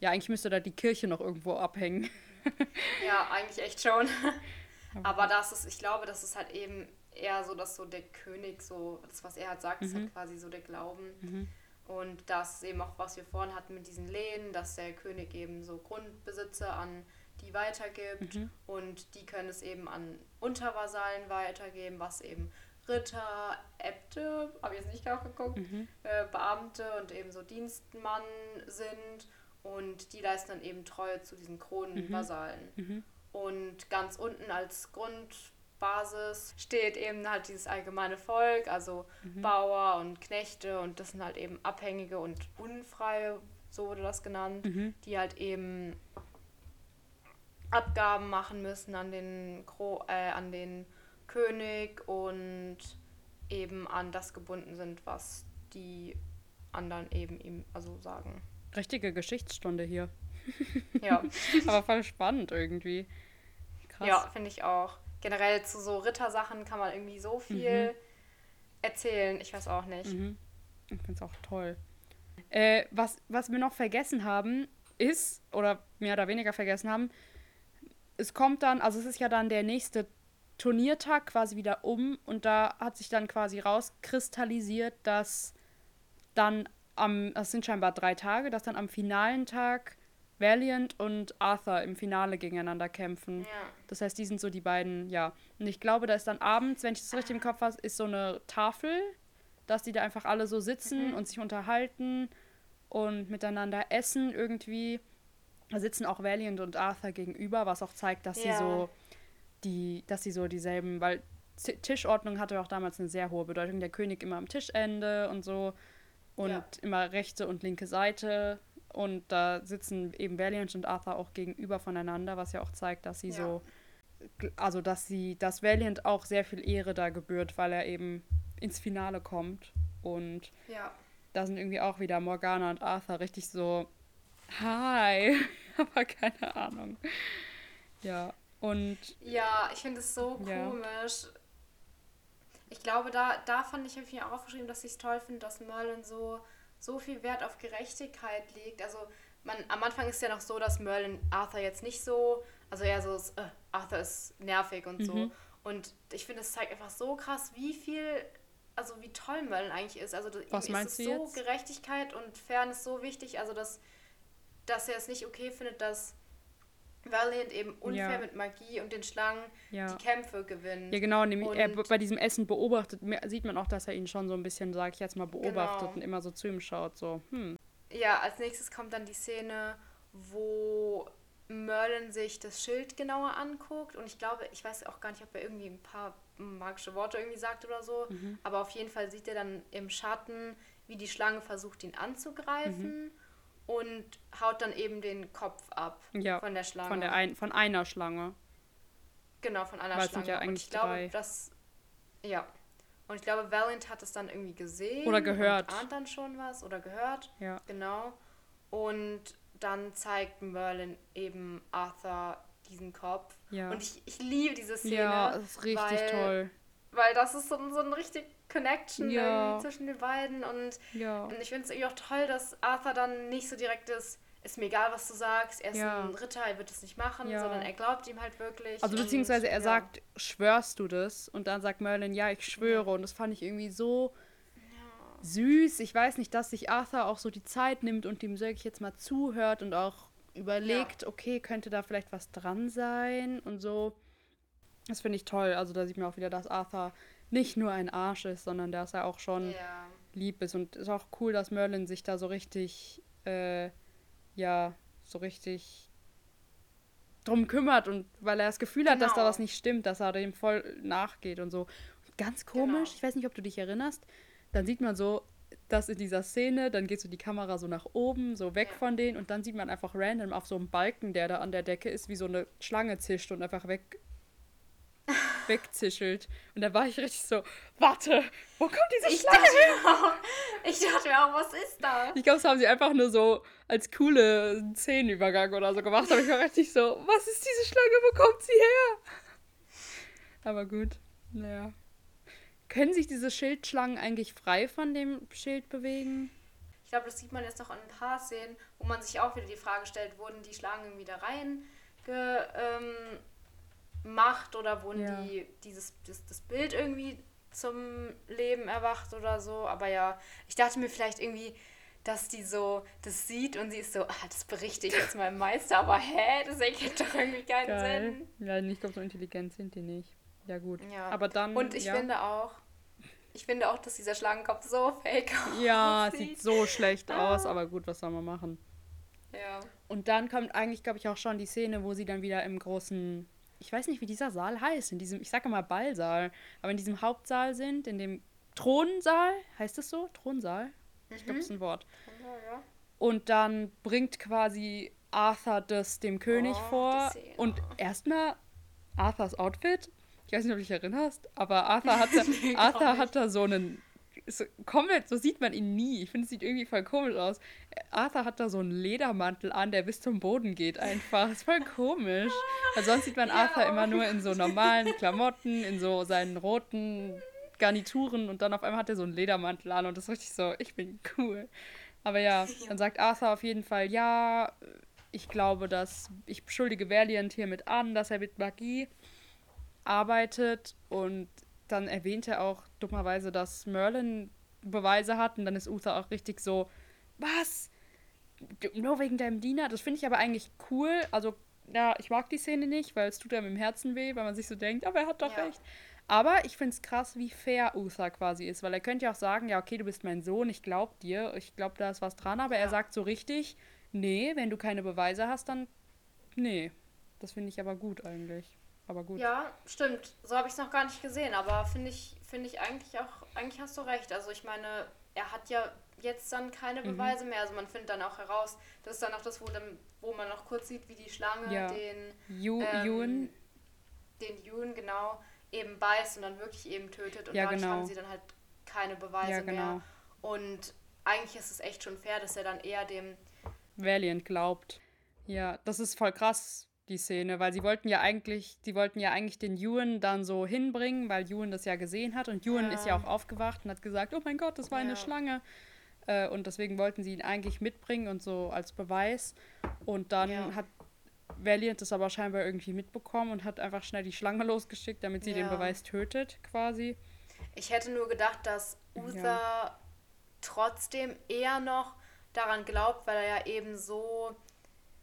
B: Ja, eigentlich müsste da die Kirche noch irgendwo abhängen.
A: ja, eigentlich echt schon. Aber das ist, ich glaube, das ist halt eben eher so, dass so der König so, das was er halt sagt, mhm. ist halt mhm. quasi so der Glauben. Mhm. Und das eben auch, was wir vorhin hatten mit diesen Lehen, dass der König eben so Grundbesitze an die weitergibt mhm. und die können es eben an Untervasallen weitergeben, was eben Ritter, Äbte, habe ich jetzt nicht nachgeguckt, mhm. äh, Beamte und eben so Dienstmann sind Und die leisten dann eben Treue zu diesen Kronenvasallen.
B: Mhm.
A: Und ganz unten als Grundbasis steht eben halt dieses allgemeine Volk, also
B: Mhm.
A: Bauer und Knechte und das sind halt eben Abhängige und Unfreie, so wurde das genannt,
B: Mhm.
A: die halt eben Abgaben machen müssen an den, Kro äh, an den König und eben an das gebunden sind, was die anderen eben ihm also sagen.
B: Richtige Geschichtsstunde hier.
A: Ja,
B: Aber voll spannend irgendwie. Krass.
A: ja finde ich auch. Generell zu so Rittersachen kann man irgendwie so viel erzählen. Ich weiß auch nicht.
B: Mhm. Ich finde es auch toll. Äh, was, was wir noch vergessen haben, ist, oder mehr oder weniger vergessen haben, es kommt dann, also es ist ja dann der nächste Turniertag quasi wieder um und da hat sich dann quasi rauskristallisiert, dass dann am, das sind scheinbar drei Tage, dass dann am finalen Tag Valiant und Arthur im Finale gegeneinander kämpfen.
A: Ja.
B: Das heißt, die sind so die beiden, ja. Und ich glaube, da ist dann abends, wenn ich das richtig im Kopf habe, ist so eine Tafel, dass die da einfach alle so sitzen
A: Mhm.
B: und sich unterhalten und miteinander essen irgendwie. Da sitzen auch Valiant und Arthur gegenüber, was auch zeigt, dass sie
A: Ja.
B: so die, dass sie so dieselben, weil Tischordnung hatte auch damals eine sehr hohe Bedeutung. Der König immer am Tischende und so und
A: Ja.
B: immer rechte und linke Seite. Und da sitzen eben Valiant und Arthur auch gegenüber voneinander, was ja auch zeigt, dass sie
A: Ja.
B: so, also dass sie, dass Valiant auch sehr viel Ehre da gebührt, weil er eben ins Finale kommt. Und
A: Ja.
B: da sind irgendwie auch wieder Morgana und Arthur richtig so, hi, aber keine Ahnung. Ja, und
A: Ja, ich finde es so
B: Ja.
A: komisch. Ich glaube, da, da fand ich irgendwie auch aufgeschrieben, dass ich es toll finde, dass Merlin so, so viel Wert auf Gerechtigkeit legt. Also man, am Anfang ist ja noch so, dass Merlin Arthur jetzt nicht so, also eher so, ist, äh, Arthur ist nervig und so.
B: Mhm.
A: Und ich finde, es zeigt einfach so krass, wie viel, also wie toll Merlin eigentlich ist. Also
B: Was
A: ihm
B: meinst
A: ist
B: du
A: es so
B: jetzt?
A: Gerechtigkeit und Fairness so wichtig, also dass, dass er es nicht okay findet, dass Valiant eben unfair
B: Ja.
A: mit Magie und den Schlangen
B: ja.
A: die Kämpfe gewinnt.
B: Ja, genau, nämlich er, bei diesem Essen beobachtet, sieht man auch, dass er ihn schon so ein bisschen, sag ich jetzt mal, beobachtet
A: Genau.
B: und immer so zu ihm schaut, so, hm.
A: Ja, als nächstes kommt dann die Szene, wo Merlin sich das Schild genauer anguckt und ich glaube, ich weiß auch gar nicht, ob er irgendwie ein paar magische Worte irgendwie sagt oder so,
B: Mhm.
A: aber auf jeden Fall sieht er dann im Schatten, wie die Schlange versucht, ihn anzugreifen und haut dann eben den Kopf ab
B: Ja,
A: von der Schlange.
B: von, der ein, von einer Schlange.
A: Genau, von einer
B: Weil
A: Schlange.
B: sind ja
A: und
B: eigentlich
A: ich glaube,
B: drei.
A: dass. Ja. Und ich glaube, Valiant hat es dann irgendwie gesehen.
B: Oder gehört.
A: Und ahnt dann schon was oder gehört.
B: Ja.
A: Genau. Und dann zeigt Merlin eben Arthur diesen Kopf.
B: Ja.
A: Und ich, ich liebe diese Szene.
B: ja, das ist richtig toll.
A: Weil das ist so, so ein richtig Connection
B: Ja.
A: zwischen den beiden. Und,
B: Ja.
A: ich finde es irgendwie auch toll, dass Arthur dann nicht so direkt ist, ist mir egal, was du sagst, er ist
B: Ja.
A: ein Ritter, er wird es nicht machen,
B: Ja.
A: sondern er glaubt ihm halt wirklich.
B: Also beziehungsweise er
A: ja.
B: sagt, schwörst du das? Und dann sagt Merlin, ja, ich schwöre. Und das fand ich irgendwie so süß. Ich weiß nicht, dass sich Arthur auch so die Zeit nimmt und ihm, sag ich jetzt mal, zuhört und auch überlegt, okay, könnte da vielleicht was dran sein und so. Das finde ich toll. Also da sieht man auch wieder, dass Arthur nicht nur ein Arsch ist, sondern dass er auch schon
A: Ja.
B: lieb ist. Und ist auch cool, dass Merlin sich da so richtig, äh, ja, so richtig drum kümmert und weil er das Gefühl hat, dass da
A: Genau.
B: was nicht stimmt, dass er dem voll nachgeht und so. Und ganz komisch,
A: Genau.
B: ich weiß nicht, ob du dich erinnerst, dann sieht man so, dass in dieser Szene, dann geht so die Kamera so nach oben, so weg
A: Ja.
B: von denen und dann sieht man einfach random auf so einem Balken, der da an der Decke ist, wie so eine Schlange zischt und einfach weg wegzischelt. Und da war ich richtig so, warte, wo kommt diese
A: Ich
B: Schlange
A: dachte, mir auch, ich dachte mir auch, was ist da?
B: Ich glaube, das haben sie einfach nur so als coole Szenenübergang oder so gemacht. Aber ich war richtig so, was ist diese Schlange? Wo kommt sie her? Aber gut, naja. Können sich diese Schildschlangen eigentlich frei von dem Schild bewegen?
A: Ich glaube, das sieht man jetzt noch an ein paar Szenen, wo man sich auch wieder die Frage stellt, wurden die Schlangen wieder rein ge, ähm, macht oder wurden
B: Ja.
A: die dieses das, das Bild irgendwie zum Leben erwacht oder so. Aber ja, ich dachte mir vielleicht irgendwie, dass die so das sieht und sie ist so, ah, das berichte ich jetzt meinem Meister, aber hä, das ergibt doch irgendwie keinen
B: Geil.
A: Sinn.
B: Ja, ich glaube, so intelligent sind die nicht. Ja, gut.
A: Ja.
B: Aber dann.
A: Und ich
B: ja.
A: finde auch, ich finde auch, dass dieser Schlangenkopf so fake
B: Ja,
A: aussieht.
B: sieht so schlecht
A: Ah.
B: aus, aber gut, was soll man machen?
A: Ja.
B: Und dann kommt eigentlich, glaube ich, auch schon die Szene, wo sie dann wieder im großen, ich weiß nicht, wie dieser Saal heißt, in diesem, ich sage mal Ballsaal, aber in diesem Hauptsaal sind, in dem Thronsaal, heißt es so? Thronsaal? Ich glaube, das ist ein Wort.
A: Ja, ja.
B: Und dann bringt quasi Arthur das dem König
A: Oh,
B: vor. Und erstmal Arthurs Outfit. Ich weiß nicht, ob du dich erinnerst, aber Arthur hat da, Arthur hat da so einen. So, komplett, so sieht man ihn nie. Ich finde, es sieht irgendwie voll komisch aus. Arthur hat da so einen Ledermantel an, der bis zum Boden geht einfach. ist voll komisch. Weil sonst sieht man
A: Ja.
B: Arthur immer nur in so normalen Klamotten, in so seinen roten Garnituren und dann auf einmal hat er so einen Ledermantel an und das ist richtig so, ich bin cool. Aber ja, dann sagt Arthur auf jeden Fall, ja, ich glaube, dass ich beschuldige Valiant hiermit an, dass er mit Magie arbeitet und dann erwähnt er auch dummerweise, dass Merlin Beweise hat und dann ist Uther auch richtig so, was? Nur wegen deinem Diener? Das finde ich aber eigentlich cool. Also, ja, ich mag die Szene nicht, weil es tut einem im Herzen weh, weil man sich so denkt, aber er hat doch
A: Ja.
B: recht. Aber ich finde es krass, wie fair Uther quasi ist, weil er könnte ja auch sagen, ja, okay, du bist mein Sohn, ich glaub dir, ich glaube, da ist was dran, aber er
A: Ja.
B: sagt so richtig, nee, wenn du keine Beweise hast, dann nee. Das finde ich aber gut eigentlich. Aber gut.
A: Ja, stimmt. So habe ich es noch gar nicht gesehen, aber finde ich, finde ich eigentlich auch, eigentlich hast du recht. Also ich meine, er hat ja jetzt dann keine
B: Mhm.
A: Beweise mehr. Also man findet dann auch heraus, das ist dann auch das, wo, dann, wo man noch kurz sieht, wie die Schlange
B: Ja.
A: den,
B: Ju,
A: ähm, den Yun genau eben beißt und dann wirklich eben tötet. Und
B: Ja,
A: dadurch
B: genau.
A: haben sie dann halt keine Beweise
B: Ja, genau.
A: mehr. Und eigentlich ist es echt schon fair, dass er dann eher dem
B: Valiant glaubt. Ja, das ist voll krass, die Szene, weil sie wollten ja eigentlich, die wollten ja eigentlich den Ewan dann so hinbringen, weil Ewan das ja gesehen hat und Ewan
A: Ja.
B: ist ja auch aufgewacht und hat gesagt, oh mein Gott, das war eine
A: Ja.
B: Schlange. Äh, und deswegen wollten sie ihn eigentlich mitbringen und so als Beweis. Und dann
A: Ja.
B: hat Valiant das aber scheinbar irgendwie mitbekommen und hat einfach schnell die Schlange losgeschickt, damit sie den. Beweis tötet, quasi.
A: Ich hätte nur gedacht, dass Uther trotzdem eher noch daran glaubt, weil er ja eben so,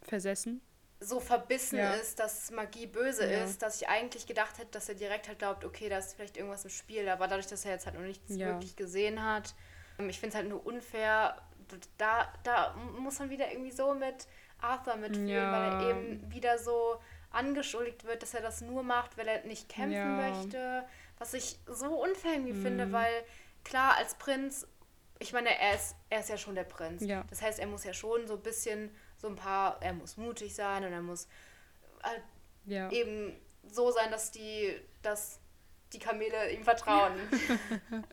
B: Versessen.
A: So verbissen
B: Ja.
A: ist, dass Magie böse
B: Ja.
A: ist, dass ich eigentlich gedacht hätte, dass er direkt halt glaubt, okay, da ist vielleicht irgendwas im Spiel. Aber dadurch, dass er jetzt halt noch nichts
B: Ja.
A: wirklich gesehen hat, ähm, ich finde es halt nur unfair. Da, da muss man wieder irgendwie so mit Arthur mitfühlen, weil er eben wieder so angeschuldigt wird, dass er das nur macht, weil er nicht kämpfen möchte. Was ich so unfair irgendwie
B: Mhm.
A: finde, weil klar, als Prinz, ich meine, er ist, er ist ja schon der Prinz.
B: Ja.
A: Das heißt, er muss ja schon so ein bisschen, so ein paar, er muss mutig sein und er muss halt
B: Ja.
A: eben so sein, dass die, dass die Kamele ihm vertrauen.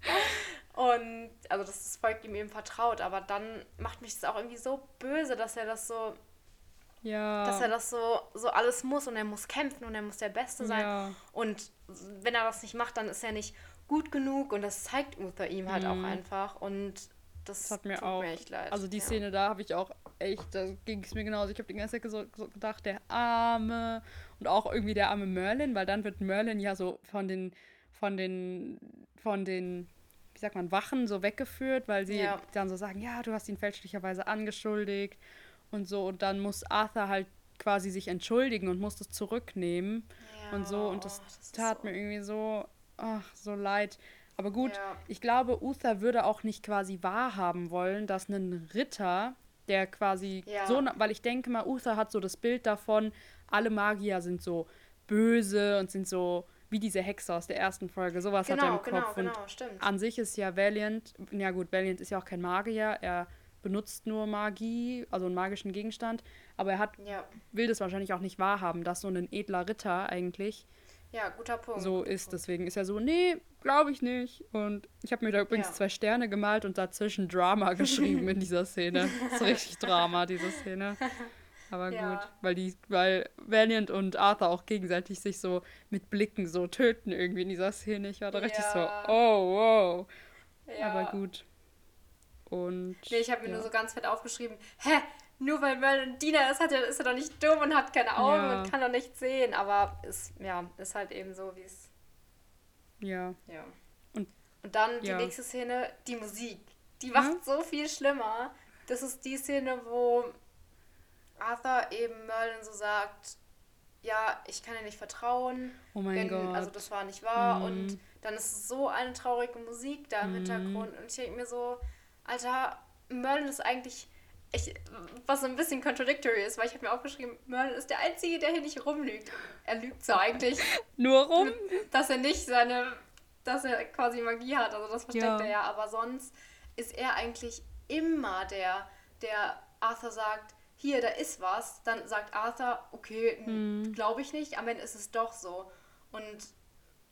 A: und also dass das Volk ihm eben vertraut, aber dann macht mich das auch irgendwie so böse, dass er das so,
B: Ja.
A: dass er das so, so alles muss und er muss kämpfen und er muss der Beste sein.
B: Ja.
A: Und wenn er das nicht macht, dann ist er nicht gut genug und das zeigt Uther ihm halt
B: Mhm.
A: auch einfach und das,
B: Das hat mir
A: tut
B: auch.
A: mir echt leid.
B: Also die
A: ja.
B: Szene da habe ich auch echt, da ging es mir genauso. Ich habe die ganze Zeit so, gedacht, der arme und auch irgendwie der arme Merlin, weil dann wird Merlin ja so von den, von den, von den, wie sagt man, Wachen so weggeführt, weil sie
A: Ja.
B: dann so sagen, ja, du hast ihn fälschlicherweise angeschuldigt und so und dann muss Arthur halt quasi sich entschuldigen und muss das zurücknehmen
A: Ja,
B: und so und das,
A: oh, ist
B: tat
A: so-
B: mir irgendwie so, ach, so leid. Aber gut,
A: Ja.
B: ich glaube, Uther würde auch nicht quasi wahrhaben wollen, dass ein Ritter, der quasi
A: Ja.
B: so, weil ich denke mal, Uther hat so das Bild davon, alle Magier sind so böse und sind so wie diese Hexe aus der ersten Folge, sowas hat er
A: Genau,
B: im
A: genau,
B: Kopf.
A: genau,
B: Und
A: stimmt.
B: an sich ist ja Valiant, ja gut, Valiant ist ja auch kein Magier, er benutzt nur Magie, also einen magischen Gegenstand, aber er hat,
A: Ja.
B: will das wahrscheinlich auch nicht wahrhaben, dass so ein edler Ritter eigentlich
A: ja, guter Punkt.
B: so ist.
A: Punkt.
B: Deswegen ist er so, nee, glaube ich nicht. Und ich habe mir da übrigens
A: Ja.
B: zwei Sterne gemalt und dazwischen Drama geschrieben in dieser Szene. Das ist richtig Drama, diese Szene. Aber
A: Ja.
B: gut, weil die, weil Valiant und Arthur auch gegenseitig sich so mit Blicken so töten irgendwie in dieser Szene. Ich war da richtig so,
A: Ja.
B: oh, wow.
A: Ja.
B: Aber gut. Und.
A: Nee, ich habe mir
B: ja.
A: nur so ganz fett aufgeschrieben, hä, nur weil Merlin Diener ist, hat er, ist er doch nicht dumm und hat keine Augen
B: Ja.
A: und kann doch nichts sehen. Aber ist, ja, ist halt eben so, wie es,
B: Ja.
A: ja.
B: Und-
A: und dann die
B: ja.
A: nächste Szene, die Musik. Die macht
B: Ja.
A: so viel schlimmer. Das ist die Szene, wo Arthur eben Merlin so sagt, ja, ich kann dir nicht vertrauen.
B: Oh mein
A: wenn,
B: Gott.
A: Also das war nicht wahr.
B: Mhm.
A: Und dann ist es so eine traurige Musik da im
B: Mhm.
A: Hintergrund. Und ich denke mir so, Alter, Merlin ist eigentlich ich, was so ein bisschen contradictory ist, weil ich habe mir aufgeschrieben, Merlin ist der Einzige, der hier nicht rumlügt. Er lügt so eigentlich.
B: Nur rum?
A: Dass er nicht seine, dass er quasi Magie hat, also das versteckt ja. er ja, aber sonst ist er eigentlich immer der, der Arthur sagt, hier, da ist was, dann sagt Arthur, okay, hm. glaube ich nicht, am Ende ist es doch so. Und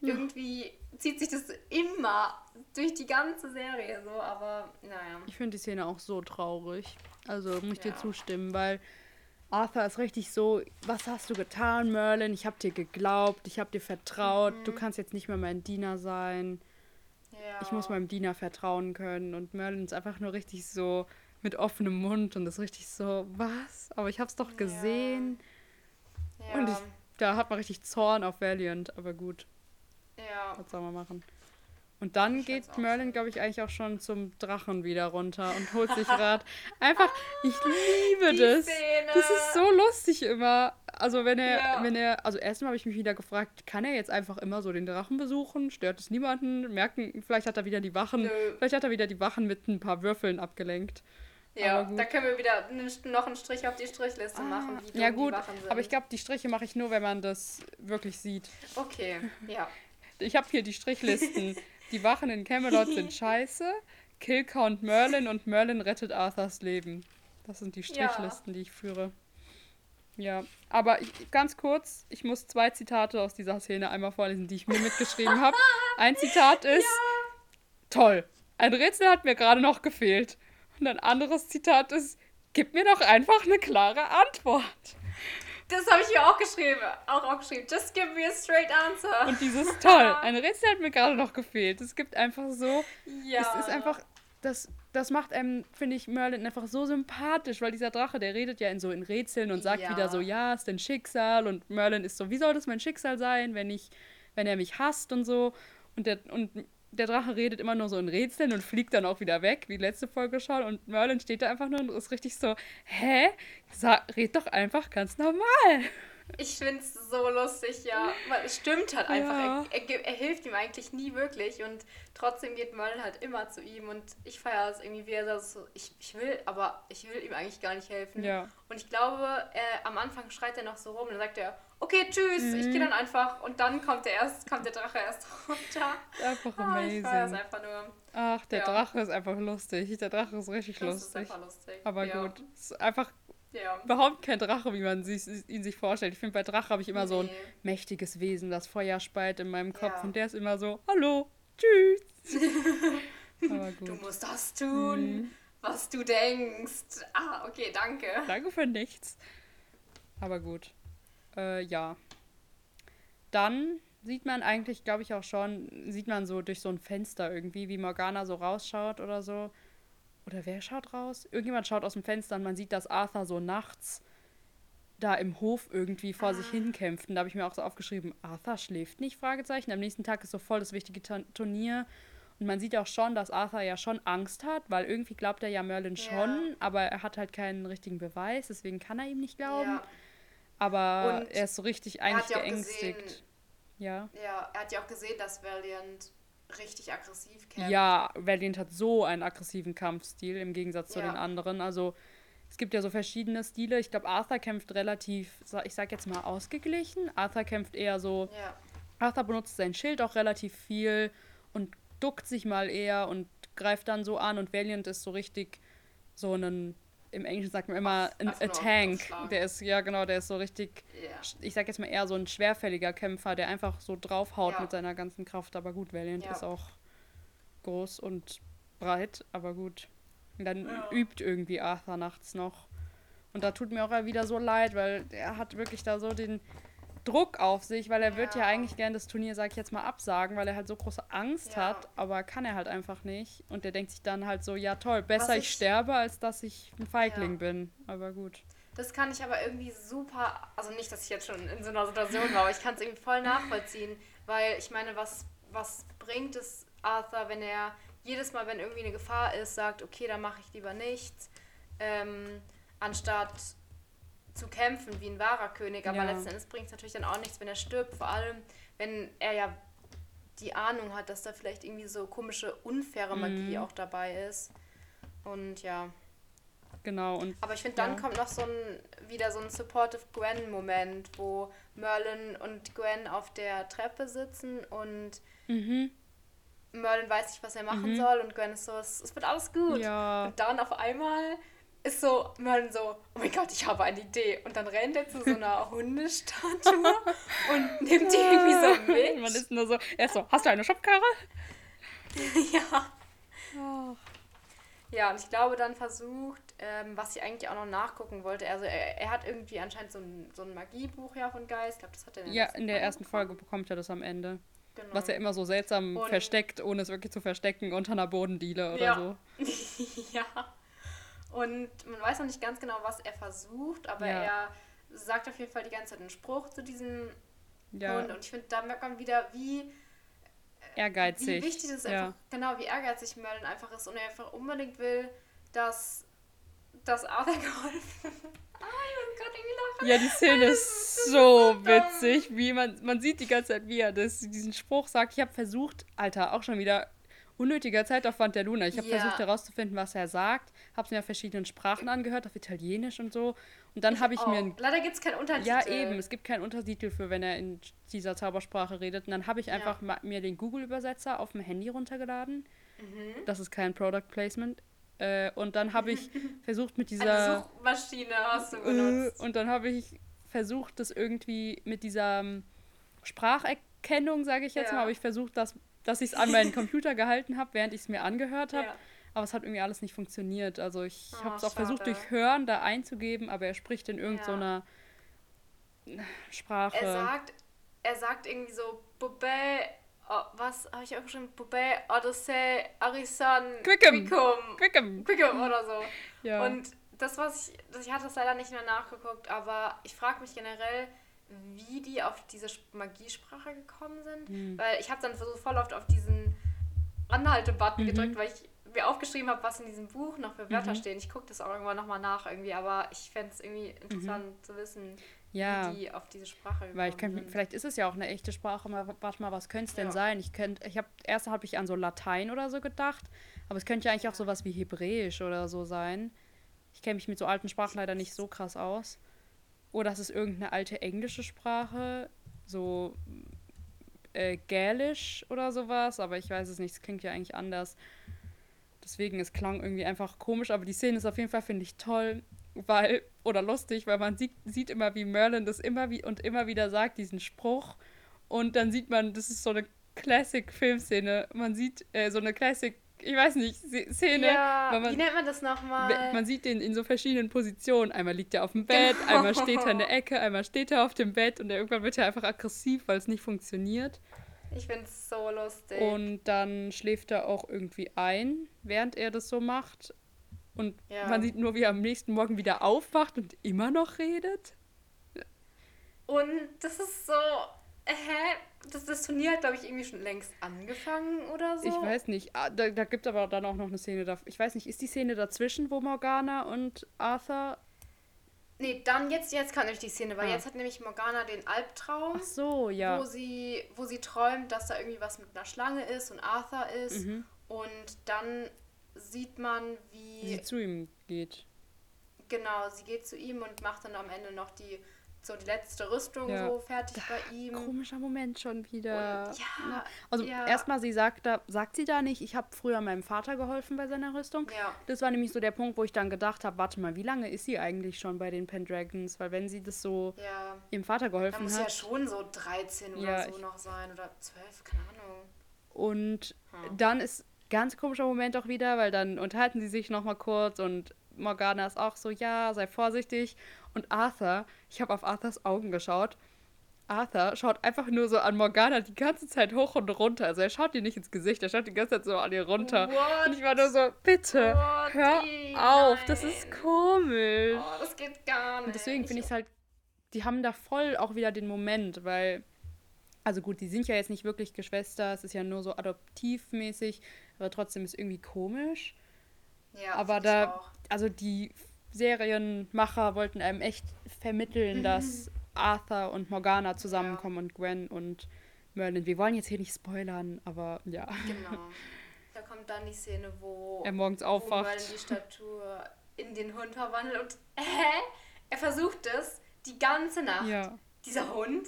A: irgendwie zieht sich das immer durch die ganze Serie so, aber naja.
B: Ich finde die Szene auch so traurig. Also muss ich ja. dir zustimmen, weil Arthur ist richtig so, was hast du getan, Merlin? Ich habe dir geglaubt, ich habe dir vertraut, mhm. du kannst jetzt nicht mehr mein Diener sein. Ja. Ich muss meinem Diener vertrauen können. Und Merlin ist einfach nur richtig so mit offenem Mund und ist richtig so, was? Aber ich hab's doch gesehen. Ja. Und ich, da hat man richtig Zorn auf Valiant, aber gut.
A: Ja.
B: Was soll man machen? Und dann geht Merlin, glaube ich, eigentlich auch schon zum Drachen wieder runter und holt sich Rat. Einfach, ich liebe Die das. Szene. Das ist so lustig immer. Also wenn er, ja. wenn er, also erstmal habe ich mich wieder gefragt, kann er jetzt einfach immer so den Drachen besuchen? Stört es niemanden? Merken, vielleicht hat er wieder die Wachen, Nö. vielleicht hat er wieder die Wachen mit ein paar Würfeln abgelenkt.
A: Ja, da können wir wieder noch einen Strich auf die Strichliste ah, machen.
B: ja gut, aber ich glaube, die Striche mache ich nur, wenn man das wirklich sieht.
A: Okay, ja.
B: Ich habe hier die Strichlisten. Die Wachen in Camelot sind scheiße. Kill Count Merlin und Merlin rettet Arthurs Leben. Das sind die Strichlisten, ja. die ich führe. Ja, aber ich, ganz kurz, ich muss zwei Zitate aus dieser Szene einmal vorlesen, die ich mir mitgeschrieben habe. Ein Zitat ist: ja. Toll, ein Rätsel hat mir gerade noch gefehlt. Und ein anderes Zitat ist: Gib mir doch einfach eine klare Antwort.
A: Das habe ich hier auch geschrieben. Auch aufgeschrieben. Just give me a straight answer.
B: Und dieses toll. Ein Rätsel hat mir gerade noch gefehlt. Es gibt einfach so. Ja. Es ist einfach. Das, das macht einem, finde ich, Merlin einfach so sympathisch, weil dieser Drache, der redet ja in so in Rätseln und sagt ja. wieder so, ja, ist dein Schicksal. Und Merlin ist so, wie soll das mein Schicksal sein, wenn ich, wenn er mich hasst und so. Und der, und der Drache redet immer nur so in Rätseln und fliegt dann auch wieder weg, wie letzte Folge schon. Und Merlin steht da einfach nur und ist richtig so, hä? Sag, red doch einfach ganz normal.
A: Ich finde es so lustig, ja. Weil es stimmt halt einfach. Ja. Er, er, er, hilft ihm eigentlich nie wirklich und trotzdem geht Merlin halt immer zu ihm und ich feiere es irgendwie, wie er sagt, so, ich, ich will, aber ich will ihm eigentlich gar nicht helfen.
B: Ja.
A: Und ich glaube, er, am Anfang schreit er noch so rum und dann sagt er, okay, tschüss, mhm. ich gehe dann einfach und dann kommt der erst, kommt der Drache erst runter.
B: Einfach oh, amazing.
A: Einfach nur.
B: Ach, der ja. Drache ist einfach lustig. Der Drache ist richtig das lustig. Ist einfach lustig. Aber ja. gut, es ist einfach ja. überhaupt kein Drache, wie man sich, ihn sich vorstellt. Ich finde, bei Drache habe ich immer nee. so ein mächtiges Wesen, das Feuer speit in meinem Kopf und der ist immer so, hallo, tschüss.
A: Aber gut. Du musst das tun, mhm. was du denkst. Ah, okay, danke.
B: Danke für nichts. Aber gut. Äh, ja. Dann sieht man eigentlich, glaube ich, auch schon, sieht man so durch so ein Fenster irgendwie, wie Morgana so rausschaut oder so. Oder wer schaut raus? Irgendjemand schaut aus dem Fenster und man sieht, dass Arthur so nachts da im Hof irgendwie vor ah. sich hinkämpft. Und da habe ich mir auch so aufgeschrieben, Arthur schläft nicht, Fragezeichen. Am nächsten Tag ist so voll das wichtige Turnier. Und man sieht auch schon, dass Arthur ja schon Angst hat, weil irgendwie glaubt er ja Merlin schon, ja. aber er hat halt keinen richtigen Beweis, deswegen kann er ihm nicht glauben. Ja. Aber und er ist so richtig eigentlich ja geängstigt. Gesehen, ja.
A: Ja, er hat ja auch gesehen, dass Valiant richtig aggressiv kämpft.
B: Ja, Valiant hat so einen aggressiven Kampfstil im Gegensatz zu ja. den anderen. Also es gibt ja so verschiedene Stile. Ich glaube, Arthur kämpft relativ, ich sag jetzt mal, ausgeglichen. Arthur kämpft eher so. Ja. Arthur benutzt sein Schild auch relativ viel und duckt sich mal eher und greift dann so an. Und Valiant ist so richtig so ein im Englischen sagt man immer ein a Tank. Der ist, ja genau, der ist so richtig, yeah. ich sag jetzt mal eher so ein schwerfälliger Kämpfer, der einfach so draufhaut ja. mit seiner ganzen Kraft. Aber gut, Valiant ja. ist auch groß und breit, aber gut. Und dann ja. übt irgendwie Arthur nachts noch. Und da tut mir auch wieder so leid, weil er hat wirklich da so den, Druck auf sich, weil er ja. wird ja eigentlich gerne das Turnier, sag ich jetzt mal, absagen, weil er halt so große Angst ja. hat, aber kann er halt einfach nicht. Und der denkt sich dann halt so, ja toll, besser ich, ich, sterbe, als dass ich ein Feigling ja. bin. Aber gut.
A: Das kann ich aber irgendwie super, also nicht, dass ich jetzt schon in so einer Situation war, aber ich kann es irgendwie voll nachvollziehen, weil ich meine, was, was bringt es Arthur, wenn er jedes Mal, wenn irgendwie eine Gefahr ist, sagt, okay, dann mache ich lieber nichts, ähm, anstatt zu kämpfen wie ein wahrer König, aber ja. letzten Endes bringt es natürlich dann auch nichts, wenn er stirbt, vor allem wenn er ja die Ahnung hat, dass da vielleicht irgendwie so komische, unfaire Magie mhm. auch dabei ist. Und ja.
B: Genau. Und,
A: Aber ich finde, dann
B: ja.
A: kommt noch so ein, wieder so ein supportive Gwen-Moment, wo Merlin und Gwen auf der Treppe sitzen und
B: Mhm.
A: Merlin weiß nicht, was er machen soll und Gwen ist so, es, es wird alles gut.
B: Ja.
A: Und dann auf einmal ist so Merlin so, oh mein Gott, ich habe eine Idee. Und dann rennt er zu so einer Hundestatue und nimmt die irgendwie so mit.
B: Man ist nur so, er ist so, hast du eine Schubkarre?
A: ja.
B: Oh.
A: Ja, und ich glaube, dann versucht, ähm, was ich eigentlich auch noch nachgucken wollte. Also, er, er hat irgendwie anscheinend so ein, so ein Magiebuch ja von Geist. Ich glaube, das hat er in
B: Ja, in der ersten Folge bekommt er das am Ende.
A: Genau.
B: Was er immer so seltsam
A: Und-
B: versteckt, ohne es wirklich zu verstecken, unter einer Bodendiele oder
A: Ja.
B: so.
A: ja. Und man weiß noch nicht ganz genau, was er versucht, aber
B: Ja.
A: er sagt auf jeden Fall die ganze Zeit einen Spruch zu diesem
B: Ja,
A: Hund. Und ich finde, da merkt man wieder, wie,
B: ehrgeizig.
A: wie wichtig es
B: ja.
A: einfach, genau, wie ehrgeizig Merlin einfach ist und er einfach unbedingt will, dass, dass Arthur geholfen Ah, ich muss gerade irgendwie lachen.
B: Ja, die Szene
A: Das
B: ist
A: ist
B: so
A: so dumm.
B: witzig, wie man, man sieht die ganze Zeit, wie er das, diesen Spruch sagt. Ich habe versucht, Alter, auch schon wieder unnötiger Zeitaufwand der Luna. Ich habe
A: Ja.
B: versucht herauszufinden, was er sagt, habe es mir auf verschiedenen Sprachen angehört, auf Italienisch und so. Und dann habe ich mir...
A: Oh,
B: ein-
A: Leider gibt es keinen Untertitel.
B: Ja, eben, es gibt keinen Untertitel für, wenn er in dieser Zaubersprache redet. Und dann habe ich
A: Ja.
B: einfach ma- mir den Google-Übersetzer auf dem Handy runtergeladen.
A: Mhm.
B: Das ist kein Product Placement. Äh, und dann habe ich versucht mit dieser...
A: Eine Suchmaschine hast du
B: Äh,
A: benutzt.
B: Und dann habe ich versucht, das irgendwie mit dieser ähm, Spracherkennung, sage ich jetzt
A: Ja.
B: mal, habe ich versucht, dass, dass ich es an meinen Computer gehalten habe, während ich es mir angehört habe.
A: Ja.
B: Aber es hat irgendwie alles nicht funktioniert. Also ich
A: Oh,
B: habe es auch versucht, durch Hören da einzugeben, aber er spricht in irgendeiner Sprache.
A: Er sagt, er sagt irgendwie so, Bube, oh, was habe ich auch schon? Bube, Odyssey, Arisan,
B: Quickum.
A: Quickum,
B: Quickem.
A: Quickum oder so.
B: Ja.
A: Und das, was ich, das, ich hatte das leider nicht mehr nachgeguckt, aber ich frage mich generell, wie die auf diese Sp- Magiesprache gekommen sind.
B: Hm.
A: Weil ich habe dann so voll oft auf diesen Anhalte-Button
B: Mhm.
A: gedrückt, weil ich mir aufgeschrieben habe, was in diesem Buch noch für Wörter
B: Mhm.
A: stehen. Ich gucke das auch irgendwann nochmal nach irgendwie, aber ich fände es irgendwie interessant zu wissen,
B: ja.
A: wie die auf diese Sprache gekommen
B: Weil ich könnte,
A: sind.
B: vielleicht ist es ja auch eine echte Sprache, aber warte mal, was könnte es denn
A: Ja.
B: sein? Ich könnte, ich habe, erst habe ich an so Latein oder so gedacht, aber es könnte ja eigentlich auch sowas wie Hebräisch oder so sein. Ich kenne mich mit so alten Sprachen leider nicht so krass aus. Oder es ist irgendeine alte englische Sprache, so äh, Gälisch oder sowas, aber ich weiß es nicht, es klingt ja eigentlich anders. Deswegen, es klang irgendwie einfach komisch, aber die Szene ist auf jeden Fall, finde ich, toll, weil, oder lustig, weil man sieht, sieht immer, wie Merlin das immer wie und immer wieder sagt, diesen Spruch. Und dann sieht man, das ist so eine Classic-Filmszene. Man sieht äh, so eine Classic, ich weiß nicht, Szene.
A: ja,
B: man-
A: wie nennt man das nochmal?
B: Man sieht den in so verschiedenen Positionen. Einmal liegt er auf dem Bett,
A: Genau.
B: einmal steht er in der Ecke, einmal steht er auf dem Bett und irgendwann wird er einfach aggressiv, weil es nicht funktioniert.
A: Ich finde es so lustig.
B: Und dann schläft er auch irgendwie ein, während er das so macht. Und
A: Ja.
B: man sieht nur, wie er am nächsten Morgen wieder aufwacht und immer noch redet.
A: Und das ist so, hä? Das, das Turnier hat, glaube ich, irgendwie schon längst angefangen oder so.
B: Ich weiß nicht. Ah, Da, da gibt es aber dann auch noch eine Szene. Da, ich weiß nicht, ist die Szene dazwischen, wo Morgana und Arthur.
A: Nee, dann jetzt, jetzt kann ich die Szene, weil
B: Ah.
A: jetzt hat nämlich Morgana den Albtraum,
B: Ach so, ja.
A: wo, sie, wo sie träumt, dass da irgendwie was mit einer Schlange ist und Arthur ist.
B: Mhm.
A: Und dann sieht man,
B: wie, sie zu ihm geht.
A: genau, sie geht zu ihm und macht dann am Ende noch die, so die letzte Rüstung
B: Ja.
A: so fertig bei ihm.
B: Komischer Moment schon wieder.
A: Und, ja,
B: Also
A: ja.
B: erstmal, sie sagt da, sagt sie da nicht, ich habe früher meinem Vater geholfen bei seiner Rüstung.
A: Ja.
B: Das war nämlich so der Punkt, wo ich dann gedacht habe, warte mal, wie lange ist sie eigentlich schon bei den Pendragons? Weil wenn sie das so
A: Ja.
B: ihrem Vater
A: Da
B: geholfen
A: muss ja
B: hat
A: schon so 13 oder
B: Ja,
A: so
B: ich-
A: noch sein oder 12, keine Ahnung.
B: und
A: Hm.
B: dann ist ganz komischer Moment auch wieder, weil dann unterhalten sie sich noch mal kurz und Morgana ist auch so, ja, sei vorsichtig. Und Arthur, ich habe auf Arthurs Augen geschaut. Arthur schaut einfach nur so an Morgana die ganze Zeit hoch und runter. Also er schaut ihr nicht ins Gesicht, er schaut die ganze Zeit so an ihr runter.
A: What?
B: Und ich war nur so, bitte,
A: What?
B: hör
A: Ih,
B: auf, das
A: nein.
B: ist komisch.
A: Oh, das geht gar nicht.
B: Und deswegen finde ich es halt, die haben da voll auch wieder den Moment, weil, also gut, die sind ja jetzt nicht wirklich Geschwister, es ist ja nur so adoptivmäßig, aber trotzdem ist irgendwie komisch.
A: Ja,
B: aber da,
A: auch.
B: also die Serienmacher wollten einem echt vermitteln, dass Arthur und Morgana zusammenkommen und Gwen und Merlin. Wir wollen jetzt hier nicht spoilern, aber ja.
A: Genau. Da kommt dann die Szene, wo
B: Er morgens
A: wo
B: aufwacht.
A: Merlin die Statue in den Hund verwandelt und hä? Er versucht es die ganze Nacht.
B: Ja.
A: Dieser Hund.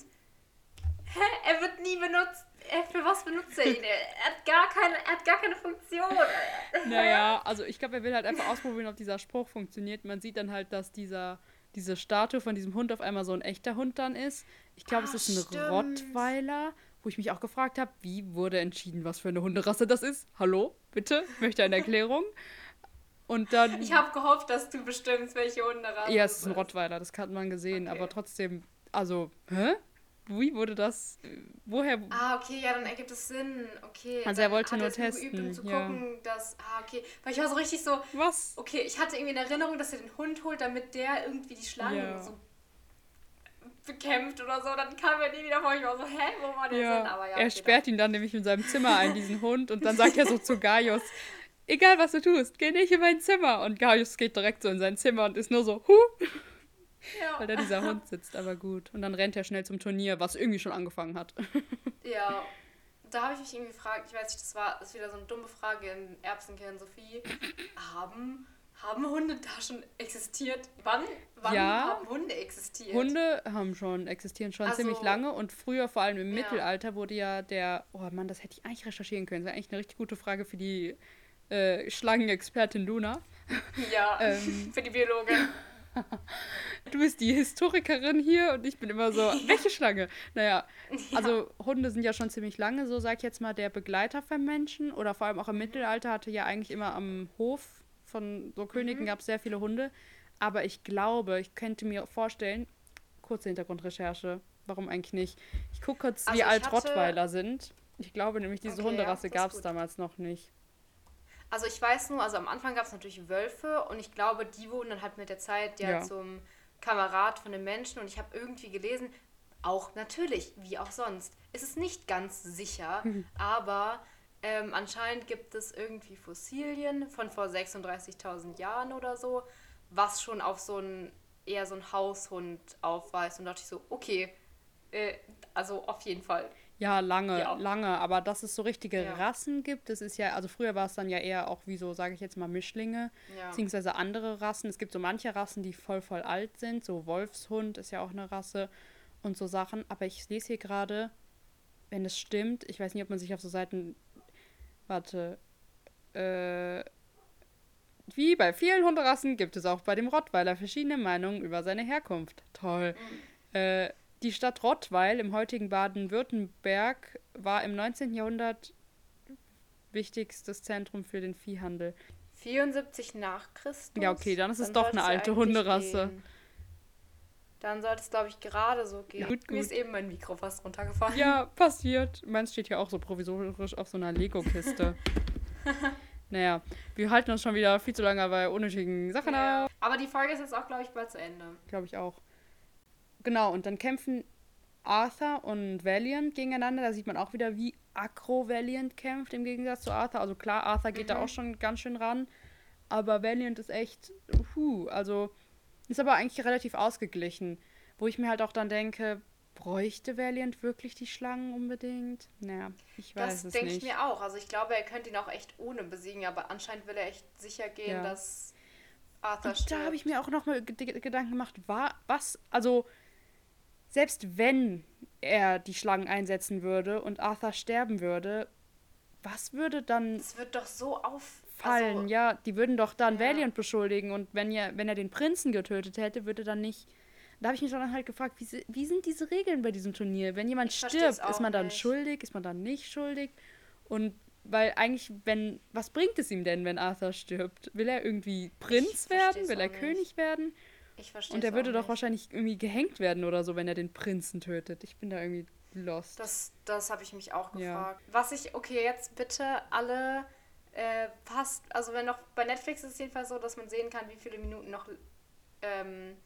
A: Hä? Er wird nie benutzt. Er, für was benutzt er ihn? Er hat gar keine, er hat gar keine Funktion.
B: Naja, also ich glaube, er will halt einfach ausprobieren, ob dieser Spruch funktioniert. Man sieht dann halt, dass dieser, diese Statue von diesem Hund auf einmal so ein echter Hund dann ist. Ich glaube,
A: Ah,
B: es ist ein
A: stimmt.
B: Rottweiler, wo ich mich auch gefragt habe, wie wurde entschieden, was für eine Hunderasse das ist. Hallo, bitte, ich möchte eine Erklärung. Und dann.
A: Ich habe gehofft, dass du bestimmst, welche Hunderasse
B: ja, es ist ein Rottweiler, das hat man gesehen,
A: Okay.
B: aber trotzdem, also, hä? Wie wurde das? äh, Woher?
A: Ah, okay, ja, dann ergibt es Sinn. Okay.
B: Also er
A: dann
B: wollte nur
A: es geübt, um
B: testen,
A: zu
B: ja.
A: gucken, dass. Ah, okay. Weil ich war so richtig so.
B: Was?
A: Okay, ich hatte irgendwie in Erinnerung, dass er den Hund holt, damit der irgendwie die Schlangen
B: Ja.
A: so bekämpft oder so. Dann kam er nie wieder vor. Ich war so, hä, wo war der Sinn?
B: Ja,
A: Aber ja,
B: er
A: okay,
B: sperrt ihn dann nämlich in seinem Zimmer ein, diesen Hund, und dann sagt er so zu Gaius, egal was du tust, geh nicht in mein Zimmer. Und Gaius geht direkt so in sein Zimmer und ist nur so, huh,
A: dann- ja.
B: weil da dieser Hund sitzt, aber gut. Und dann rennt er schnell zum Turnier, was irgendwie schon angefangen hat.
A: Ja, da habe ich mich irgendwie gefragt, ich weiß nicht, das war das ist wieder so eine dumme Frage im Erbsenkern Sophie. Haben, haben Hunde da schon existiert? Wann, wann
B: Ja.
A: haben Hunde existiert?
B: Hunde haben schon, existieren schon
A: Also-
B: ziemlich lange und früher, vor allem im
A: Ja.
B: Mittelalter, wurde ja der, oh Mann, das hätte ich eigentlich recherchieren können. Das wäre eigentlich eine richtig gute Frage für die äh, Schlangenexpertin Luna.
A: Ja,
B: Ähm.
A: für die Biologin.
B: Du bist die Historikerin hier und ich bin immer so, welche Schlange? Naja, also Hunde sind ja schon ziemlich lange, so sag ich jetzt mal, der Begleiter von Menschen oder vor allem auch im Mittelalter hatte ja eigentlich immer am Hof von so Königen gab es sehr viele Hunde. Aber ich glaube, ich könnte mir vorstellen, kurze Hintergrundrecherche, warum eigentlich nicht? Ich gucke kurz,
A: Also
B: wie alt
A: hatte-
B: Rottweiler sind. Ich glaube nämlich, diese
A: Okay, ja,
B: Hunderasse
A: ist
B: gab es damals noch nicht.
A: Also ich weiß nur, also am Anfang gab es natürlich Wölfe und ich glaube, die wurden dann halt mit der Zeit ja,
B: Ja.
A: zum Kamerad von den Menschen und ich habe irgendwie gelesen, auch natürlich, wie auch sonst, ist es nicht ganz sicher, aber ähm, anscheinend gibt es irgendwie Fossilien von vor 36.000 Jahren oder so, was schon auf so ein eher so ein Haushund aufweist und da dachte ich so, okay, äh, also auf jeden Fall.
B: Ja, lange,
A: Ja.
B: lange. Aber dass es so richtige
A: Ja.
B: Rassen gibt, das ist ja, also früher war es dann ja eher auch wie so, sage ich jetzt mal, Mischlinge,
A: Ja.
B: beziehungsweise andere Rassen. Es gibt so manche Rassen, die voll, voll alt sind. So Wolfshund ist ja auch eine Rasse und so Sachen. Aber ich lese hier gerade, wenn es stimmt, ich weiß nicht, ob man sich auf so Seiten, warte, äh, wie bei vielen Hunderassen gibt es auch bei dem Rottweiler verschiedene Meinungen über seine Herkunft. Toll. Äh, die Stadt Rottweil im heutigen Baden-Württemberg war im 19. Jahrhundert wichtigstes Zentrum für den Viehhandel.
A: 74 nach Christus.
B: Ja, okay, dann ist es
A: Dann
B: doch
A: sollte
B: eine alte Hunderasse.
A: gehen. Dann sollte es, glaube ich, gerade so gehen.
B: Gut,
A: Mir ist
B: gut.
A: eben mein Mikro fast runtergefallen.
B: Ja, passiert. Meins steht ja auch so provisorisch auf so einer Lego-Kiste. naja, wir halten uns schon wieder viel zu lange bei unnötigen Sachen
A: Ja.
B: auf.
A: Aber die Folge ist jetzt auch, glaube ich, bald zu Ende.
B: Glaube ich auch. Genau, und dann kämpfen Arthur und Valiant gegeneinander. Da sieht man auch wieder, wie aggro Valiant kämpft im Gegensatz zu Arthur. Also klar, Arthur geht da
A: Mhm.
B: auch schon ganz schön ran. Aber Valiant ist echt, puh, also ist aber eigentlich relativ ausgeglichen. Wo ich mir halt auch dann denke, bräuchte Valiant wirklich die Schlangen unbedingt? Naja, ich weiß
A: Das
B: es
A: denke ich
B: nicht.
A: mir auch. Also ich glaube, er könnte ihn auch echt ohne besiegen, aber anscheinend will er echt sicher gehen,
B: Ja.
A: dass Arthur
B: Und
A: stirbt.
B: da habe ich mir auch nochmal Gedanken gemacht, war, was, also, selbst wenn er die Schlangen einsetzen würde und Arthur sterben würde, was würde dann
A: Das wird doch so auf...
B: fallen?
A: Also,
B: ja, die würden doch dann
A: Ja.
B: Valiant beschuldigen und wenn, er, wenn er den Prinzen getötet hätte, würde dann nicht. Da habe ich mich dann halt gefragt, wie, wie sind diese Regeln bei diesem Turnier? Wenn jemand stirbt, ist man dann
A: nicht.
B: schuldig, ist man dann nicht schuldig? Und weil eigentlich, wenn, was bringt es ihm denn, wenn Arthur stirbt? Will er irgendwie Prinz werden? Will er
A: nicht.
B: König werden?
A: Ich verstehe
B: Und er würde doch wahrscheinlich irgendwie gehängt werden oder so, wenn er den Prinzen tötet. Ich bin da irgendwie lost.
A: Das, das habe ich mich auch
B: Ja.
A: gefragt. Was ich, okay, jetzt bitte alle äh, fast, also wenn noch, bei Netflix ist es jedenfalls so, dass man sehen kann, wie viele Minuten noch, ähm,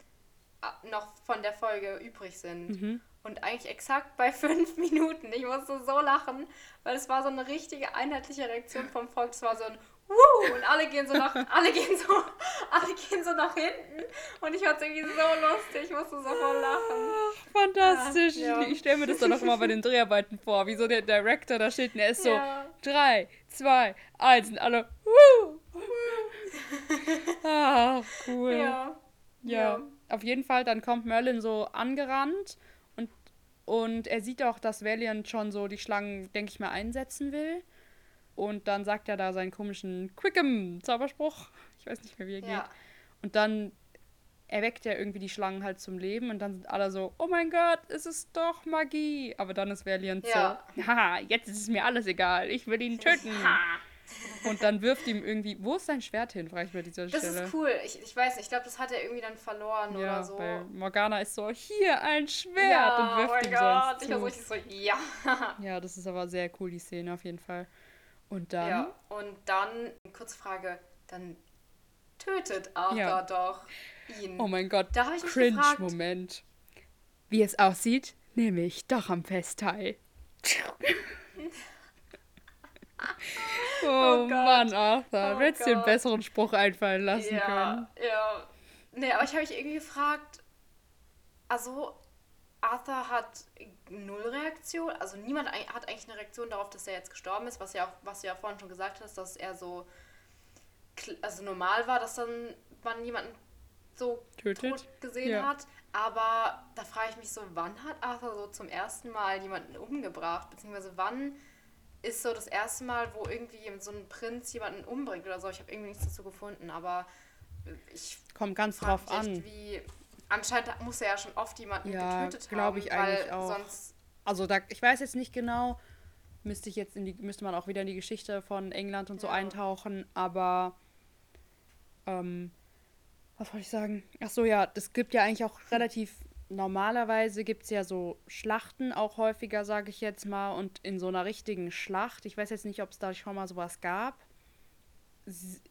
A: noch von der Folge übrig sind.
B: Mhm.
A: Und eigentlich exakt bei fünf Minuten. Ich musste so lachen, weil es war so eine richtige einheitliche Reaktion vom Volk. Es war so ein Wuh! Und alle gehen so nach, alle gehen so, alle gehen so nach hinten. Und ich fand es irgendwie so lustig. Ich musste so voll lachen.
B: Fantastisch.
A: Ja, ja.
B: Ich stelle mir das dann auch immer bei den Dreharbeiten vor, wie so der Director da steht und er ist so
A: Ja.
B: drei, zwei, eins und alle. Wuh! ah, cool.
A: Ja.
B: Ja,
A: Ja.
B: auf jeden Fall, dann kommt Merlin so angerannt und, und er sieht auch, dass Valiant schon so die Schlangen, denke ich mal, einsetzen will. Und dann sagt er da seinen komischen Quickem-Zauberspruch. Ich weiß nicht mehr, wie er
A: Ja.
B: geht. Und dann erweckt er irgendwie die Schlangen halt zum Leben und dann sind alle so, oh mein Gott, es ist doch Magie. Aber dann ist Valiant
A: Ja.
B: so, haha, jetzt ist es mir alles egal, ich will ihn töten. Und dann wirft ihm irgendwie, wo ist sein Schwert hin, frage ich an dieser
A: Das
B: Stelle.
A: ist cool. Ich, ich weiß nicht, ich glaube, das hat er irgendwie dann verloren
B: Ja,
A: oder so.
B: weil Morgana ist so, hier ein Schwert
A: ja,
B: und wirft
A: oh mein
B: ihm
A: Gott.
B: sonst
A: Ich war so so, ja.
B: Ja, das ist aber sehr cool, die Szene auf jeden Fall. Und dann,
A: Ja, und dann, kurze Frage, dann tötet Arthur
B: Ja.
A: doch ihn.
B: oh mein Gott,
A: Da
B: Cringe-Moment. Wie es aussieht, nehme ich doch am Fest teil. oh,
A: Oh.
B: Mann, Arthur,
A: Oh
B: du hättest dir einen besseren Spruch einfallen lassen
A: ja,
B: können.
A: ja. Nee, aber ich habe mich irgendwie gefragt, also Arthur hat null Reaktion, also niemand hat eigentlich eine Reaktion darauf, dass er jetzt gestorben ist, was ja auch, was du ja vorhin schon gesagt hast, dass er so also normal war, dass dann man jemanden so
B: Tötet?
A: tot gesehen
B: Ja.
A: hat. Aber da frage ich mich so, wann hat Arthur so zum ersten Mal jemanden umgebracht? Beziehungsweise wann ist so das erste Mal, wo irgendwie so ein Prinz jemanden umbringt oder so? Ich habe irgendwie nichts dazu gefunden, aber ich
B: Kommt ganz drauf
A: echt,
B: an.
A: wie. Anscheinend muss er ja schon oft jemanden
B: Ja,
A: getötet haben,
B: ich eigentlich
A: weil
B: auch.
A: sonst.
B: Also da, ich weiß jetzt nicht genau, müsste ich jetzt in die, müsste man auch wieder in die Geschichte von England und so
A: Ja.
B: eintauchen, aber ähm, was wollte ich sagen? Ach so, ja, das gibt ja eigentlich auch relativ normalerweise gibt es ja so Schlachten auch häufiger, sage ich jetzt mal, und in so einer richtigen Schlacht, ich weiß jetzt nicht, ob es da schon mal sowas gab,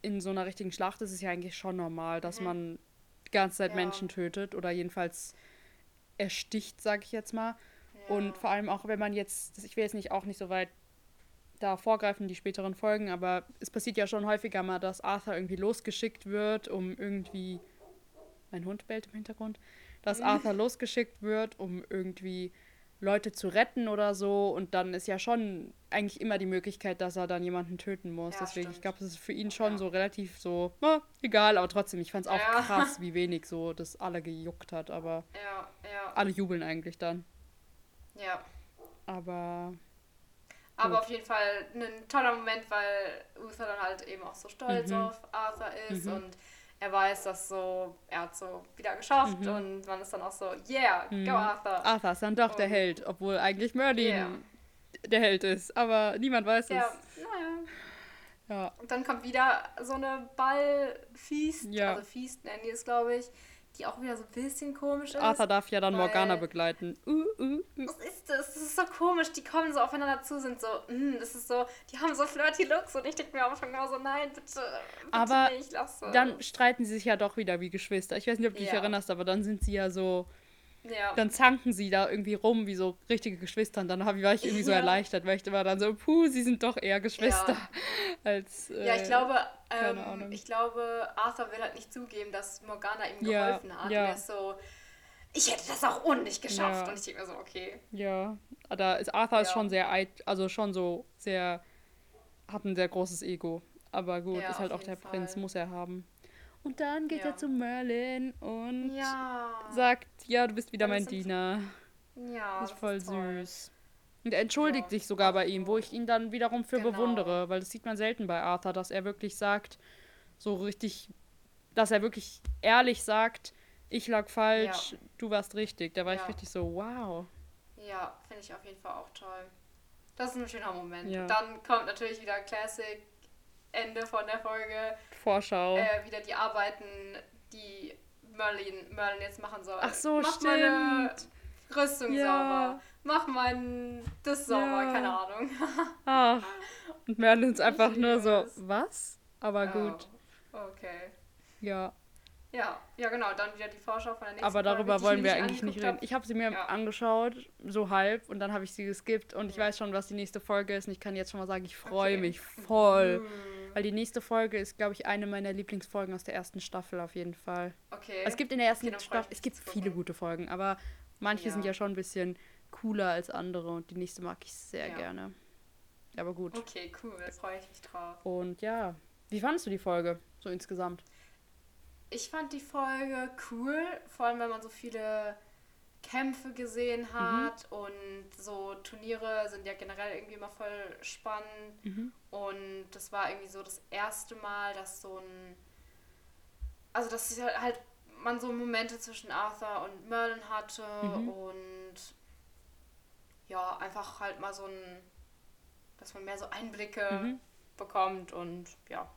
B: in so einer richtigen Schlacht ist es ja eigentlich schon normal, dass
A: Mhm.
B: man ganze Zeit
A: Ja.
B: Menschen tötet oder jedenfalls ersticht, sage ich jetzt mal.
A: Ja.
B: Und vor allem auch, wenn man jetzt, ich will jetzt nicht auch nicht so weit da vorgreifen, die späteren Folgen, aber es passiert ja schon häufiger mal, dass Arthur irgendwie losgeschickt wird, um irgendwie. Mein Hund bellt im Hintergrund. Dass
A: Mhm.
B: Arthur losgeschickt wird, um irgendwie Leute zu retten oder so. Und dann ist ja schon eigentlich immer die Möglichkeit, dass er dann jemanden töten muss.
A: Ja,
B: Deswegen, ich
A: stimmt.
B: glaube, das ist für ihn schon
A: Ja.
B: so relativ so, na, egal, aber trotzdem, ich fand es auch
A: Ja.
B: krass, wie wenig so das alle gejuckt hat. Aber
A: ja, ja,
B: alle jubeln eigentlich dann.
A: ja.
B: Aber
A: Aber
B: Gut.
A: auf jeden Fall ein toller Moment, weil Uther dann halt eben auch so stolz
B: Mhm.
A: auf Arthur ist
B: Mhm.
A: und er weiß, dass so, er hat so wieder geschafft
B: Mhm.
A: und man ist dann auch so, yeah,
B: Mhm.
A: go Arthur.
B: Arthur ist dann doch der
A: Und-
B: Held, obwohl eigentlich Merlin
A: Ja.
B: der Held ist. Aber niemand weiß
A: Ja,
B: es.
A: naja.
B: Ja.
A: Und dann kommt wieder so eine Ballfeast,
B: Ja.
A: also Feast nennen die es, glaube ich, die auch wieder so ein bisschen komisch ist.
B: Arthur darf ja dann Morgana begleiten. Uh, uh, uh.
A: Was ist das? Das ist so komisch. Die kommen so aufeinander zu, sind so, mm, das ist so, die haben so flirty Looks und ich denke mir am Anfang immer so, nein, bitte, bitte
B: Aber
A: nicht, lass es.
B: Dann streiten sie sich ja doch wieder wie Geschwister. Ich weiß nicht, ob du dich
A: Ja.
B: erinnerst, aber dann sind sie ja so,
A: ja.
B: dann zanken sie da irgendwie rum wie so richtige Geschwister. Und dann war ich irgendwie so
A: Ja.
B: erleichtert, weil ich war dann so, puh, sie sind doch eher Geschwister. Als, äh,
A: ja, ich glaube,
B: keine
A: ähm, ich glaube, Arthur will halt nicht zugeben, dass Morgana ihm
B: Ja,
A: geholfen hat.
B: ja.
A: Und er ist so, ich hätte das auch ohne dich geschafft.
B: Ja.
A: Und ich denke mir so, okay.
B: Ja, da ist Arthur ist
A: Ja.
B: schon sehr also schon so sehr, hat ein sehr großes Ego. Aber gut,
A: Ja,
B: ist halt auch der
A: jeden
B: Prinz,
A: Fall.
B: muss er haben. Und dann geht
A: Ja.
B: er zu Merlin und
A: Ja.
B: sagt, ja, du bist wieder mein Diener.
A: Ja,
B: Das ist voll
A: toll.
B: süß. Und er entschuldigt sich sogar bei ihm, wo ich ihn dann wiederum für
A: Genau.
B: bewundere, weil das sieht man selten bei Arthur, dass er wirklich sagt, so richtig, dass er wirklich ehrlich sagt, ich lag falsch, du warst richtig. Da war ich richtig so, wow.
A: Ja, finde ich auf jeden Fall auch toll. Das ist ein schöner Moment. Dann kommt natürlich wieder Classic, Ende von der Folge.
B: Vorschau.
A: Äh, wieder die Arbeiten, die Merlin, Merlin jetzt machen soll.
B: Ach so,
A: Mach meine
B: stimmt.
A: Rüstung
B: Ja.
A: sauber. Mach mein das sauber,
B: Ja.
A: keine Ahnung.
B: Ach. Und Merlin ist einfach
A: Ich
B: nur so,
A: es.
B: was? Aber gut,
A: Oh, okay.
B: ja.
A: Ja, ja genau, dann wieder die Vorschau von der nächsten
B: Aber darüber
A: Folge,
B: wollen
A: ich
B: wir eigentlich nicht reden.
A: hab.
B: Ich habe sie mir
A: Ja.
B: angeschaut, so halb, und dann habe ich sie geskippt und ich
A: Ja.
B: weiß schon, was die nächste Folge ist. Und ich kann jetzt schon mal sagen, ich freue
A: Okay.
B: mich voll.
A: Mm,
B: Weil die nächste Folge ist, glaube ich, eine meiner Lieblingsfolgen aus der ersten Staffel auf jeden Fall.
A: Okay.
B: Es gibt in der ersten
A: Okay,
B: Staffel, es gibt viele gute Folgen, aber manche
A: Ja.
B: sind ja schon ein bisschen cooler als andere und die nächste mag ich sehr
A: Ja.
B: gerne. Aber gut.
A: Okay, cool, da freue ich mich drauf.
B: Und ja, wie fandest du die Folge so insgesamt?
A: ich fand die Folge cool, vor allem wenn man so viele Kämpfe gesehen mhm. hat mhm. und so Turniere sind ja generell irgendwie immer voll spannend. Mhm. Und das war irgendwie so das erste Mal, dass so ein. Also, dass halt man so Momente zwischen Arthur und Merlin hatte mhm. und ja, einfach halt mal so ein. dass man mehr so Einblicke mhm. bekommt und ja.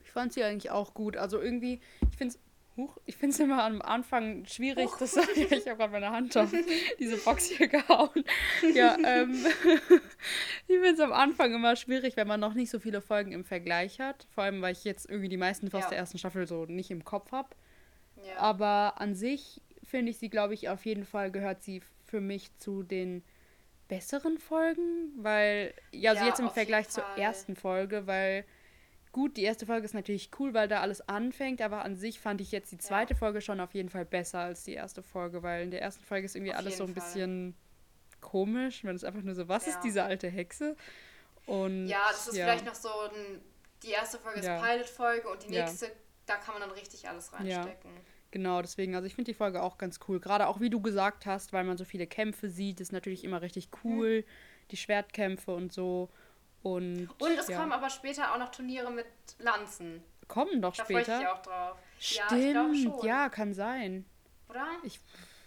B: Ich fand sie eigentlich auch gut. Also irgendwie, ich finde es Huch, ich finde es immer am Anfang schwierig, Huch. das ich habe gerade meine Hand auf diese Box hier gehauen. Ja, ähm, ich finde es am Anfang immer schwierig, wenn man noch nicht so viele Folgen im Vergleich hat. Vor allem, weil ich jetzt irgendwie die meisten fast ja. der ersten Staffel so nicht im Kopf habe. Ja. Aber an sich finde ich sie, glaube ich, auf jeden Fall gehört sie für mich zu den besseren Folgen, weil, ja, also ja, jetzt im Vergleich zur ersten Folge, weil Gut, die erste Folge ist natürlich cool, weil da alles anfängt, aber an sich fand ich jetzt die zweite ja. Folge schon auf jeden Fall besser als die erste Folge, weil in der ersten Folge ist irgendwie auf alles so ein Fall. bisschen komisch, wenn es einfach nur so, was ja. ist diese alte Hexe? Und,
A: ja, das ist ja. vielleicht noch so ein, die erste Folge ist Pilot-Folge und die nächste, da kann man dann richtig alles reinstecken.
B: Genau, deswegen, also ich finde die Folge auch ganz cool. Gerade auch wie du gesagt hast, weil man so viele Kämpfe sieht, ist natürlich immer richtig cool. Mhm. Die Schwertkämpfe und so. Und,
A: und es ja. kommen aber später auch noch Turniere mit Lanzen.
B: Kommen doch
A: da
B: später.
A: Da freue ich mich auch drauf.
B: Stimmt, ja, ja, kann sein.
A: Oder?
B: Ich,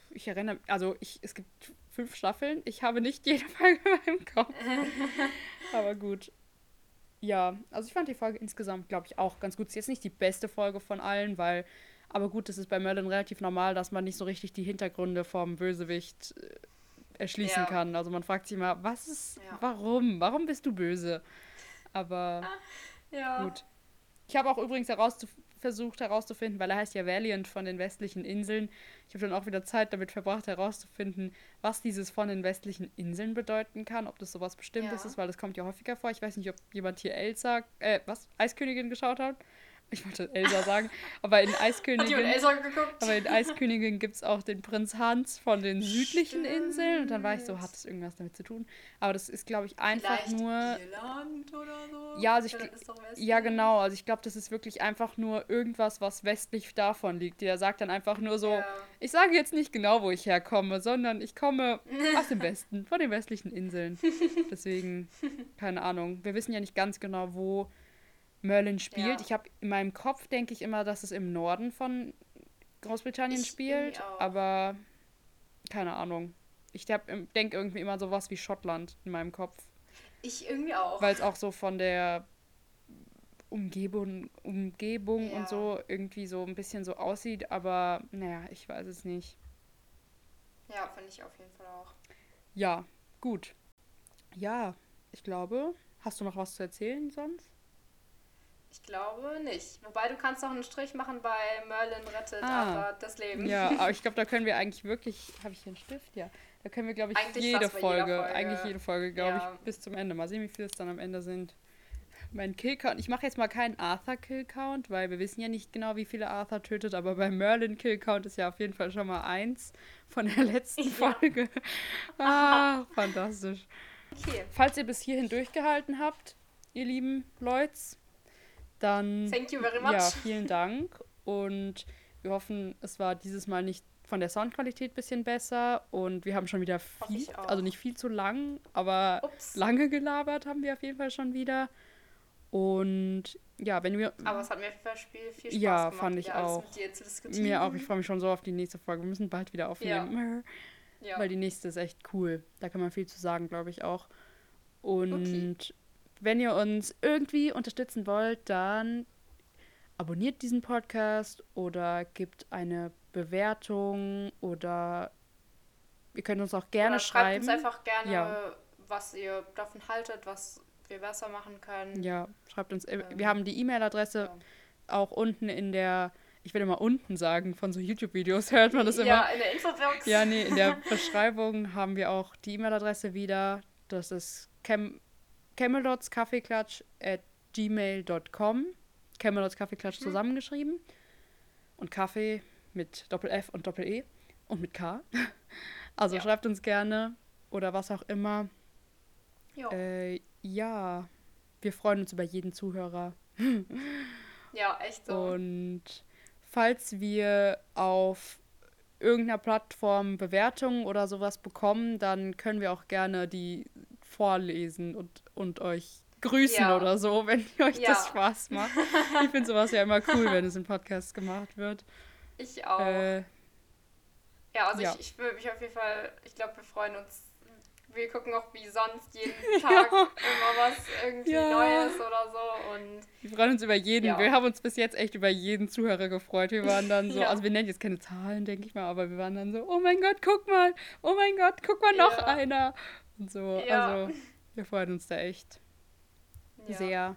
B: ich erinnere, also ich, es gibt fünf Staffeln. Ich habe nicht jede Folge meinem Kopf. aber gut. Ja, also ich fand die Folge insgesamt, glaube ich, auch ganz gut. Es ist jetzt nicht die beste Folge von allen, weil, aber gut, es ist bei Merlin relativ normal, dass man nicht so richtig die Hintergründe vom Bösewicht äh, erschließen ja. kann. Also man fragt sich immer, was ist, ja. warum? Warum bist du böse? Aber ja. gut. Ich habe auch übrigens herauszu versucht herauszufinden, weil er heißt ja Valiant von den westlichen Inseln. Ich habe dann auch wieder Zeit damit verbracht herauszufinden, was dieses von den westlichen Inseln bedeuten kann, ob das sowas Bestimmtes ist, weil das kommt ja häufiger vor. Ich weiß nicht, ob jemand hier Elsa, äh, was, Eiskönigin geschaut hat ich wollte Elsa sagen, aber in Eiskönigin. Aber in Eiskönigin gibt es auch den Prinz Hans von den südlichen Stimmt. Inseln. Und dann war ich so, hat das irgendwas damit zu tun? Aber das ist, glaube ich, einfach
A: Vielleicht
B: nur.
A: Irland oder so?
B: Ja, also ich, ja, genau. Also ich glaube, das ist wirklich einfach nur irgendwas, was westlich davon liegt. Der sagt dann einfach nur so, ja. ich sage jetzt nicht genau, wo ich herkomme, sondern ich komme aus dem Westen, von den westlichen Inseln. Deswegen, keine Ahnung. Wir wissen ja nicht ganz genau, wo Merlin spielt. Ja. Ich habe in meinem Kopf denke ich immer, dass es im Norden von Großbritannien ich spielt, aber keine Ahnung. Ich denke irgendwie immer sowas wie Schottland in meinem Kopf.
A: Ich irgendwie auch.
B: Weil es auch so von der Umgebung, Umgebung ja. und so irgendwie so ein bisschen so aussieht, aber naja, ich weiß es nicht.
A: Ja, finde ich auf jeden Fall auch.
B: Ja, gut. Ja, ich glaube, hast du noch was zu erzählen sonst?
A: Ich glaube nicht. Wobei du kannst auch einen Strich machen bei Merlin rettet ah, aber das Leben.
B: Ja, aber ich glaube, da können wir eigentlich wirklich. Habe ich hier einen Stift? Ja. Da können wir, glaube ich, jede Folge, Folge, eigentlich jede Folge, glaube ja. ich, bis zum Ende. Mal sehen, wie viele es dann am Ende sind. Mein Killcount, ich mache jetzt mal keinen Arthur-Killcount, weil wir wissen ja nicht genau, wie viele Arthur tötet, aber beim Merlin-Killcount ist ja auf jeden Fall schon mal eins von der letzten ja. Folge. Ah, fantastisch. Okay. Falls ihr bis hierhin durchgehalten habt, ihr lieben Leute, dann
A: Thank you very much.
B: Ja, vielen Dank. Und wir hoffen, es war dieses Mal nicht von der Soundqualität ein bisschen besser und wir haben schon wieder viel, also nicht viel zu lang, aber Ups. lange gelabert haben wir auf jeden Fall schon wieder. Und ja, wenn wir.
A: Aber es hat mir viel, viel Spaß
B: ja,
A: gemacht,
B: fand ich auch. Mir auch. Ich freue mich schon so auf die nächste Folge. Wir müssen bald wieder aufnehmen. Ja. ja. Weil die nächste ist echt cool. Da kann man viel zu sagen, glaube ich auch. Und okay. Wenn ihr uns irgendwie unterstützen wollt, dann abonniert diesen Podcast oder gebt eine Bewertung oder ihr könnt uns auch gerne oder schreiben.
A: Schreibt uns einfach gerne, ja. was ihr davon haltet, was wir besser machen können.
B: Ja, schreibt uns. Äh, ähm, wir haben die E-Mail-Adresse ja. auch unten in der, ich will immer unten sagen, von so YouTube-Videos hört man das immer.
A: Ja, in der Infobox.
B: Ja, nee, in der Beschreibung haben wir auch die E-Mail-Adresse wieder. Das ist cam Camelots Kaffeeklatsch at gmail.com. Camelots Kaffeeklatsch mhm. zusammengeschrieben. Und Kaffee mit Doppel-F und Doppel-E und mit K. Also ja. schreibt uns gerne oder was auch immer. Äh, ja, wir freuen uns über jeden Zuhörer.
A: ja, echt so.
B: Und falls wir auf irgendeiner Plattform Bewertungen oder sowas bekommen, dann können wir auch gerne die vorlesen und, und euch grüßen ja. oder so, wenn euch ja. das Spaß macht. Ich finde sowas ja immer cool, wenn es im Podcast gemacht wird.
A: Ich auch. Äh, ja, also ja. Ich, ich würde mich auf jeden Fall, ich glaube, wir freuen uns wir gucken auch wie sonst jeden Tag immer was irgendwie. Neues oder so. Und
B: wir freuen uns über jeden. Wir haben uns bis jetzt echt über jeden Zuhörer gefreut. Wir waren dann so, also wir nennen jetzt keine Zahlen, denke ich mal, aber wir waren dann so, oh mein Gott, guck mal, oh mein Gott, guck mal, noch einer. Und so, also wir freuen uns da echt sehr.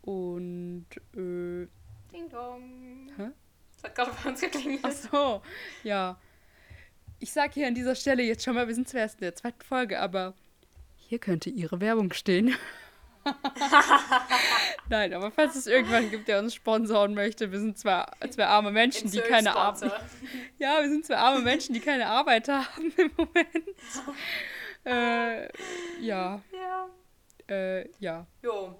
B: Und äh,
A: Ding Dong. Hä? Das hat gerade bei uns geklingelt.
B: Ach so, ja ich sage hier an dieser Stelle jetzt schon mal, wir sind zwar erst in der zweiten Folge, aber hier könnte Ihre Werbung stehen. Nein, aber falls es irgendwann gibt, der uns sponsoren möchte, wir sind zwar zwei arme Menschen, die keine Arbeit. Ja, wir sind zwei arme Menschen, die keine Arbeit haben im Moment. äh, ja.
A: Ja.
B: Äh, ja.
A: Jo.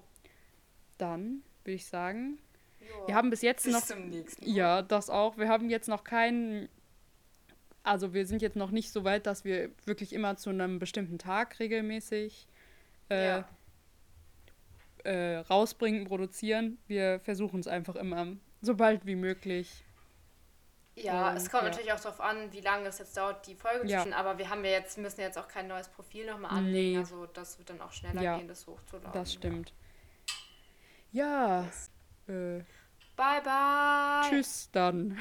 B: Dann würde ich sagen, jo. wir haben bis jetzt
A: bis
B: noch.
A: Zum nächsten
B: Ja, das auch. Wir haben jetzt noch keinen also wir sind jetzt noch nicht so weit, dass wir wirklich immer zu einem bestimmten Tag regelmäßig äh, ja. äh, rausbringen, produzieren. Wir versuchen es einfach immer so bald wie möglich.
A: Ja, Und, es kommt ja. natürlich auch darauf an, wie lange es jetzt dauert, die Folge ja. zu finden. Aber wir haben ja jetzt, müssen jetzt auch kein neues Profil nochmal anlegen. Nee. Also das wird dann auch schneller ja, gehen, das hochzuladen.
B: Das stimmt. Ja. Yes. Äh,
A: bye bye.
B: Tschüss dann.